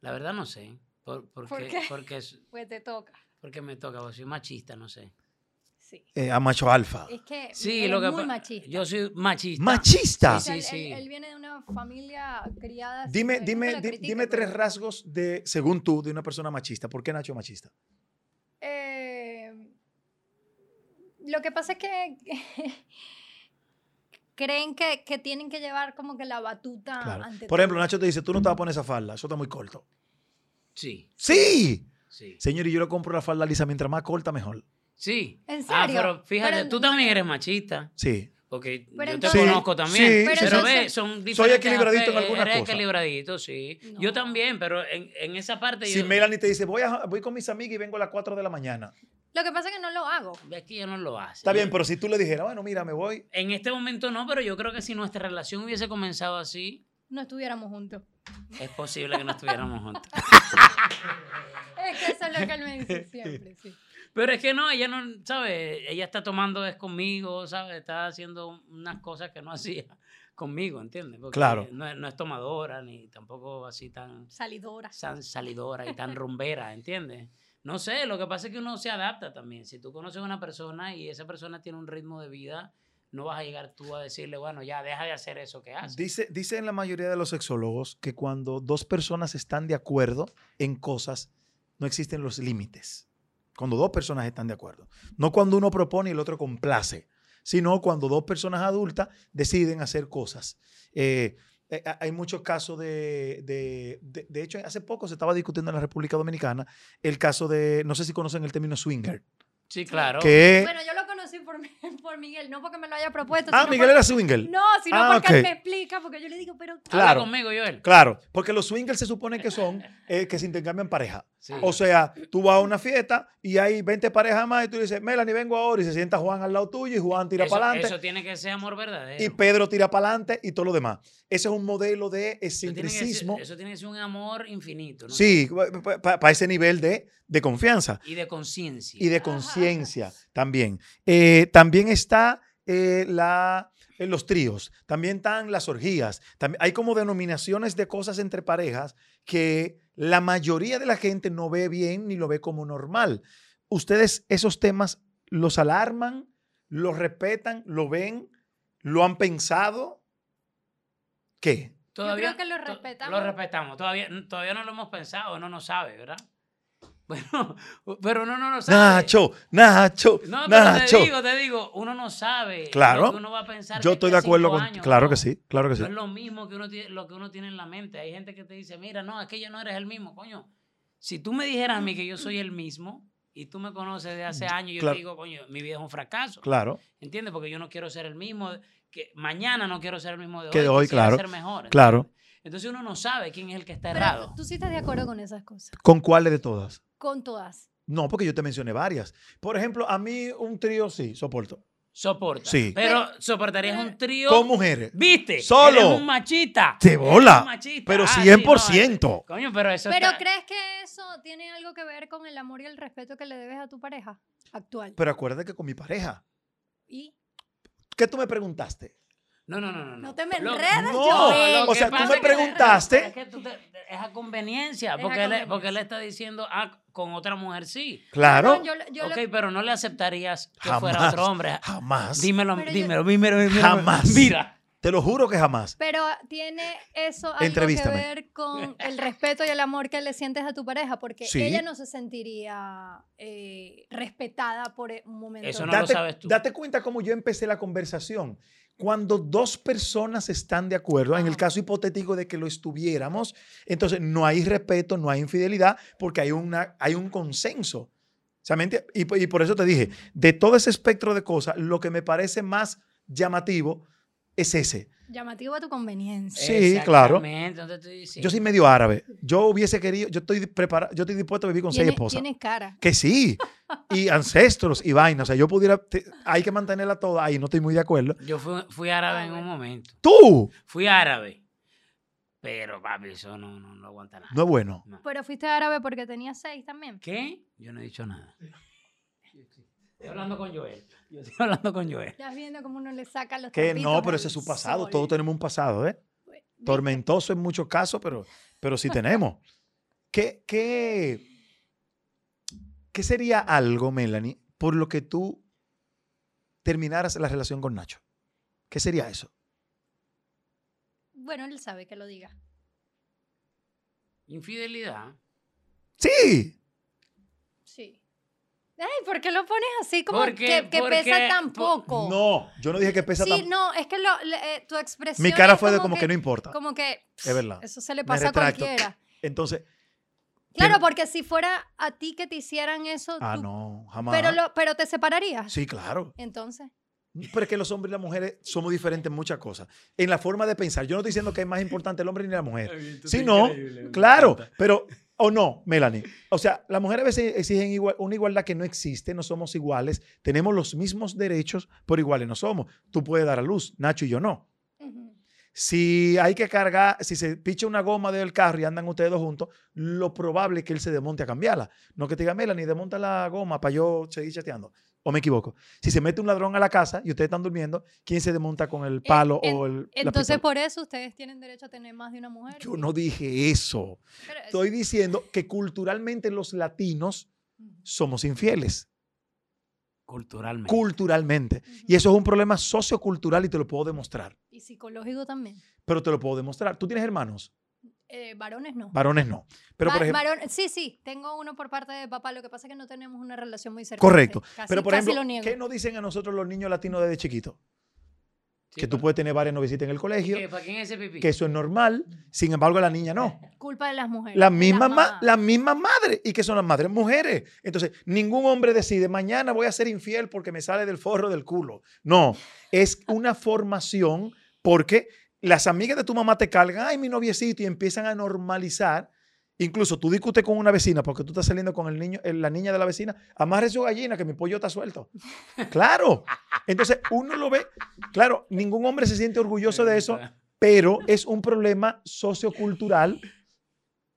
La verdad no sé. Por, porque, Porque, pues te toca. Porque me toca, porque soy machista, no sé. Sí. Eh, a macho alfa. Es que sí, lo que muy machista. Yo soy machista. ¿Machista? Sí, sí, Él, viene de una familia criada. Dime, dime, dime tres rasgos de, según tú, de una persona machista. ¿Por qué Nacho machista? Eh, lo que pasa es que creen que, que, tienen que llevar como que la batuta Por ejemplo, Nacho te dice, tú no te vas a poner esa falda, eso está muy corto. Sí. ¡Sí! Sí. Señor, y yo le compro la falda lisa, mientras más corta, mejor. Sí. ¿En ah, serio? Ah, pero fíjate, tú también eres machista. Sí. Porque yo te conozco también. Sí, pero, ve, son diferentes. Soy equilibradito en algunas eres cosas. equilibradito, sí. Yo también, pero en, en esa parte. Si Melanie te dice, voy, a, voy con mis amigas y vengo a las 4 de la mañana. Lo que pasa es que no lo hago. Es que yo no lo hace. Está bien, pero si tú le dijeras, bueno, mira, me voy. En este momento no, pero yo creo que si nuestra relación hubiese comenzado así. No estuviéramos juntos. Es posible que no estuviéramos juntos. es que eso es lo que él me dice siempre, sí. Pero es que no, ella no, ¿sabes? Ella está tomando es conmigo, ¿sabes? Está haciendo unas cosas que no hacía conmigo, ¿entiendes? Porque claro. No, no, es tomadora, ni tampoco así tan... Salidora. Tan salidora y tan rumbera, ¿entiendes? No sé, lo que pasa es que uno se adapta también. Si tú conoces a una persona y esa persona tiene un ritmo de vida, no vas a llegar tú a decirle, bueno, ya deja de hacer eso que haces. Dice, dice en la mayoría de los sexólogos que cuando dos personas están de acuerdo en cosas, no existen los límites. Cuando dos personas están de acuerdo. No cuando uno propone y el otro complace, sino cuando dos personas adultas deciden hacer cosas. Eh, eh, hay muchos casos de, de, de, hecho, hace poco se estaba discutiendo en la República Dominicana el caso de, no sé si conocen el término swinger. Sí, claro. bueno, yo lo conocí por, por, Miguel, no porque me lo haya propuesto. Ah, Miguel era swinger. No, sino ah, porque él me explica, porque yo le digo, pero... Claro. conmigo, Joel. Claro, porque los swingers se supone que son eh, que se intercambian pareja. O sea, tú vas a una fiesta y hay 20 parejas más y tú dices, Melanie, vengo ahora y se sienta Juan al lado tuyo y Juan tira para adelante. Eso tiene que ser amor verdadero. Y Pedro tira para adelante y todo lo demás. Ese es un modelo de excentricismo. Eso tiene que ser, un amor infinito. Sí, para ese nivel de, de confianza. Y de conciencia. Y de conciencia también. Eh, también está eh, la en los tríos, también están las orgías, también, hay como denominaciones de cosas entre parejas que la mayoría de la gente no ve bien ni lo ve como normal. ¿Ustedes esos temas los alarman, los respetan, lo ven, lo han pensado? ¿Qué? Todavía, Yo creo que lo respetamos. Lo respetamos, todavía, todavía no lo hemos pensado, no nos sabe, ¿verdad? Bueno, pero uno no lo sabe. Nacho, Nacho, no, Nacho. te digo, te digo, uno no sabe claro, lo que uno va a pensar. Yo estoy de acuerdo con. claro que sí, claro que sí. No es lo mismo que uno tiene, lo que uno tiene en la mente. Hay gente que te dice, mira, no, aquello no eres el mismo, coño. Si tú me dijeras a mí que yo soy el mismo y tú me conoces de hace años, yo te digo, coño, mi vida es un fracaso. Claro. ¿Entiendes? Porque yo no quiero ser el mismo, que mañana no quiero ser el mismo de que hoy. de hoy, claro. ser mejor. Claro. Entonces uno no sabe quién es el que está errado. Tú sí estás de acuerdo con esas cosas. ¿Con cuáles de todas? Con todas. No, porque yo te mencioné varias. Por ejemplo, a mí un trío sí, soporto. soporta. Sí. Pero soportarías un trío. Con mujeres. ¿Viste? Solo. Eres un machista. Eres bola. un machista. Pero Ah, sí, 100%. no, coño, pero eso Pero está- ¿crees que eso tiene algo que ver con el amor y el respeto que le debes a tu pareja actual? Pero acuérdate que con mi pareja. Y ¿Qué tú me preguntaste? No, no, no, no. No te me enredes, No, Joel. o sea, tú me preguntaste. Es que tú te- es a conveniencia. Es a Porque, él, porque él está diciendo, ah, con otra mujer sí. Claro. No, yo, yo ok, lo- pero no le aceptarías que Jamás. fuera otro hombre. Jamás. Dímelo, Pero yo- dímelo, dímelo, dímelo. Jamás. Mira. Te lo juro que jamás. pero tiene eso algo que ver con el respeto y el amor que le sientes a tu pareja, porque Sí. ella no se sentiría eh, respetada por un momento. Eso no lo sabes tú. date cuenta cómo yo empecé la conversación. Cuando dos personas están de acuerdo, en el caso hipotético de que lo estuviéramos, entonces no hay respeto, no hay infidelidad, porque hay, una, hay un consenso. O sea, ¿me enti- y, y por eso te dije, de todo ese espectro de cosas, lo que me parece más llamativo es ese. Llamativo a tu conveniencia. Sí, claro. Yo soy medio árabe. Yo hubiese querido, yo estoy preparado, yo estoy dispuesto a vivir con seis esposas. tiene cara. Que sí. Y ancestros y vainas. O sea, yo pudiera. te- hay que mantenerla toda. Ahí no estoy muy de acuerdo. Yo fui, fui árabe en un momento. tú. Fui árabe. Pero, papi, eso no, no, no aguanta nada. No es bueno. No. Pero fuiste árabe porque tenías seis también. ¿Qué? Yo no he dicho nada. Estoy hablando con Joel. Yo estoy hablando con Joel. Estás viendo cómo uno le saca los Que no, pero ese es su pasado. sol. Todos tenemos un pasado, ¿eh? Tormentoso en muchos casos, pero, pero sí tenemos. ¿Qué, qué, ¿Qué sería algo, Melanie, por lo que tú terminaras la relación con Nacho? ¿Qué sería eso? Bueno, él sabe que lo diga. Infidelidad. Sí. Ay, ¿por qué lo pones así como Porque- que, que porque- pesa tan poco? No, yo no dije que pesa Sí, tan. no, es que lo- le- eh, tu expresión. Mi cara fue de como que, no importa. Como que. Es verdad. Eso se le pasa a cualquiera. Entonces, Claro, Pero- porque si fuera a ti que te hicieran eso. ah, tú- no, jamás. pero, lo, pero te separarías. Sí, claro. Entonces. Pero es que los hombres y las mujeres somos diferentes en muchas cosas. En la forma de pensar. Yo no estoy diciendo que es más importante el hombre ni la mujer. Sí, no, claro, pero, o no, Melanie. O sea, las mujeres a veces exigen igual- una igualdad que no existe, no somos iguales, tenemos los mismos derechos, pero iguales no somos. Tú puedes dar a luz, Nacho y yo no. Si hay que cargar, si se picha una goma del carro y andan ustedes dos juntos, lo probable es que él se desmonte a cambiarla. No que te diga, Melanie, desmonta la goma para yo seguir chateando. ¿O me equivoco? Si se mete un ladrón a la casa y ustedes están durmiendo, ¿quién se desmonta con el palo en- o el, Entonces, pistola? por eso ustedes tienen derecho a tener más de una mujer. Yo no dije eso. Pero es- Estoy diciendo que culturalmente los latinos somos infieles. Culturalmente. Culturalmente. Y eso es un problema sociocultural y te lo puedo demostrar. Y psicológico también. Pero te lo puedo demostrar. ¿Tú tienes hermanos? Eh, varones no. Varones no. Pero por ejemplo, varón- sí, sí, tengo uno por parte de papá, lo que pasa es que no tenemos una relación muy cercana. correcto. Casi, Pero por casi ejemplo, lo niego. ¿qué nos dicen a nosotros los niños latinos desde chiquitos? Sí, que tú puedes tener varias novicitas en el colegio, ¿Qué? ¿Para quién es ese pipí? que eso es normal. Sin embargo, la niña no. Culpa de las mujeres. La misma, las ma- la misma madre. ¿Y que son las madres? Mujeres. Entonces, ningún hombre decide, mañana voy a ser infiel porque me sale del forro del culo. No, es una formación porque las amigas de tu mamá te cargan, ay, mi noviecito, y empiezan a normalizar. Incluso tú discutes con una vecina porque tú estás saliendo con el niño, eh, la niña de la vecina, amarre su gallina que mi pollo está suelto. Claro. Entonces, uno lo ve, claro, ningún hombre se siente orgulloso de eso, pero es un problema sociocultural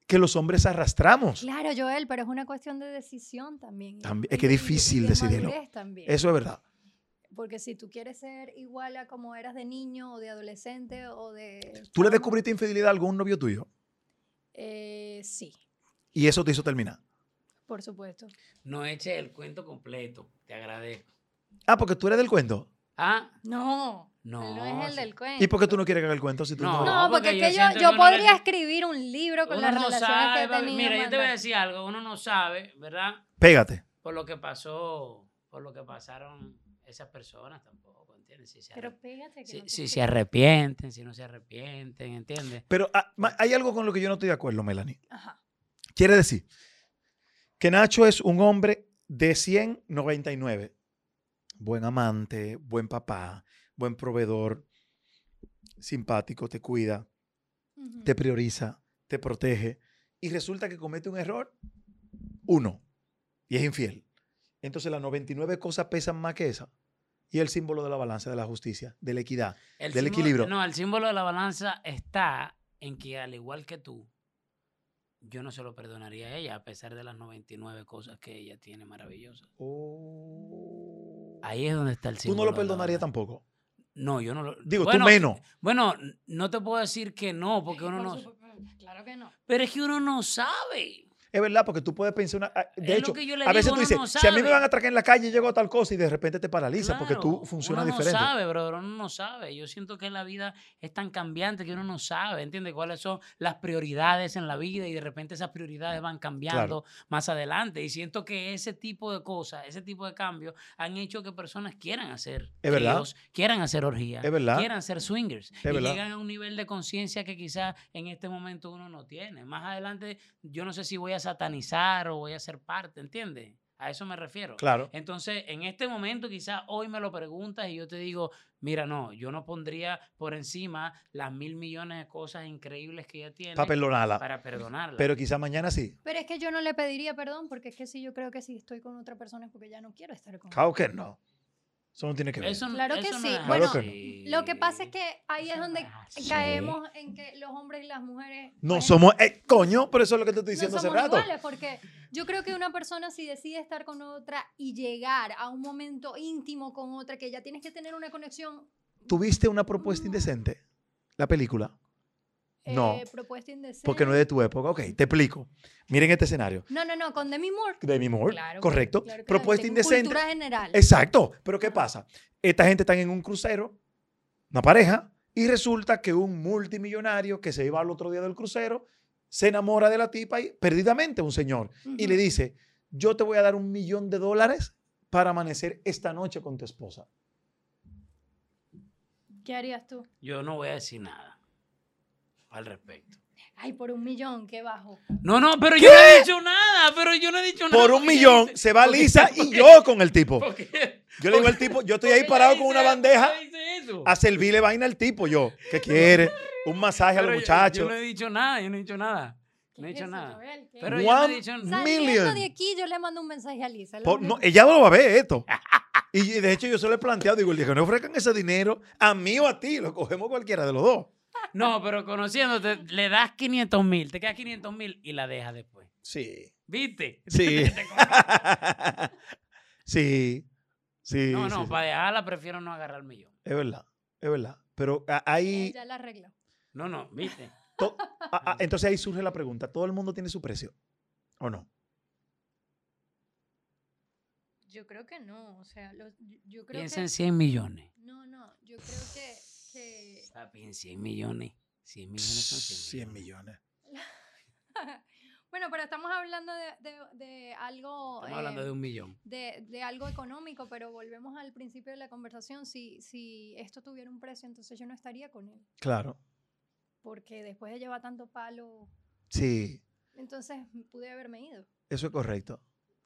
que los hombres arrastramos. Claro, Joel, pero es una cuestión de decisión también. es que es difícil decidirlo. también. Eso es verdad. Porque si tú quieres ser igual a como eras de niño o de adolescente o de... ¿Tú le descubriste infidelidad a algún novio tuyo? Eh, sí, Y eso te hizo terminar. por supuesto. No eche el cuento completo. Te agradezco. Ah, porque tú eres del cuento. Ah, No, No, no es el del cuento. ¿Y por qué tú no quieres que haga el cuento si tú no? No, No, porque, porque es que yo, yo podría escribir un libro con las no relaciones sabe. que he tenido. Mira, yo te voy a decir algo. Uno no sabe, ¿verdad? Pégate. Por lo que pasó, por lo que pasaron esas personas tampoco, ¿entiendes? Si se, Pero que si- no se arrepienten, si no se arrepienten, ¿entiendes? Pero ah, hay algo con lo que yo no estoy de acuerdo, Melanie. Ajá. Quiere decir que Nacho es un hombre de 199. Buen amante, buen papá, buen proveedor, simpático, te cuida, te prioriza, te protege. Y resulta que comete un error, uno, y es infiel. Entonces las 99 cosas pesan más que esa. Y el símbolo de la balanza, de la justicia, de la equidad, El del símbolo- equilibrio. No, el símbolo de la balanza está en que al igual que tú, yo no se lo perdonaría a ella a pesar de las 99 cosas que ella tiene maravillosas. Oh. Ahí es donde está el Tú símbolo. no lo perdonarías tampoco. No, yo no lo. Digo, bueno, tú menos. Bueno, no te puedo decir que no, porque uno Por no. Claro que no. Pero es que uno no sabe. Es verdad, porque tú puedes pensar una. ah, De Es hecho, a veces digo, tú dices, no si a mí me van a atracar en la calle, llego a tal cosa y de repente te paraliza porque tú Claro, funcionas uno diferente. no sabe, brother, uno no sabe. Yo siento que la vida es tan cambiante que uno no sabe, ¿entiendes? Cuáles son las prioridades en la vida y de repente esas prioridades van cambiando más adelante. Y siento que ese tipo de cosas, ese tipo de cambios han hecho que personas quieran hacer Es verdad. quieran hacer orgías, Es verdad. quieran ser swingers. Es y verdad. llegan a un nivel de conciencia que quizás en este momento uno no tiene. Más adelante, yo no sé si voy a satanizar o voy a ser parte, ¿entiendes? A eso me refiero. Claro. Entonces, en este momento, quizás hoy me lo preguntas y yo te digo, mira, no, yo no pondría por encima las mil millones de cosas increíbles que ella tiene Para perdonarla. para perdonarla. Pero quizá mañana sí. Pero es que yo no le pediría perdón porque es que si yo creo que si estoy con otra persona es porque ya no quiero estar con Claro que no. Eso no tiene que ver. Eso no- Claro que eso no sí. es Bueno, así. Lo que pasa es que ahí es no donde así. caemos en que los hombres y las mujeres No pues, somos. eh, coño, pero eso es lo que te estoy no diciendo hace somos rato. iguales porque yo creo que una persona si decide estar con otra y llegar a un momento íntimo con otra que ya tienes que tener una conexión ¿Tuviste una propuesta indecente? La película. No, eh, propuesta indecente. Porque no es de tu época. Ok, te explico. Miren este escenario. No, no, no, con Demi Moore. Demi Moore, Claro, correcto. claro propuesta indecente. Cultura general. Exacto. Pero ¿qué pasa? Esta gente está en un crucero, una pareja, y resulta que un multimillonario que se iba al otro día del crucero se enamora de la tipa y perdidamente un señor y le dice, yo te voy a dar un millón de dólares para amanecer esta noche con tu esposa. ¿Qué harías tú? Yo no voy a decir nada al respecto. Ay, por un millón, qué bajo. No, no, pero yo no he dicho nada, pero yo no he dicho nada. Por un millón dice- se va Lisa y yo con el tipo. porque- Yo le digo al tipo, yo estoy ahí parado con una bandeja eso. a servirle vaina al tipo yo. ¿Qué quiere? Un masaje a Pero los yo- muchachos. Yo no he dicho nada, yo no he dicho nada. ¿Qué No he dicho eso, nada. Joel? ¿Qué? Pero yo no he One dicho nada. Million. de aquí, yo le mando un mensaje a Lisa. Por- no, ella no va a ver esto. Y de hecho yo se lo he planteado, digo, el día que no ofrezcan ese dinero, a mí o a ti, lo cogemos cualquiera de los dos. No, pero conociéndote, le das 500 mil, te quedas 500 mil y la dejas después. Sí. ¿Viste? Sí. Sí. Sí. no, no, sí. para dejarla prefiero no agarrar el millón. Es verdad, es verdad. Pero ah, ahí, Ella la arregla. No, no, ¿viste? to- ah, ah, entonces ahí surge la pregunta, ¿todo el mundo tiene su precio? ¿O no? Yo creo que no. O sea, yo creo Piensa que. en 100 millones. No, no. Yo creo que. Papi, en 100 millones. 100 millones son 100 100 millones. millones. bueno, pero estamos hablando de, de- de algo. Estamos hablando eh, de un millón. de, de algo económico, pero volvemos al principio de la conversación. Si, si esto tuviera un precio, entonces yo no estaría con él. Claro. Porque después de llevar tanto palo, Sí, entonces pude haberme ido. eso es correcto.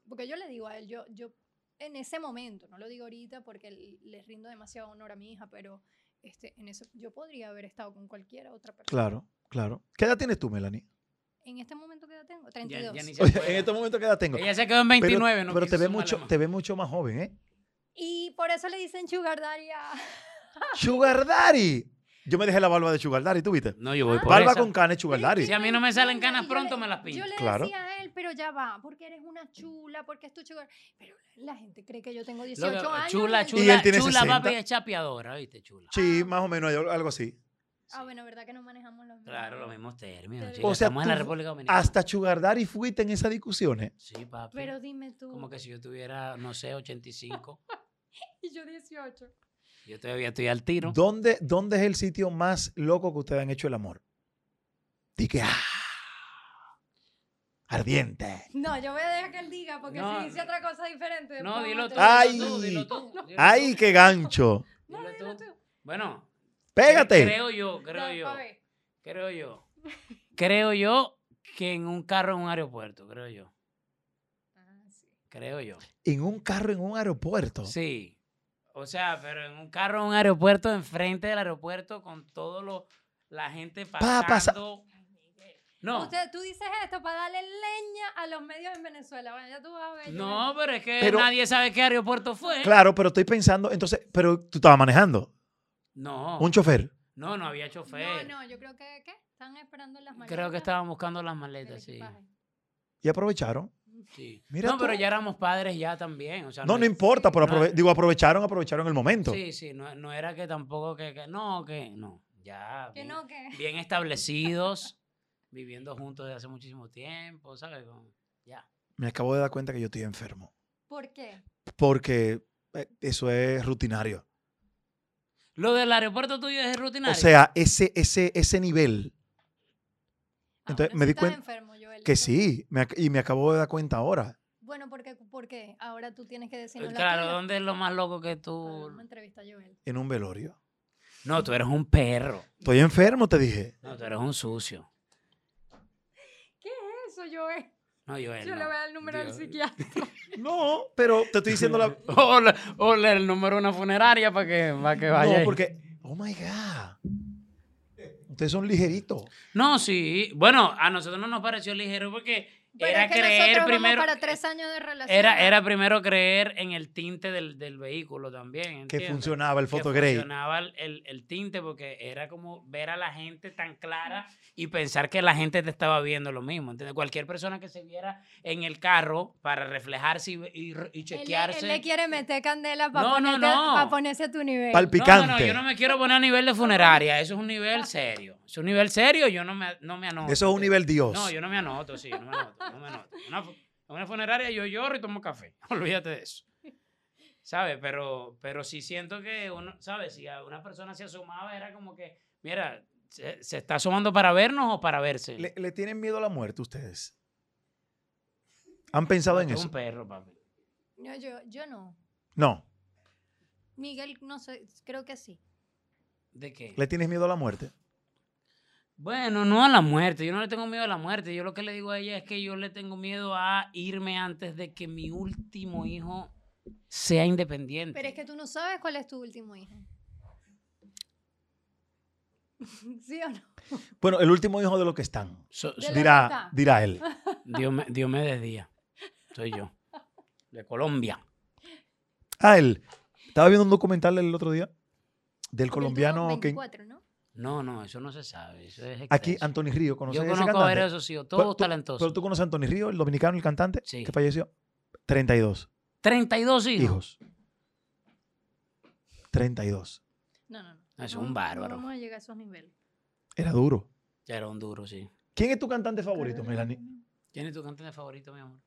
Porque yo le digo a él, yo, yo en ese momento, no lo digo ahorita porque le rindo demasiado honor a mi hija, pero este, en ese, yo podría haber estado con cualquier otra persona. Claro, claro. ¿Qué edad tienes tú, Melanie? En este momento que edad tengo, Ya, 32. ya Oye, acuerda. en este momento, ¿qué edad tengo? Ella se quedó en Pero- 29, pero, no te, quiso ve mucho, te ve mucho más joven, ¿eh? Y por eso le dicen sugar daddy a... Sugar Daddy. Yo me dejé la barba de Daddy, ¿tú viste? No, yo voy por Barba esa. con que Daddy. Si a mí no me salen canas pronto, le- me las pinto. Yo le Claro. decía a él, pero ya va, porque eres una chula, porque es tu sugar... Pero la gente cree que yo tengo Lo 18 que- años. chula, y- Y chula, él tiene chula, 60. papi, es chapeadora, ¿viste? Chula. Sí, más o menos, algo así. Ah, bueno, ¿verdad que no manejamos los mismos? Claro, los mismos términos. O sea, estamos en la República Dominicana. Hasta Sugar Daddy fuiste en esas discusiones. Sí, papi. Pero dime tú. Como que si yo tuviera, no sé, 85, Y yo 18. Yo todavía estoy al tiro. ¿Dónde, ¿Dónde es el sitio más loco que ustedes han hecho el amor? Di que, ¡ah! Ardiente. No, yo voy a dejar que él diga, porque No, si dice otra cosa diferente. No, después dilo vamos tú, a Ay. dilo tú, dilo tú. dilo ¡Ay, qué gancho! No, dilo dilo tú. tú. Bueno, ¡Pégate! creo yo, creo No, yo, pa' ver. creo yo. Creo yo que en un carro en un aeropuerto, creo yo. Ah, sí. Creo yo. En un carro en un aeropuerto. Sí. O sea, pero en un carro en un aeropuerto, enfrente del aeropuerto, con todo lo, la gente Pa- pasa- pasando. No. Usted, tú dices esto para darle leña a los medios en Venezuela. Bueno, ya tú vas a ver. No, pero es que Pero- nadie sabe qué aeropuerto fue. Claro, pero estoy pensando, entonces, pero tú estabas manejando. No. Un chofer. No, no había No, chofer. no, yo creo que, ¿qué? Están esperando las maletas. Creo que estaban buscando las maletas, sí. Y aprovecharon. Sí. Mira no, tú. pero ya éramos padres ya también. O sea, No, no importa, pero No. aprove- digo, aprovecharon, aprovecharon el momento. Sí, sí, no, no era que tampoco que, que- no, que no, ya Que bien, no, que. bien establecidos, viviendo juntos desde hace muchísimo tiempo, ¿sabes? Como, ya. Me acabo de dar cuenta que yo estoy enfermo. ¿Por qué? Porque eh, eso es rutinario. Lo del aeropuerto tuyo es rutinario. O sea, ese, ese, ese nivel Entonces, Ahora me di estás cuen- enfermo, que sí, me y me acabo de dar cuenta ahora. Bueno, ¿por qué? ¿por qué? Ahora tú tienes que decirnos la claro, tuya. ¿dónde es lo más loco que tú? una entrevista a Joel. En un velorio. No, tú eres un perro. Estoy enfermo, te dije. No, tú eres un sucio. ¿Qué es eso, Joel? No, yo Yo le voy a dar el número del Dios. psiquiatra. No, pero te estoy diciendo la. O le el número de una funeraria para que, para que vaya. No, porque. Oh my God. Ustedes son ligeritos. No, sí. Bueno, a nosotros no nos pareció ligero porque Pero era es que creer primero. para tres años de relación. Era, era primero creer en el tinte del, del vehículo también. Que ¿entiendes? funcionaba el Que photograde. funcionaba el, el- el tinte porque era como ver a la gente tan clara y pensar que la gente te estaba viendo lo mismo. ¿entiendes? Cualquier persona que se viera en el carro para reflejarse y, y- y Él chequearse. Él, le quiere meter candela para No, no, ponerte, no. pa' ponerse a tu nivel. Pal- No, no, no, yo no me quiero poner a nivel de funeraria. Eso es un nivel serio. Es un nivel serio, yo no me, no me anoto. Eso es un nivel Dios. No, yo no me anoto, sí, yo no me anoto. No me anoto. Una, una funeraria yo lloro y tomo café. Olvídate de eso. ¿Sabes? Pero, pero sí siento que uno, ¿sabes? Si a una persona se asomaba, era como que, mira, ¿se, se está asomando para vernos o para verse? ¿Le, le tienen miedo a la muerte ustedes? ¿Han pensado en Es eso? un perro, papi. No, yo, yo no. No. Miguel, no sé, creo que sí. ¿De qué? ¿Le tienes miedo a la muerte? Bueno, no a la muerte. Yo no le tengo miedo a la muerte. Yo lo que le digo a ella es que yo le tengo miedo a irme antes de que mi último hijo sea independiente. Pero es que tú no sabes cuál es tu último hijo. ¿Sí o no? Bueno, el último hijo de los que están. So- so- Dirá, dirá él. Dios me, Dios me desdía. Soy yo. De Colombia. Ah, él. Estaba viendo un documental el otro día del colombiano que 24, ¿no? No, no, eso no se sabe. Eso es aquí. Anthony Río, ¿conoces Yo ese conozco a varios esos hijos, Pero todos talentosos. Pero tú conoces a Anthony Río, el dominicano, el cantante Sí. que falleció. 32 32 hijos. hijos. 32. No, no, no. Eso es un bárbaro. No vamos a llegar a esos niveles. Era duro. Ya era un duro, sí. ¿Quién es tu cantante favorito, Melanie? ¿Quién es tu cantante favorito, mi amor?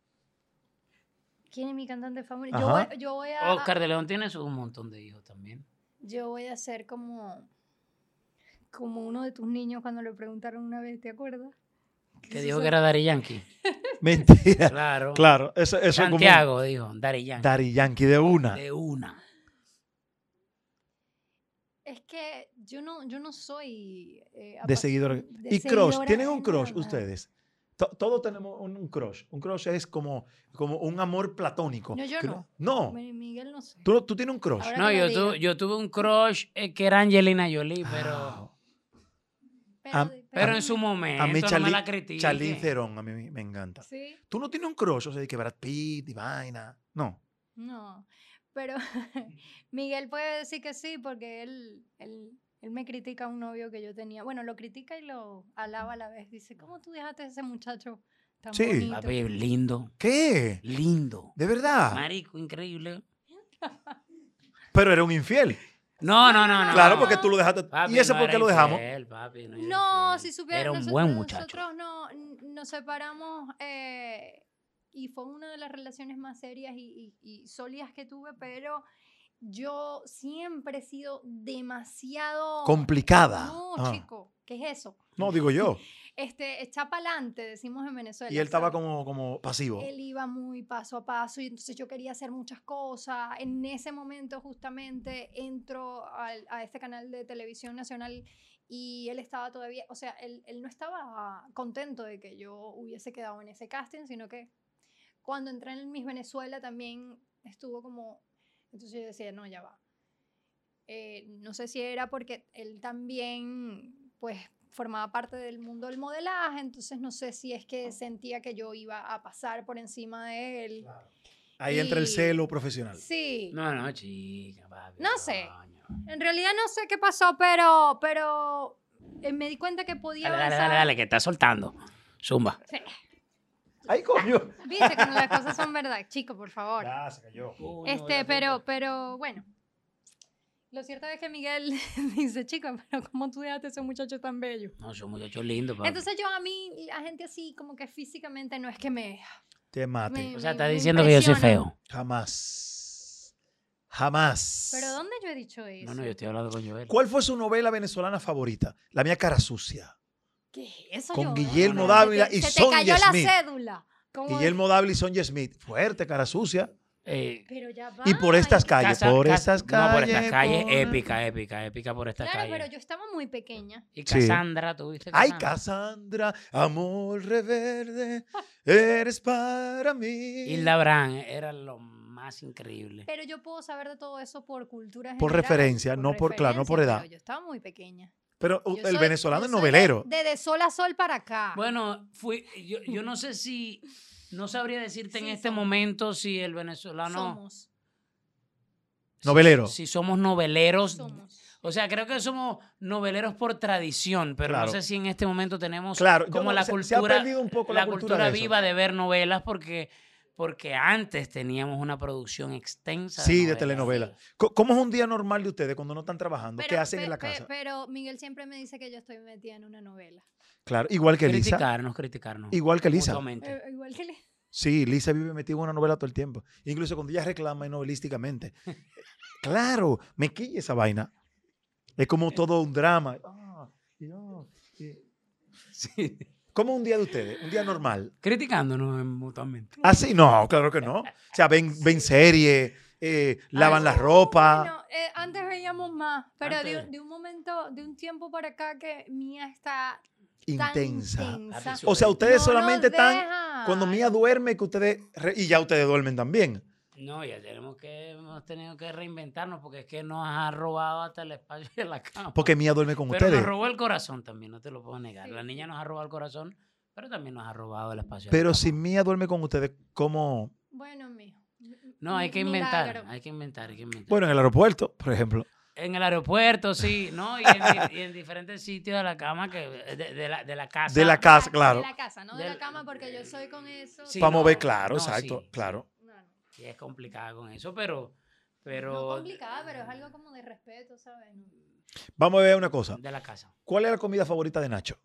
¿Quién es mi cantante favorito? Yo voy, yo voy a. Oscar de León tiene un montón de hijos también. Yo voy a ser como. Como uno de tus niños cuando le preguntaron una vez, ¿te acuerdas? Que dijo que era Dari Yankee. Mentira. Claro. Claro, eso, eso es como Santiago dijo, Dari Yankee. Daddy Yankee de una. De una. Es que yo no, yo no soy. eh, de de Y crush, ¿tienen un crush nada. ustedes? To- todos tenemos un, un crush. Un crush es como, como un amor platónico. No, yo que no. No, Mi- Miguel no sé. tú, tú tienes un crush. Ahora No, yo, tu- diga. yo tuve un crush eh, que era Angelina Jolie, pero, Pero, a- de- pero a- en su momento a mí no me Charlie- la critiquen. Charlize Theron, a mí me- encanta. Sí, Tú no tienes un crush, o sea, de que Brad Pitt y vaina. No. no. Pero Miguel puede decir que sí porque él, él, él me critica a un novio que yo tenía. Bueno, lo critica y lo alaba a la vez. Dice, ¿cómo tú dejaste a ese muchacho tan Sí. bonito? Lindo, ¿Qué? lindo. ¿De verdad? Marico, increíble. Pero era un infiel. No, no, no, no. Claro, porque tú lo dejaste. Papi, ¿Y ese no por qué lo dejamos? infiel, papi, no, si supieras. Era un nosotros- buen muchacho. Nosotros no, nos separamos eh, y fue una de las relaciones más serias y, y- y sólidas que tuve, pero yo siempre he sido demasiado... Complicada. No, Ah. chico, ¿qué es eso? No, digo yo. Este, echa para adelante, decimos en Venezuela. Y él estaba como, como pasivo. Él iba muy paso a paso y entonces yo quería hacer muchas cosas. En ese momento justamente entro al- a este canal de televisión nacional y él estaba todavía, o sea, él, él no estaba contento de que yo hubiese quedado en ese casting, sino que cuando entré en Miss Venezuela también estuvo como, entonces yo decía, no, ya va. Eh, no sé si era porque él también, pues, formaba parte del mundo del modelaje, entonces no sé si es que sentía que yo iba a pasar por encima de él. Ahí entra el celo profesional. Sí. No, no, chica, papi, No sé. coño. En realidad no sé qué pasó, pero, pero eh, me di cuenta que podía Dale, dale, avanzar. dale, dale, que está soltando. Zumba. Sí. ¡Ay, coño! Viste cuando las cosas son verdad, chico, por favor. Ya, se cayó. Este, pero, pero bueno. Lo cierto es que Miguel dice, chico, pero ¿cómo tú dejaste a ese muchacho tan bello? No, son muchachos lindos, papi. Entonces yo a mí, la gente así como que físicamente no es que me... Te mate. me- o sea, me- está me diciendo que yo soy feo. Jamás. Jamás. ¿Pero dónde yo he dicho eso? No, no, yo estoy hablando con Joel. ¿Cuál fue su novela venezolana favorita? La mía, Cara Sucia. ¿Qué es eso, Con yo? Guillermo Dávila y Se te Sonia cayó Smith. la cédula. ¿Cómo Guillermo Dávila y Sonja Smith. Fuerte, Cara Sucia. Eh, Pero ya va. Y por estas calles, casa- por casa- estas calles. No, por estas calles, por- épica, épica, épica por estas Claro, calles. pero yo estaba muy pequeña. Y Sí. Cassandra, ¿tuviste Ay, Cassandra? Amor reverde, eres para mí. Hilda Brand era lo más increíble. Pero yo puedo saber de todo eso por cultura Por general, referencia, no por- claro, no por edad. pero Yo estaba muy pequeña. Pero uh, Yo el soy- venezolano es novelero. De, de, de sol a sol para acá. Bueno, fui, yo, yo no sé si, no sabría decirte en este somos. momento si el venezolano... somos. si- Novelero. Si, somos noveleros. Somos. O sea, creo que somos noveleros por tradición, pero Claro. no sé si en este momento tenemos Claro, como no- la se- se ha cultura, perdido un poco la cultura de eso. viva de ver novelas porque, porque antes teníamos una producción extensa. Sí, de novelas. telenovela. ¿Cómo es un día normal de ustedes cuando no están trabajando? ¿Qué hacen en la pe- casa? pero Miguel siempre me dice que yo estoy metida en una novela. Claro, igual que Lisa. Criticarnos, criticarnos. Igual que Lisa. Eh, igual que le- Sí, Lisa vive metida en una novela todo el tiempo. Incluso cuando ella reclama novelísticamente. claro, me quilla esa vaina. Es como todo un drama. Ah, y- Sí. ¿Cómo un día de ustedes? Un día normal. Criticándonos mutuamente. ¿Ah, sí? No, claro que no. O sea, ven, ven serie, eh, lavan la ropa. Bueno, eh, antes veíamos más, pero de, de un momento, de un tiempo para acá que Mía está tan intensa. intensa. O sea, ustedes No solamente están cuando Mía duerme que ustedes y ya ustedes duermen también. No, ya tenemos que, hemos tenido que reinventarnos porque es que nos ha robado hasta el espacio de la cama. Porque Mía duerme con pero ustedes. nos robó el corazón también, no te lo puedo negar. Sí. La niña nos ha robado el corazón, pero también nos ha robado el espacio. de la Pero cama. si Mía duerme con ustedes, ¿cómo? Bueno, mijo. No, hay que inventar, milagro. hay que inventar, hay que inventar. Bueno, en el aeropuerto, por ejemplo. En el aeropuerto, sí, ¿no? Y en, di- y en diferentes sitios de la cama, que de, de la, de la casa. De la casa, De claro. la casa, no de la cama, porque yo soy con eso. Sí, Para no, mover, claro, no, exacto, sí, claro. No, no. Sí, es complicada con eso, pero... pero No complicada, pero es algo como de respeto, ¿sabes? No. Vamos a ver una cosa. De la casa. ¿Cuál es la comida favorita de Nacho?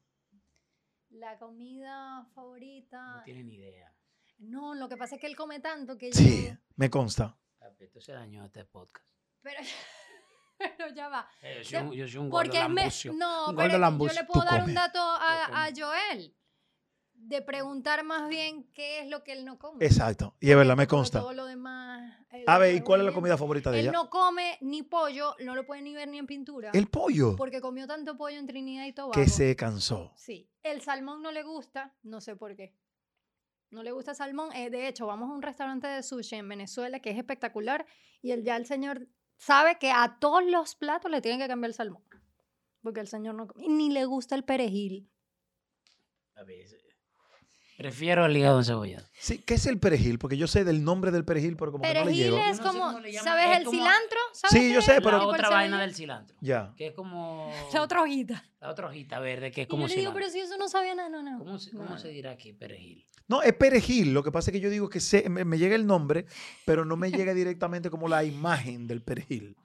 La comida No favorita. tiene ni idea. No, lo que pasa es que él come tanto que Sí, yo. me consta. Esto se dañó este podcast. Pero, pero ya va. Eh, yo, soy un, yo soy un Porque gordo es me-. No, Un pero yo le puedo dar un dato a Joel. De preguntar más bien qué es lo que él no come. Exacto. Y es verdad, me consta. Todo lo demás. él A ver, ¿y cuál es la comida favorita de bien. ella? Él no come ni pollo, no lo puede ni ver ni en pintura. El pollo. Porque comió tanto pollo en Trinidad y Tobago. Que se cansó. Sí. El salmón no le gusta, no sé por qué. No le gusta salmón. Eh, de hecho, vamos a un restaurante de sushi en Venezuela que es espectacular y el, ya el señor sabe que a todos los platos le tienen que cambiar el salmón. Porque el señor no come. y Ni le gusta el perejil. Papi, ese- Prefiero el hígado encebollado. Sí, ¿qué es el perejil? Porque yo sé del nombre del perejil, pero como que no le Perejil llego. es Yo no sé como, cómo le llaman, ¿sabes es el como- cilantro? ¿Sabes Sí, yo sé, la pero- el otra vaina del cilantro. Ya. Que es como... La otra hojita. La otra hojita verde, que es Y como yo le digo, cilantro. pero si eso no sabía nada, no, no. ¿Cómo, se, cómo No, se no. dirá aquí perejil? No, es perejil. Lo que pasa es que yo digo que sé- me, me llega el nombre, pero no me llega directamente como la imagen del perejil.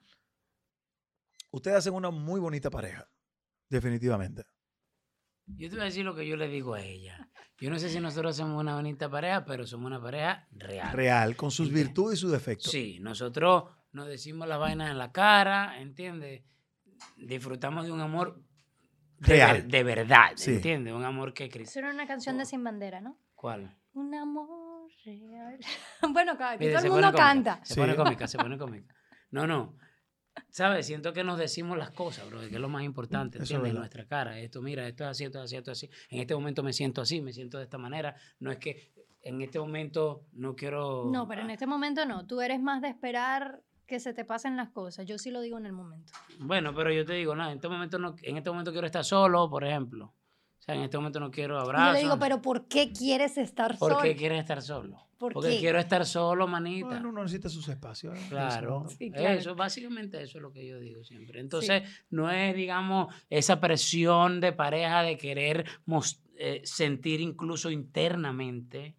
Ustedes hacen una muy bonita pareja. Definitivamente. Yo te voy a decir lo que yo le digo a ella. Yo no sé si nosotros somos una bonita pareja, pero somos una pareja real. Real, con sus virtudes y sus defectos. Sí, nosotros nos decimos las vainas en la cara, ¿entiendes? Disfrutamos de un amor de, Real. ver- de verdad, Sí. ¿entiendes? Un amor que Cristo. Eso era una canción de Sin Bandera, ¿no? ¿Cuál? Un amor real. bueno, Mire, todo el mundo cómica, canta. Se Sí. pone cómica, se pone cómica. No, no. ¿Sabes? Siento que nos decimos las cosas, bro, que es lo más importante, ¿entiendes? En nuestra cara. Esto, mira, esto es así, esto es así, esto es así. En este momento me siento así, me siento de esta manera. No es que en este momento no quiero... No, pero en este momento no. Tú eres más de esperar que se te pasen las cosas. Yo sí lo digo en el momento. Bueno, pero yo te digo, no, en este momento no, en este momento quiero estar solo, por ejemplo. O sea, en este momento no quiero abrazos. Yo le digo, pero ¿por qué quieres estar solo? ¿Por qué quieres estar solo? Porque quiero estar solo, manita. Bueno, uno necesita sus espacios. ¿eh? Claro. Eso, básicamente eso es lo que yo digo siempre. Entonces, no es, digamos, esa presión de pareja de querer eh, sentir incluso internamente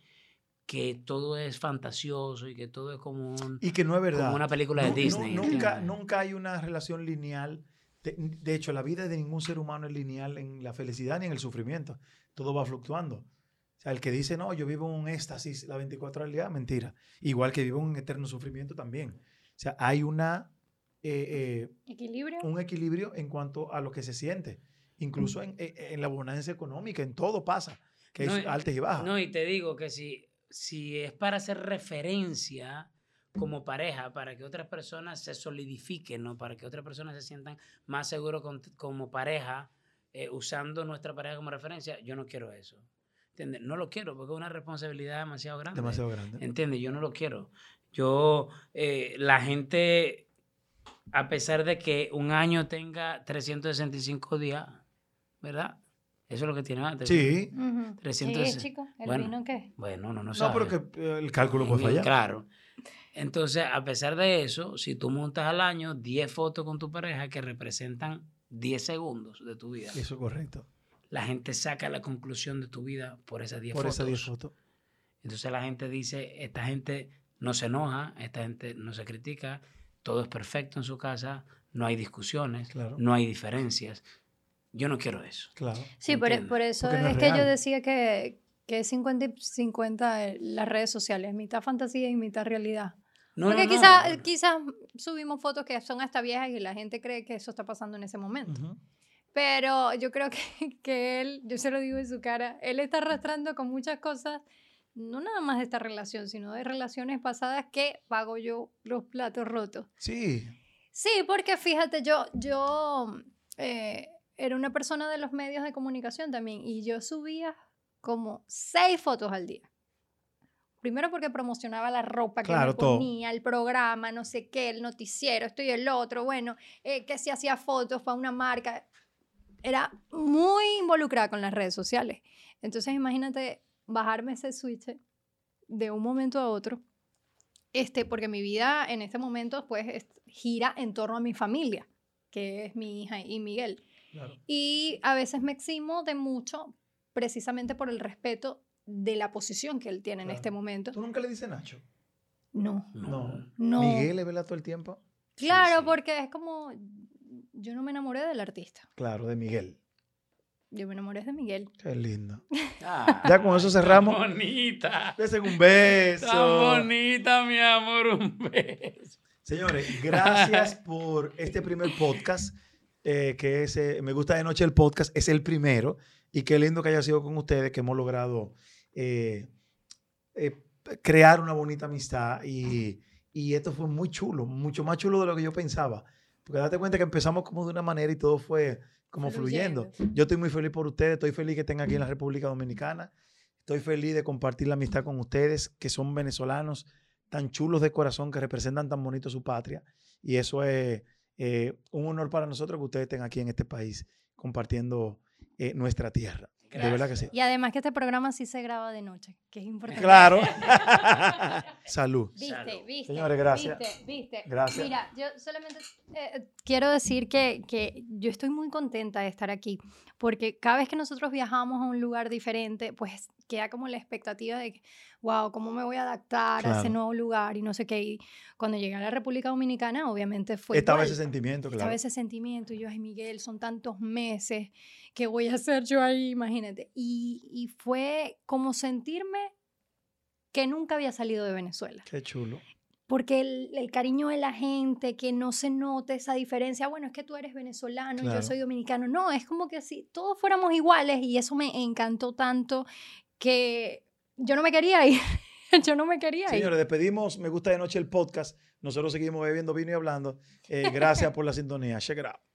que todo es fantasioso y que todo es como, un, y que no es verdad. como una película de Disney. nunca, nunca hay una relación lineal. De, hecho, la vida de ningún ser humano es lineal en la felicidad ni en el sufrimiento. Todo va fluctuando. O sea, el que dice, no, yo vivo en un éxtasis la 24 horas al día, mentira. Igual que vivo en un eterno sufrimiento también. O sea, hay una... Eh, eh, ¿Equilibrio? Un equilibrio en cuanto a lo que se siente. Incluso en, eh, en, la bonanza económica, en todo pasa. Que es alta y baja. No, y te digo que si si es para hacer referencia como pareja, para que otras personas se solidifiquen, ¿no? para que otras personas se sientan más seguros como pareja, eh, usando nuestra pareja como referencia, yo no quiero eso. ¿Entiendes? No lo quiero porque es una responsabilidad demasiado grande. Demasiado grande. ¿Entiendes? Yo no lo quiero. Yo, eh, la gente, a pesar de que un año tenga 365 días, ¿verdad? Eso es lo que tiene antes. Sí. 300. Sí, chico. ¿El bueno, vino qué? Bueno, no, no No, pero que eh, el cálculo puede fallar. Claro. Entonces, a pesar de eso, si tú montas al año 10 fotos con tu pareja que representan 10 segundos de tu vida. Eso es correcto. La gente saca la conclusión de tu vida por esas 10 fotos. Por esas 10 fotos. Entonces la gente dice, esta gente no se enoja, esta gente no se critica, todo es perfecto en su casa, no hay discusiones, no hay diferencias. Yo no quiero eso. Claro. Sí, por, e, por, eso es, que yo decía que, que es 50 y 50 las redes sociales, mitad fantasía y mitad realidad. Porque quizás quizá subimos fotos que son hasta viejas y la gente cree que eso está pasando en ese momento. Pero yo creo que, que, él, yo se lo digo en su cara, él está arrastrando con muchas cosas, no nada más de esta relación, sino de relaciones pasadas que pago yo los platos rotos. Sí. Sí, porque fíjate, yo, yo eh, era una persona de los medios de comunicación también y yo subía como seis fotos al día. Primero porque promocionaba la ropa que me ponía, el programa, no sé qué, el noticiero, esto y el otro. Bueno, eh, que si hacía fotos para una marca. Era muy involucrada con las redes sociales. Entonces, imagínate bajarme ese switch de un momento a otro. Este, porque mi vida en este momento, pues, gira en torno a mi familia, que es mi hija y Miguel. Y a veces me eximo de mucho precisamente por el respeto de la posición que él tiene en este momento. ¿Tú nunca le dices Nacho? No. No. no. ¿Miguel le vela todo el tiempo? Claro, porque es como, yo no me enamoré del artista. Claro, de Miguel. Yo me enamoré de Miguel. Qué lindo. Ah, ya con eso cerramos. bonita. Desen un beso. Tan bonita, mi amor, un beso. Señores, gracias por este primer podcast. Eh, que es eh, Me Gusta de Noche el podcast, es el primero. Y qué lindo que haya sido con ustedes, que hemos logrado eh, crear una bonita amistad. Y, y, esto fue muy chulo, mucho más chulo de lo que yo pensaba. Porque date cuenta que empezamos como de una manera y todo fue como fluyendo. Yo estoy muy feliz por ustedes, estoy feliz que estén aquí en la República Dominicana. Estoy feliz de compartir la amistad con ustedes, que son venezolanos tan chulos de corazón, que representan tan bonito su patria. Y eso es eh, un honor para nosotros que ustedes estén aquí en este país compartiendo eh, nuestra tierra. De verdad que sí. Y además que este programa sí se graba de noche, que es importante. Claro. Salud. Viste, viste. Señores, gracias. Viste, viste. Gracias. Mira, yo solamente eh, quiero decir que, que, yo estoy muy contenta de estar aquí, porque cada vez que nosotros viajamos a un lugar diferente, pues queda como la expectativa de que, wow, ¿cómo me voy a adaptar a ese nuevo lugar? Y no sé qué. Y cuando llegué a la República Dominicana, obviamente fue. Estaba ese sentimiento, claro. Estaba ese sentimiento. Y yo, ay, Miguel, son tantos meses, ¿qué voy a hacer yo ahí? Imagínate. Y, y fue como sentirme que nunca había salido de Venezuela. Qué chulo porque el, el, cariño de la gente, que no se note esa diferencia, bueno, es que tú eres venezolano y yo soy dominicano, no, es como que si todos fuéramos iguales y eso me encantó tanto que yo no me quería ir. yo no me quería ir. Señores, despedimos Me Gusta de Noche el podcast. Nosotros seguimos bebiendo vino y hablando. Eh, gracias por la sintonía. Check it out.